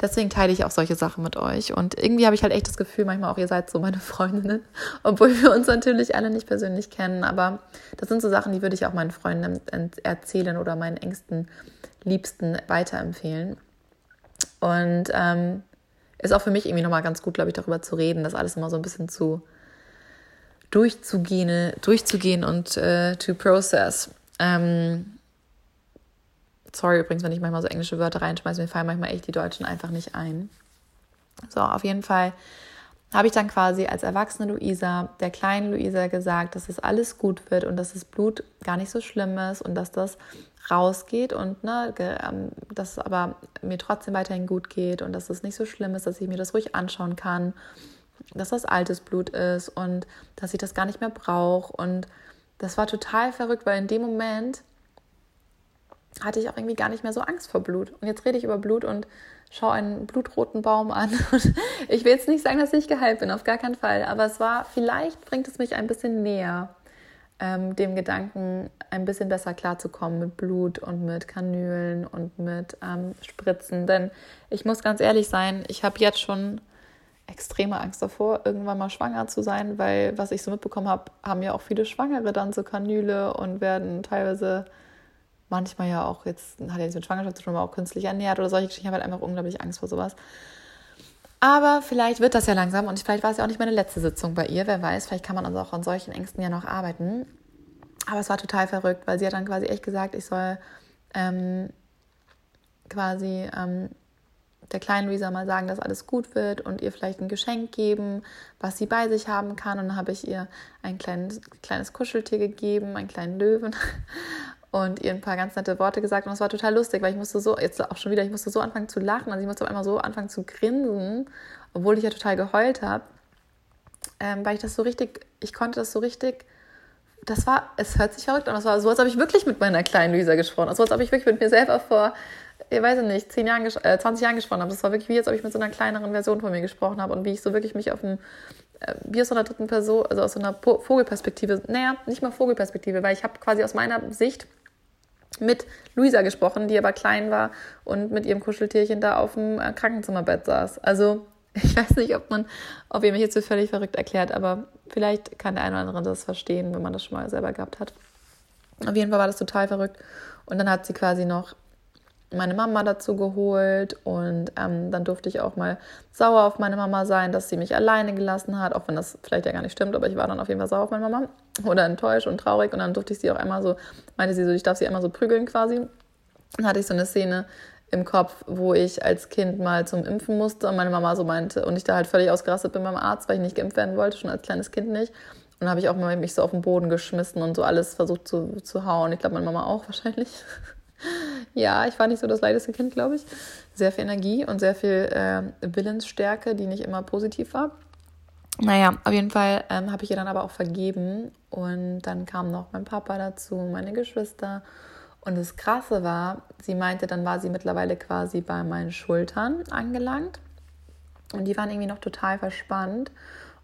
deswegen teile ich auch solche Sachen mit euch. Und irgendwie habe ich halt echt das Gefühl, manchmal auch ihr seid so meine Freundinnen, obwohl wir uns natürlich alle nicht persönlich kennen. Aber das sind so Sachen, die würde ich auch meinen Freunden erzählen oder meinen engsten Liebsten weiterempfehlen. Und ähm, ist auch für mich irgendwie nochmal ganz gut, glaube ich, darüber zu reden, das alles immer so ein bisschen zu durchzugehen, durchzugehen und äh, to process. Ähm, sorry übrigens, wenn ich manchmal so englische Wörter reinschmeiße, mir fallen manchmal echt die Deutschen einfach nicht ein. So, auf jeden Fall habe ich dann quasi als erwachsene Luisa der kleinen Luisa gesagt, dass es alles gut wird und dass das Blut gar nicht so schlimm ist und dass das rausgeht und ne, ähm, dass es aber mir trotzdem weiterhin gut geht und dass es nicht so schlimm ist, dass ich mir das ruhig anschauen kann, dass das altes Blut ist und dass ich das gar nicht mehr brauche. Und das war total verrückt, weil in dem Moment hatte ich auch irgendwie gar nicht mehr so Angst vor Blut. Und jetzt rede ich über Blut und schaue einen blutroten Baum an. Und ich will jetzt nicht sagen, dass ich geheilt bin, auf gar keinen Fall. Aber es war, vielleicht bringt es mich ein bisschen näher, ähm, dem Gedanken, ein bisschen besser klarzukommen mit Blut und mit Kanülen und mit ähm, Spritzen. Denn ich muss ganz ehrlich sein, ich habe jetzt schon extreme Angst davor, irgendwann mal schwanger zu sein, weil was ich so mitbekommen habe, haben ja auch viele Schwangere dann so Kanüle und werden teilweise manchmal ja auch jetzt, hat ja nichts mit Schwangerschaft zu tun, aber auch künstlich ernährt oder solche Geschichten. Ich habe halt einfach unglaublich Angst vor sowas. Aber vielleicht wird das ja langsam und vielleicht war es ja auch nicht meine letzte Sitzung bei ihr, wer weiß, vielleicht kann man also auch an solchen Ängsten ja noch arbeiten. Aber es war total verrückt, weil sie hat dann quasi echt gesagt, ich soll ähm, quasi ähm, der kleinen Luisa mal sagen, dass alles gut wird und ihr vielleicht ein Geschenk geben, was sie bei sich haben kann. Und dann habe ich ihr ein kleines, kleines Kuscheltier gegeben, einen kleinen Löwen und ihr ein paar ganz nette Worte gesagt und es war total lustig, weil ich musste so, jetzt auch schon wieder, ich musste so anfangen zu lachen, also ich musste auf einmal so anfangen zu grinsen, obwohl ich ja total geheult habe, ähm, weil ich das so richtig, ich konnte das so richtig, das war, es hört sich verrückt an, es war so, als ob ich wirklich mit meiner kleinen Luisa gesprochen habe, so als ob ich wirklich mit mir selber vor, ich weiß nicht, 10 Jahren, äh, 20 Jahren gesprochen habe. Das war wirklich wie, als ob ich mit so einer kleineren Version von mir gesprochen habe und wie ich so wirklich mich auf dem, äh, wie aus so einer dritten Person, also aus so einer Vogelperspektive, naja, nicht mal Vogelperspektive, weil ich habe quasi aus meiner Sicht mit Luisa gesprochen, die aber klein war und mit ihrem Kuscheltierchen da auf dem äh, Krankenzimmerbett saß. Also ich weiß nicht, ob man, ob ihr mich jetzt so völlig verrückt erklärt, aber vielleicht kann der eine oder andere das verstehen, wenn man das schon mal selber gehabt hat. Auf jeden Fall war das total verrückt. Und dann hat sie quasi noch meine Mama dazu geholt und ähm, dann durfte ich auch mal sauer auf meine Mama sein, dass sie mich alleine gelassen hat, auch wenn das vielleicht ja gar nicht stimmt, aber ich war dann auf jeden Fall sauer auf meine Mama oder enttäuscht und traurig und dann durfte ich sie auch einmal so, meinte sie so, ich darf sie einmal so prügeln quasi. Dann hatte ich so eine Szene im Kopf, wo ich als Kind mal zum Impfen musste und meine Mama so meinte und ich da halt völlig ausgerastet bin beim Arzt, weil ich nicht geimpft werden wollte, schon als kleines Kind nicht. Und habe ich auch mal mich so auf den Boden geschmissen und so alles versucht zu, zu hauen. Ich glaube, meine Mama auch wahrscheinlich. Ja, ich war nicht so das leideste Kind, glaube ich. Sehr viel Energie und sehr viel äh, Willensstärke, die nicht immer positiv war. Naja, auf jeden Fall ähm, habe ich ihr dann aber auch vergeben. Und dann kam noch mein Papa dazu, meine Geschwister. Und das Krasse war, sie meinte, dann war sie mittlerweile quasi bei meinen Schultern angelangt. Und die waren irgendwie noch total verspannt.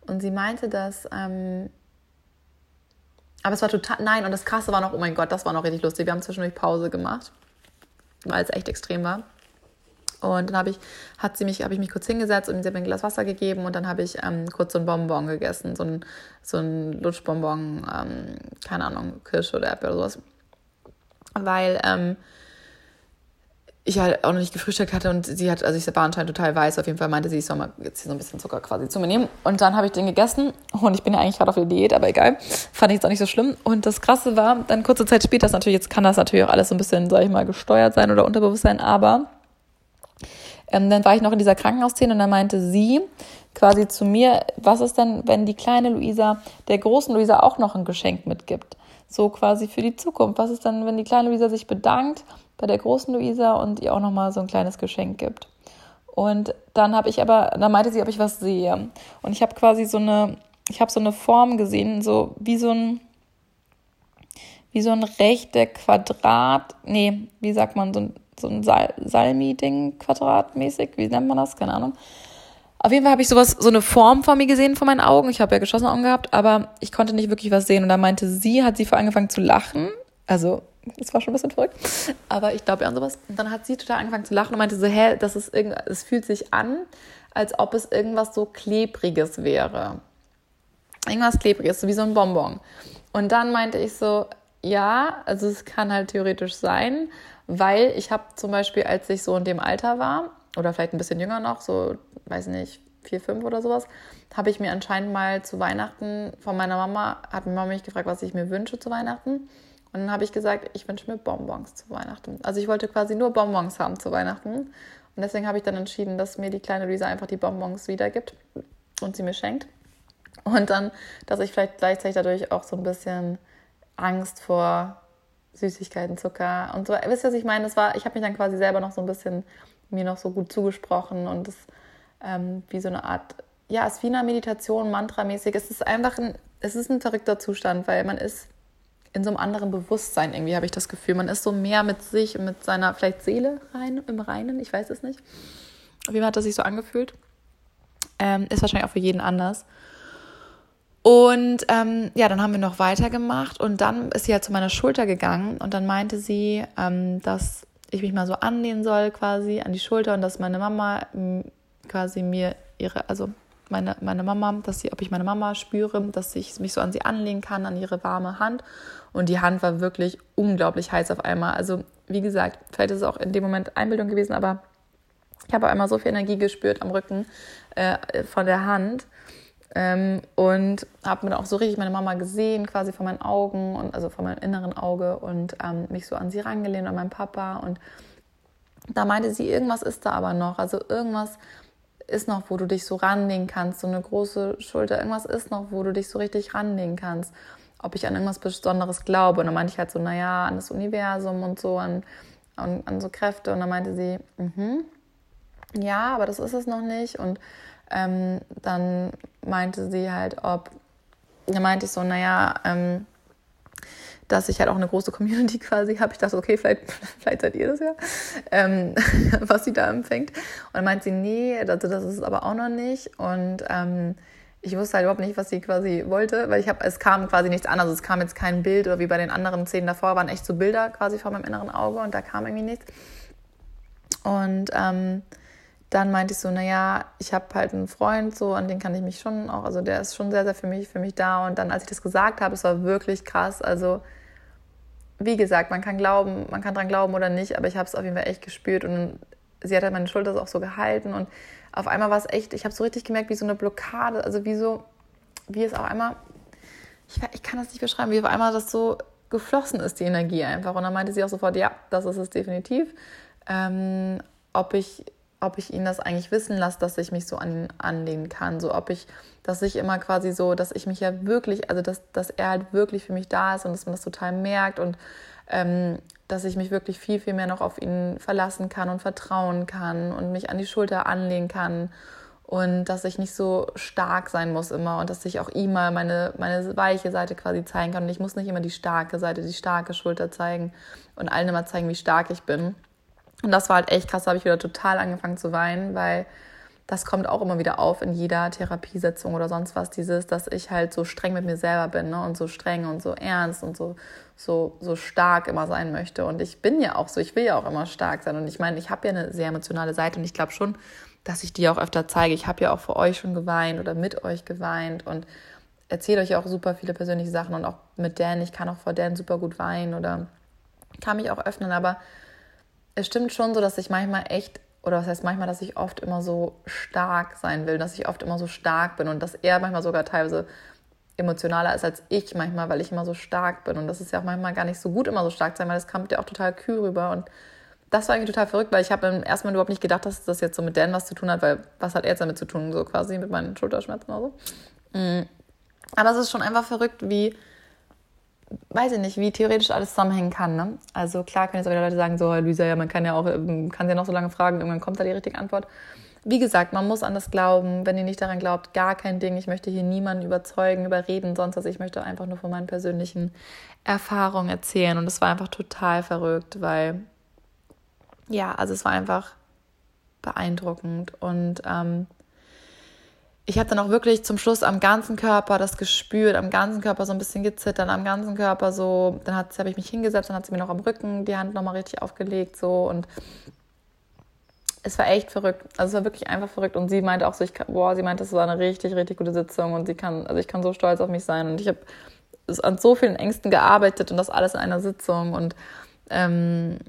Und sie meinte, dass. Ähm, aber es war total. Nein, und das Krasse war noch, oh mein Gott, das war noch richtig lustig. Wir haben zwischendurch Pause gemacht, weil es echt extrem war. Und dann habe ich, hat mich, ich mich kurz hingesetzt und sie hat mir ein Glas Wasser gegeben und dann habe ich ähm, kurz so ein Bonbon gegessen, so ein, so ein Lutschbonbon, ähm, keine Ahnung, Kirsche oder Erdbeer oder sowas weil ähm, ich halt auch noch nicht gefrühstückt hatte und sie hat, also ich war anscheinend total weiß, auf jeden Fall meinte sie, ich soll mal jetzt hier so ein bisschen Zucker quasi zu mir nehmen. Und dann habe ich den gegessen und ich bin ja eigentlich gerade auf der Diät, aber egal, fand ich jetzt auch nicht so schlimm. Und das Krasse war, dann kurze Zeit später, das natürlich, jetzt kann das natürlich auch alles so ein bisschen, sag ich mal, gesteuert sein oder unterbewusst sein, aber ähm, dann war ich noch in dieser Krankenhausszene und dann meinte sie quasi zu mir, was ist denn, wenn die kleine Luisa der großen Luisa auch noch ein Geschenk mitgibt? So quasi für die Zukunft. Was ist dann, wenn die kleine Luisa sich bedankt bei der großen Luisa und ihr auch nochmal so ein kleines Geschenk gibt? Und dann habe ich aber, dann meinte sie, ob ich was sehe. Und ich habe quasi so eine, ich habe so eine Form gesehen, so wie so ein, wie so ein Rechteck, Quadrat, nee, wie sagt man, so ein, so ein Salmi-Ding quadratmäßig, wie nennt man das? Keine Ahnung. Auf jeden Fall habe ich sowas, so eine Form vor mir gesehen vor meinen Augen. Ich habe ja geschlossene Augen gehabt, aber ich konnte nicht wirklich was sehen. Und da meinte sie, hat sie vor angefangen zu lachen. Also, das war schon ein bisschen verrückt. Aber ich glaube ja an sowas. Und dann hat sie total angefangen zu lachen und meinte so, hä, das ist irgend, es fühlt sich an, als ob es irgendwas so Klebriges wäre. Irgendwas Klebriges, so wie so ein Bonbon. Und dann meinte ich so, ja, also es kann halt theoretisch sein, weil ich habe zum Beispiel, als ich so in dem Alter war, oder vielleicht ein bisschen jünger noch, so, weiß nicht, vier, fünf oder sowas, habe ich mir anscheinend mal zu Weihnachten von meiner Mama, hat meine Mama mich gefragt, was ich mir wünsche zu Weihnachten. Und dann habe ich gesagt, ich wünsche mir Bonbons zu Weihnachten. Also ich wollte quasi nur Bonbons haben zu Weihnachten. Und deswegen habe ich dann entschieden, dass mir die kleine Luisa einfach die Bonbons wiedergibt und sie mir schenkt. Und dann, dass ich vielleicht gleichzeitig dadurch auch so ein bisschen Angst vor Süßigkeiten, Zucker und so. Wisst ihr, was ich meine? Das war, ich habe mich dann quasi selber noch so ein bisschen mir noch so gut zugesprochen und es ähm, wie so eine Art, ja, es ist wie eine Meditation, Mantramäßig. Es ist einfach ein, es ist ein verrückter Zustand, weil man ist in so einem anderen Bewusstsein irgendwie, habe ich das Gefühl. Man ist so mehr mit sich und mit seiner vielleicht Seele rein, im Reinen, ich weiß es nicht. Auf jeden Fall hat das sich so angefühlt. Ähm, ist wahrscheinlich auch für jeden anders. Und ähm, ja, dann haben wir noch weitergemacht und dann ist sie halt zu meiner Schulter gegangen und dann meinte sie, ähm, dass ich mich mal so anlehnen soll quasi an die Schulter und dass meine Mama quasi mir ihre, also meine, meine Mama, dass sie, ob ich meine Mama spüre, dass ich mich so an sie anlehnen kann, an ihre warme Hand. Und die Hand war wirklich unglaublich heiß auf einmal. Also, wie gesagt, vielleicht ist es auch in dem Moment Einbildung gewesen, aber ich habe einmal so viel Energie gespürt am Rücken äh, von der Hand. Ähm, und habe mir auch so richtig meine Mama gesehen, quasi vor meinen Augen und also vor meinem inneren Auge und ähm, mich so an sie rangelehnt, an meinen Papa. Und da meinte sie, irgendwas ist da aber noch. Also irgendwas ist noch, wo du dich so ranlegen kannst, so eine große Schulter, irgendwas ist noch, wo du dich so richtig ranlegen kannst. Ob ich an irgendwas Besonderes glaube. Und dann meinte ich halt so, naja, an das Universum und so, an, an, an so Kräfte. Und dann meinte sie, mhm, ja, aber das ist es noch nicht. Und ähm, dann meinte sie halt, ob, da meinte ich so, naja, ähm, dass ich halt auch eine große Community quasi habe. Ich dachte, okay, vielleicht, vielleicht seid ihr das ja, ähm, was sie da empfängt. Und dann meinte sie, nee, also das ist es aber auch noch nicht. Und ähm, ich wusste halt überhaupt nicht, was sie quasi wollte, weil ich habe, es kam quasi nichts an. Also es kam jetzt kein Bild oder wie bei den anderen Szenen davor, waren echt so Bilder quasi vor meinem inneren Auge und da kam irgendwie nichts. Und ähm, dann meinte ich so, naja, ich habe halt einen Freund, so an den kann ich mich schon auch, also der ist schon sehr, sehr für mich, für mich da. Und dann, als ich das gesagt habe, es war wirklich krass. Also wie gesagt, man kann glauben, man kann dran glauben oder nicht, aber ich habe es auf jeden Fall echt gespürt und sie hat halt meine Schulter auch so gehalten und auf einmal war es echt, ich habe so richtig gemerkt, wie so eine Blockade, also wie so, wie es auf einmal, ich, ich kann das nicht beschreiben, wie auf einmal das so geflossen ist, die Energie einfach. Und dann meinte sie auch sofort, ja, das ist es definitiv. Ähm, ob ich ob ich ihn das eigentlich wissen lasse, dass ich mich so an ihn anlehnen kann. So ob ich, dass ich immer quasi so, dass ich mich ja wirklich, also dass, dass er halt wirklich für mich da ist und dass man das total merkt und ähm, dass ich mich wirklich viel, viel mehr noch auf ihn verlassen kann und vertrauen kann und mich an die Schulter anlehnen kann und dass ich nicht so stark sein muss immer und dass ich auch ihm mal meine, meine weiche Seite quasi zeigen kann und ich muss nicht immer die starke Seite, die starke Schulter zeigen und allen immer zeigen, wie stark ich bin. Und das war halt echt krass, da habe ich wieder total angefangen zu weinen, weil das kommt auch immer wieder auf in jeder Therapiesitzung oder sonst was, dieses, dass ich halt so streng mit mir selber bin ne? und so streng und so ernst und so, so, so stark immer sein möchte. Und ich bin ja auch so, ich will ja auch immer stark sein. Und ich meine, ich habe ja eine sehr emotionale Seite und ich glaube schon, dass ich die auch öfter zeige. Ich habe ja auch für euch schon geweint oder mit euch geweint und erzähle euch auch super viele persönliche Sachen und auch mit Dan. Ich kann auch vor Dan super gut weinen oder kann mich auch öffnen, aber es stimmt schon so, dass ich manchmal echt, oder was heißt manchmal, dass ich oft immer so stark sein will, dass ich oft immer so stark bin und dass er manchmal sogar teilweise emotionaler ist als ich manchmal, weil ich immer so stark bin. Und das ist ja auch manchmal gar nicht so gut, immer so stark sein, weil das kommt ja auch total kühl rüber. Und das war eigentlich total verrückt, weil ich habe im ersten Mal überhaupt nicht gedacht, dass das jetzt so mit Dan was zu tun hat, weil was hat er jetzt damit zu tun, so quasi mit meinen Schulterschmerzen oder so. Mm. Aber es ist schon einfach verrückt, wie weiß ich nicht, wie theoretisch alles zusammenhängen kann. Ne? Also klar können jetzt auch wieder Leute sagen, so, Luisa, ja, man kann ja auch, ähm, kann ja noch so lange fragen, irgendwann kommt da die richtige Antwort. Wie gesagt, man muss an das glauben. Wenn ihr nicht daran glaubt, gar kein Ding. Ich möchte hier niemanden überzeugen, überreden, sonst was. Ich möchte einfach nur von meinen persönlichen Erfahrungen erzählen. Und es war einfach total verrückt, weil, ja, also es war einfach beeindruckend. Und ähm, ich habe dann auch wirklich zum Schluss am ganzen Körper das gespürt, am ganzen Körper so ein bisschen gezittert, am ganzen Körper so, dann habe ich mich hingesetzt, dann hat sie mir noch am Rücken die Hand nochmal richtig aufgelegt so. Und es war echt verrückt. Also es war wirklich einfach verrückt. Und sie meinte auch so, ich kann, boah, sie meinte, es war eine richtig, richtig gute Sitzung und sie kann, also ich kann so stolz auf mich sein. Und ich habe an so vielen Ängsten gearbeitet und das alles in einer Sitzung. Und ähm,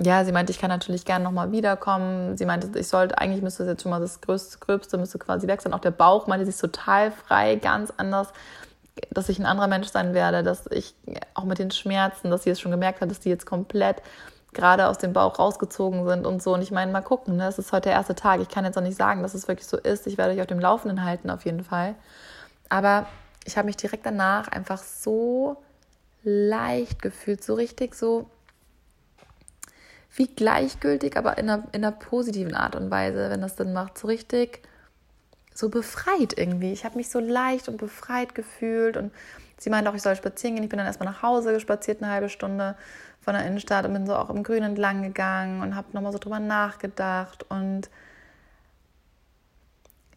ja, sie meinte, ich kann natürlich gerne nochmal wiederkommen. Sie meinte, ich sollte, eigentlich müsste das jetzt schon mal das Größte, Gröbste, müsste quasi weg sein. Auch der Bauch meinte, sie ist total frei, ganz anders, dass ich ein anderer Mensch sein werde, dass ich auch mit den Schmerzen, dass sie es schon gemerkt hat, dass die jetzt komplett gerade aus dem Bauch rausgezogen sind und so. Und ich meine, mal gucken, ne? es ist heute der erste Tag. Ich kann jetzt auch nicht sagen, dass es wirklich so ist. Ich werde euch auf dem Laufenden halten, auf jeden Fall. Aber ich habe mich direkt danach einfach so leicht gefühlt, so richtig so wie gleichgültig, aber in einer, in einer positiven Art und Weise, wenn das dann macht, so richtig so befreit irgendwie. Ich habe mich so leicht und befreit gefühlt und sie meinte auch, ich soll spazieren gehen. Ich bin dann erstmal nach Hause gespaziert, eine halbe Stunde von der Innenstadt und bin so auch im Grün entlang gegangen und habe nochmal so drüber nachgedacht und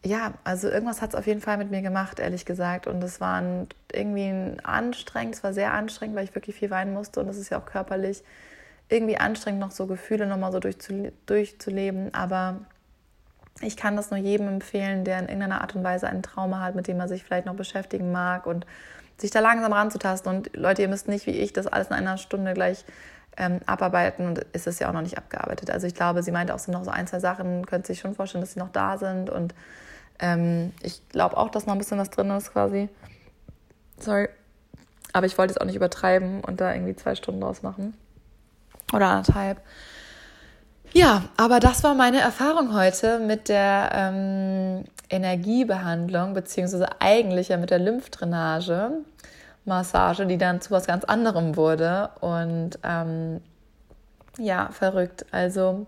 ja, also irgendwas hat es auf jeden Fall mit mir gemacht, ehrlich gesagt. Und es war ein, irgendwie ein anstrengend, es war sehr anstrengend, weil ich wirklich viel weinen musste und das ist ja auch körperlich irgendwie anstrengend, noch so Gefühle nochmal so durchzuleben. Aber ich kann das nur jedem empfehlen, der in irgendeiner Art und Weise ein Trauma hat, mit dem man sich vielleicht noch beschäftigen mag und sich da langsam ranzutasten. Und Leute, ihr müsst nicht wie ich das alles in einer Stunde gleich ähm, abarbeiten und ist es ja auch noch nicht abgearbeitet. Also ich glaube, sie meinte auch, so noch so ein, zwei Sachen, könnt sich schon vorstellen, dass sie noch da sind. Und ähm, ich glaube auch, dass noch ein bisschen was drin ist quasi. Sorry. Aber ich wollte es auch nicht übertreiben und da irgendwie zwei Stunden draus machen oder anderthalb. Ja, aber das war meine Erfahrung heute mit der ähm, Energiebehandlung, beziehungsweise eigentlich ja mit der Lymphdrainage, Massage, die dann zu was ganz anderem wurde. Und ähm, ja, verrückt. Also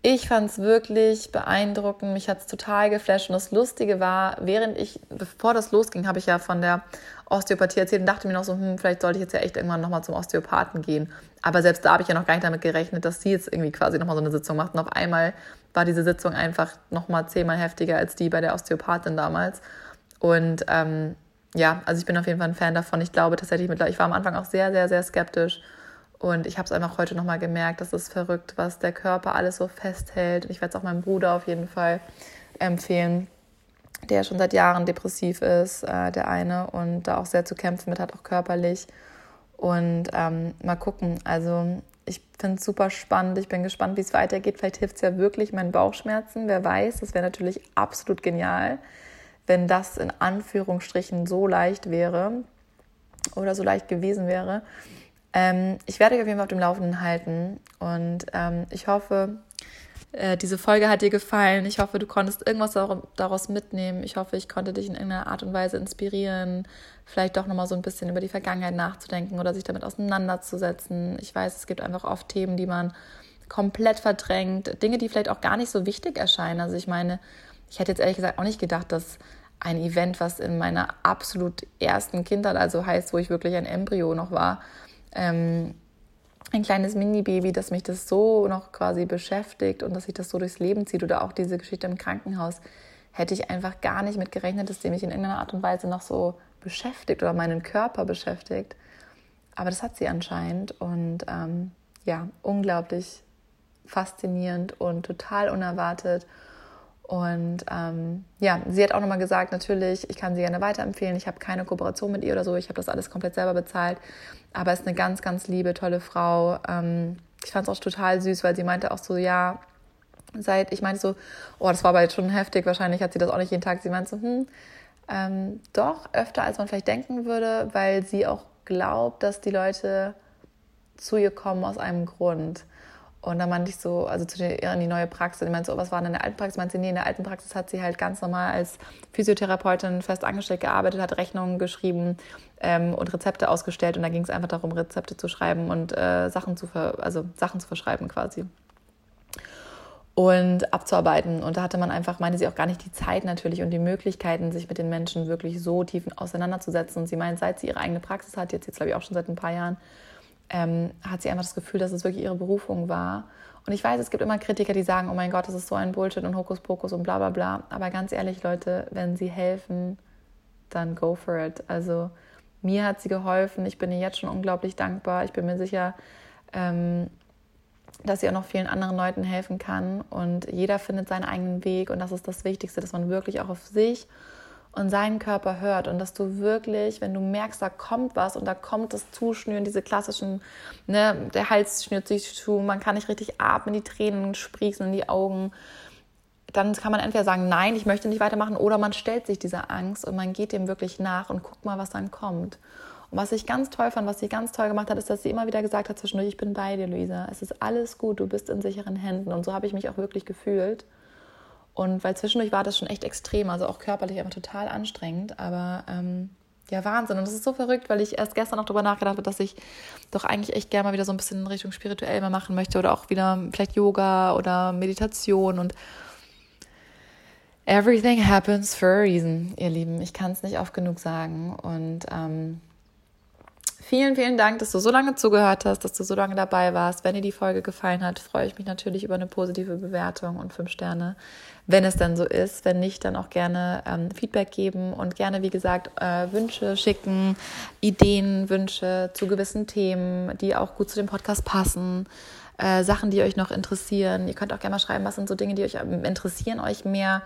ich fand es wirklich beeindruckend. Mich hat es total geflasht. Und das Lustige war, während ich, bevor das losging, habe ich ja von der Osteopathie erzählt und dachte mir noch so, hm, vielleicht sollte ich jetzt ja echt irgendwann nochmal zum Osteopathen gehen. Aber selbst da habe ich ja noch gar nicht damit gerechnet, dass sie jetzt irgendwie quasi nochmal so eine Sitzung macht. Und auf einmal war diese Sitzung einfach nochmal zehnmal heftiger als die bei der Osteopathin damals. Und ähm, ja, also ich bin auf jeden Fall ein Fan davon. Ich glaube tatsächlich mittlerweile, ich war am Anfang auch sehr, sehr, sehr skeptisch. Und ich habe es einfach heute nochmal gemerkt, das ist verrückt, was der Körper alles so festhält. Und ich werde es auch meinem Bruder auf jeden Fall empfehlen der schon seit Jahren depressiv ist, äh, der eine, und da auch sehr zu kämpfen mit hat, auch körperlich. Und ähm, mal gucken. Also ich finde es super spannend. Ich bin gespannt, wie es weitergeht. Vielleicht hilft es ja wirklich meinen Bauchschmerzen. Wer weiß, das wäre natürlich absolut genial, wenn das in Anführungsstrichen so leicht wäre oder so leicht gewesen wäre. Ähm, ich werde dich auf jeden Fall auf dem Laufenden halten und ähm, ich hoffe, äh, diese Folge hat dir gefallen. Ich hoffe, du konntest irgendwas daraus mitnehmen. Ich hoffe, ich konnte dich in irgendeiner Art und Weise inspirieren, vielleicht doch nochmal so ein bisschen über die Vergangenheit nachzudenken oder sich damit auseinanderzusetzen. Ich weiß, es gibt einfach oft Themen, die man komplett verdrängt, Dinge, die vielleicht auch gar nicht so wichtig erscheinen. Also ich meine, ich hätte jetzt ehrlich gesagt auch nicht gedacht, dass ein Event, was in meiner absolut ersten Kindheit, also heißt, wo ich wirklich ein Embryo noch war, ähm, ein kleines Mini-Baby, dass mich das so noch quasi beschäftigt und dass sich das so durchs Leben zieht oder auch diese Geschichte im Krankenhaus, hätte ich einfach gar nicht mit gerechnet, dass die mich in irgendeiner Art und Weise noch so beschäftigt oder meinen Körper beschäftigt. Aber das hat sie anscheinend und ähm, ja, unglaublich faszinierend und total unerwartet. Und ähm, ja, sie hat auch nochmal gesagt, natürlich, ich kann sie gerne weiterempfehlen. Ich habe keine Kooperation mit ihr oder so. Ich habe das alles komplett selber bezahlt. Aber ist eine ganz, ganz liebe, tolle Frau. Ähm, ich fand es auch total süß, weil sie meinte auch so, ja, seit, ich meinte so, oh, das war aber jetzt schon heftig. Wahrscheinlich hat sie das auch nicht jeden Tag. Sie meinte so, hm, ähm, doch öfter, als man vielleicht denken würde, weil sie auch glaubt, dass die Leute zu ihr kommen aus einem Grund. Und dann meinte ich so, also zu der, in die neue Praxis, ich meinte so, was war denn in der alten Praxis? Meinte sie, nee, in der alten Praxis hat sie halt ganz normal als Physiotherapeutin fest angestellt gearbeitet, hat Rechnungen geschrieben ähm, und Rezepte ausgestellt. Und da ging es einfach darum, Rezepte zu schreiben und äh, Sachen zu ver also Sachen zu verschreiben quasi. Und abzuarbeiten. Und da hatte man einfach, meinte sie, auch gar nicht die Zeit natürlich und die Möglichkeiten, sich mit den Menschen wirklich so tief auseinanderzusetzen. Und sie meint, seit sie ihre eigene Praxis hat, jetzt, jetzt glaube ich auch schon seit ein paar Jahren, ähm, hat sie einfach das Gefühl, dass es wirklich ihre Berufung war. Und ich weiß, es gibt immer Kritiker, die sagen, oh mein Gott, das ist so ein Bullshit und Hokuspokus und bla bla bla. Aber ganz ehrlich, Leute, wenn sie helfen, dann go for it. Also mir hat sie geholfen. Ich bin ihr jetzt schon unglaublich dankbar. Ich bin mir sicher, ähm, dass sie auch noch vielen anderen Leuten helfen kann. Und jeder findet seinen eigenen Weg. Und das ist das Wichtigste, dass man wirklich auch auf sich und seinen Körper hört und dass du wirklich, wenn du merkst, da kommt was und da kommt das Zuschnüren, diese klassischen, ne, der Hals schnürt sich zu, man kann nicht richtig atmen, die Tränen sprießen in die Augen, dann kann man entweder sagen, nein, ich möchte nicht weitermachen, oder man stellt sich dieser Angst und man geht dem wirklich nach und guckt mal, was dann kommt. Und was ich ganz toll fand, was sie ganz toll gemacht hat, ist, dass sie immer wieder gesagt hat zwischendurch, ich bin bei dir, Luisa. Es ist alles gut, du bist in sicheren Händen. Und so habe ich mich auch wirklich gefühlt. Und weil zwischendurch war das schon echt extrem, also auch körperlich einfach total anstrengend, aber ähm, ja, Wahnsinn. Und das ist so verrückt, weil ich erst gestern noch darüber nachgedacht habe, dass ich doch eigentlich echt gerne mal wieder so ein bisschen in Richtung spirituell mehr machen möchte oder auch wieder vielleicht Yoga oder Meditation und everything happens for a reason, ihr Lieben. Ich kann es nicht oft genug sagen. Und ähm, Vielen, vielen Dank, dass du so lange zugehört hast, dass du so lange dabei warst. Wenn dir die Folge gefallen hat, freue ich mich natürlich über eine positive Bewertung und fünf Sterne, wenn es dann so ist. Wenn nicht, dann auch gerne ähm, Feedback geben und gerne, wie gesagt, äh, Wünsche schicken, Ideen, Wünsche zu gewissen Themen, die auch gut zu dem Podcast passen. Äh, Sachen, die euch noch interessieren. Ihr könnt auch gerne mal schreiben, was sind so Dinge, die euch ähm, interessieren, euch mehr.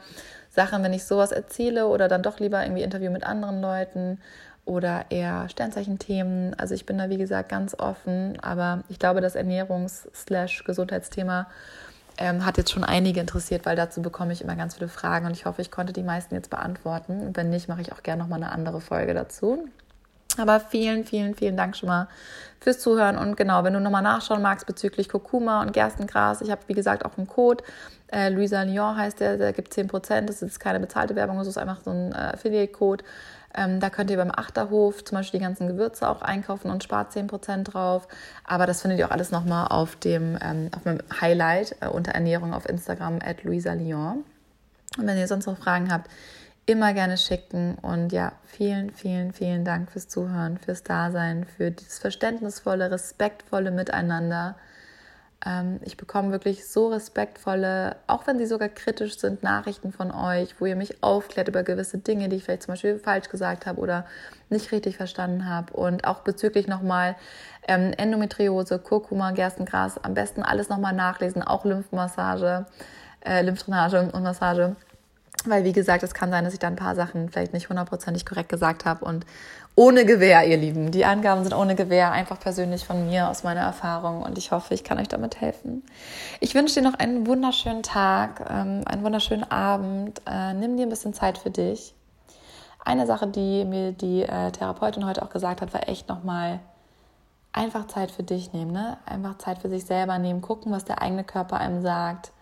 Sachen, wenn ich sowas erzähle oder dann doch lieber irgendwie Interview mit anderen Leuten oder eher Sternzeichenthemen. Also ich bin da, wie gesagt, ganz offen, aber ich glaube, das Ernährungs-Gesundheitsthema ähm, hat jetzt schon einige interessiert, weil dazu bekomme ich immer ganz viele Fragen und ich hoffe, ich konnte die meisten jetzt beantworten. Wenn nicht, mache ich auch gerne nochmal eine andere Folge dazu. Aber vielen, vielen, vielen Dank schon mal fürs Zuhören. Und genau, wenn du nochmal nachschauen magst bezüglich Kurkuma und Gerstengras, ich habe, wie gesagt, auch einen Code. Äh, Luisa Lyon heißt der, der gibt 10%. Das ist keine bezahlte Werbung, das ist einfach so ein äh, Affiliate-Code. Ähm, da könnt ihr beim Achterhof zum Beispiel die ganzen Gewürze auch einkaufen und spart 10% drauf. Aber das findet ihr auch alles nochmal auf dem ähm, auf meinem Highlight äh, unter Ernährung auf Instagram at Luisa Lyon. Und wenn ihr sonst noch Fragen habt, immer gerne schicken. Und ja, vielen, vielen, vielen Dank fürs Zuhören, fürs Dasein, für dieses verständnisvolle, respektvolle Miteinander. Ähm, ich bekomme wirklich so respektvolle, auch wenn sie sogar kritisch sind, Nachrichten von euch, wo ihr mich aufklärt über gewisse Dinge, die ich vielleicht zum Beispiel falsch gesagt habe oder nicht richtig verstanden habe. Und auch bezüglich nochmal ähm, Endometriose, Kurkuma, Gerstengras, am besten alles nochmal nachlesen, auch Lymphmassage, äh, Lymphdrainage und Massage Weil, wie gesagt, es kann sein, dass ich da ein paar Sachen vielleicht nicht hundertprozentig korrekt gesagt habe. Und ohne Gewehr, ihr Lieben. Die Angaben sind ohne Gewehr, einfach persönlich von mir, aus meiner Erfahrung. Und ich hoffe, ich kann euch damit helfen. Ich wünsche dir noch einen wunderschönen Tag, ähm, einen wunderschönen Abend. Äh, nimm dir ein bisschen Zeit für dich. Eine Sache, die mir die äh, Therapeutin heute auch gesagt hat, war echt nochmal einfach Zeit für dich nehmen. Ne? Einfach Zeit für sich selber nehmen. Gucken, was der eigene Körper einem sagt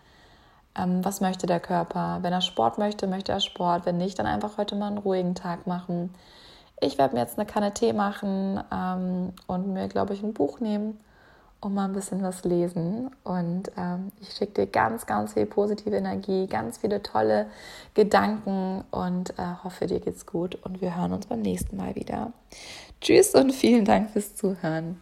ähm, was möchte der Körper. Wenn er Sport möchte, möchte er Sport. Wenn nicht, dann einfach heute mal einen ruhigen Tag machen. Ich werde mir jetzt eine Kanne Tee machen ähm, und mir, glaube ich, ein Buch nehmen und mal ein bisschen was lesen. Und ähm, ich schicke dir ganz, ganz viel positive Energie, ganz viele tolle Gedanken und äh, hoffe, dir geht's gut. Und wir hören uns beim nächsten Mal wieder. Tschüss und vielen Dank fürs Zuhören.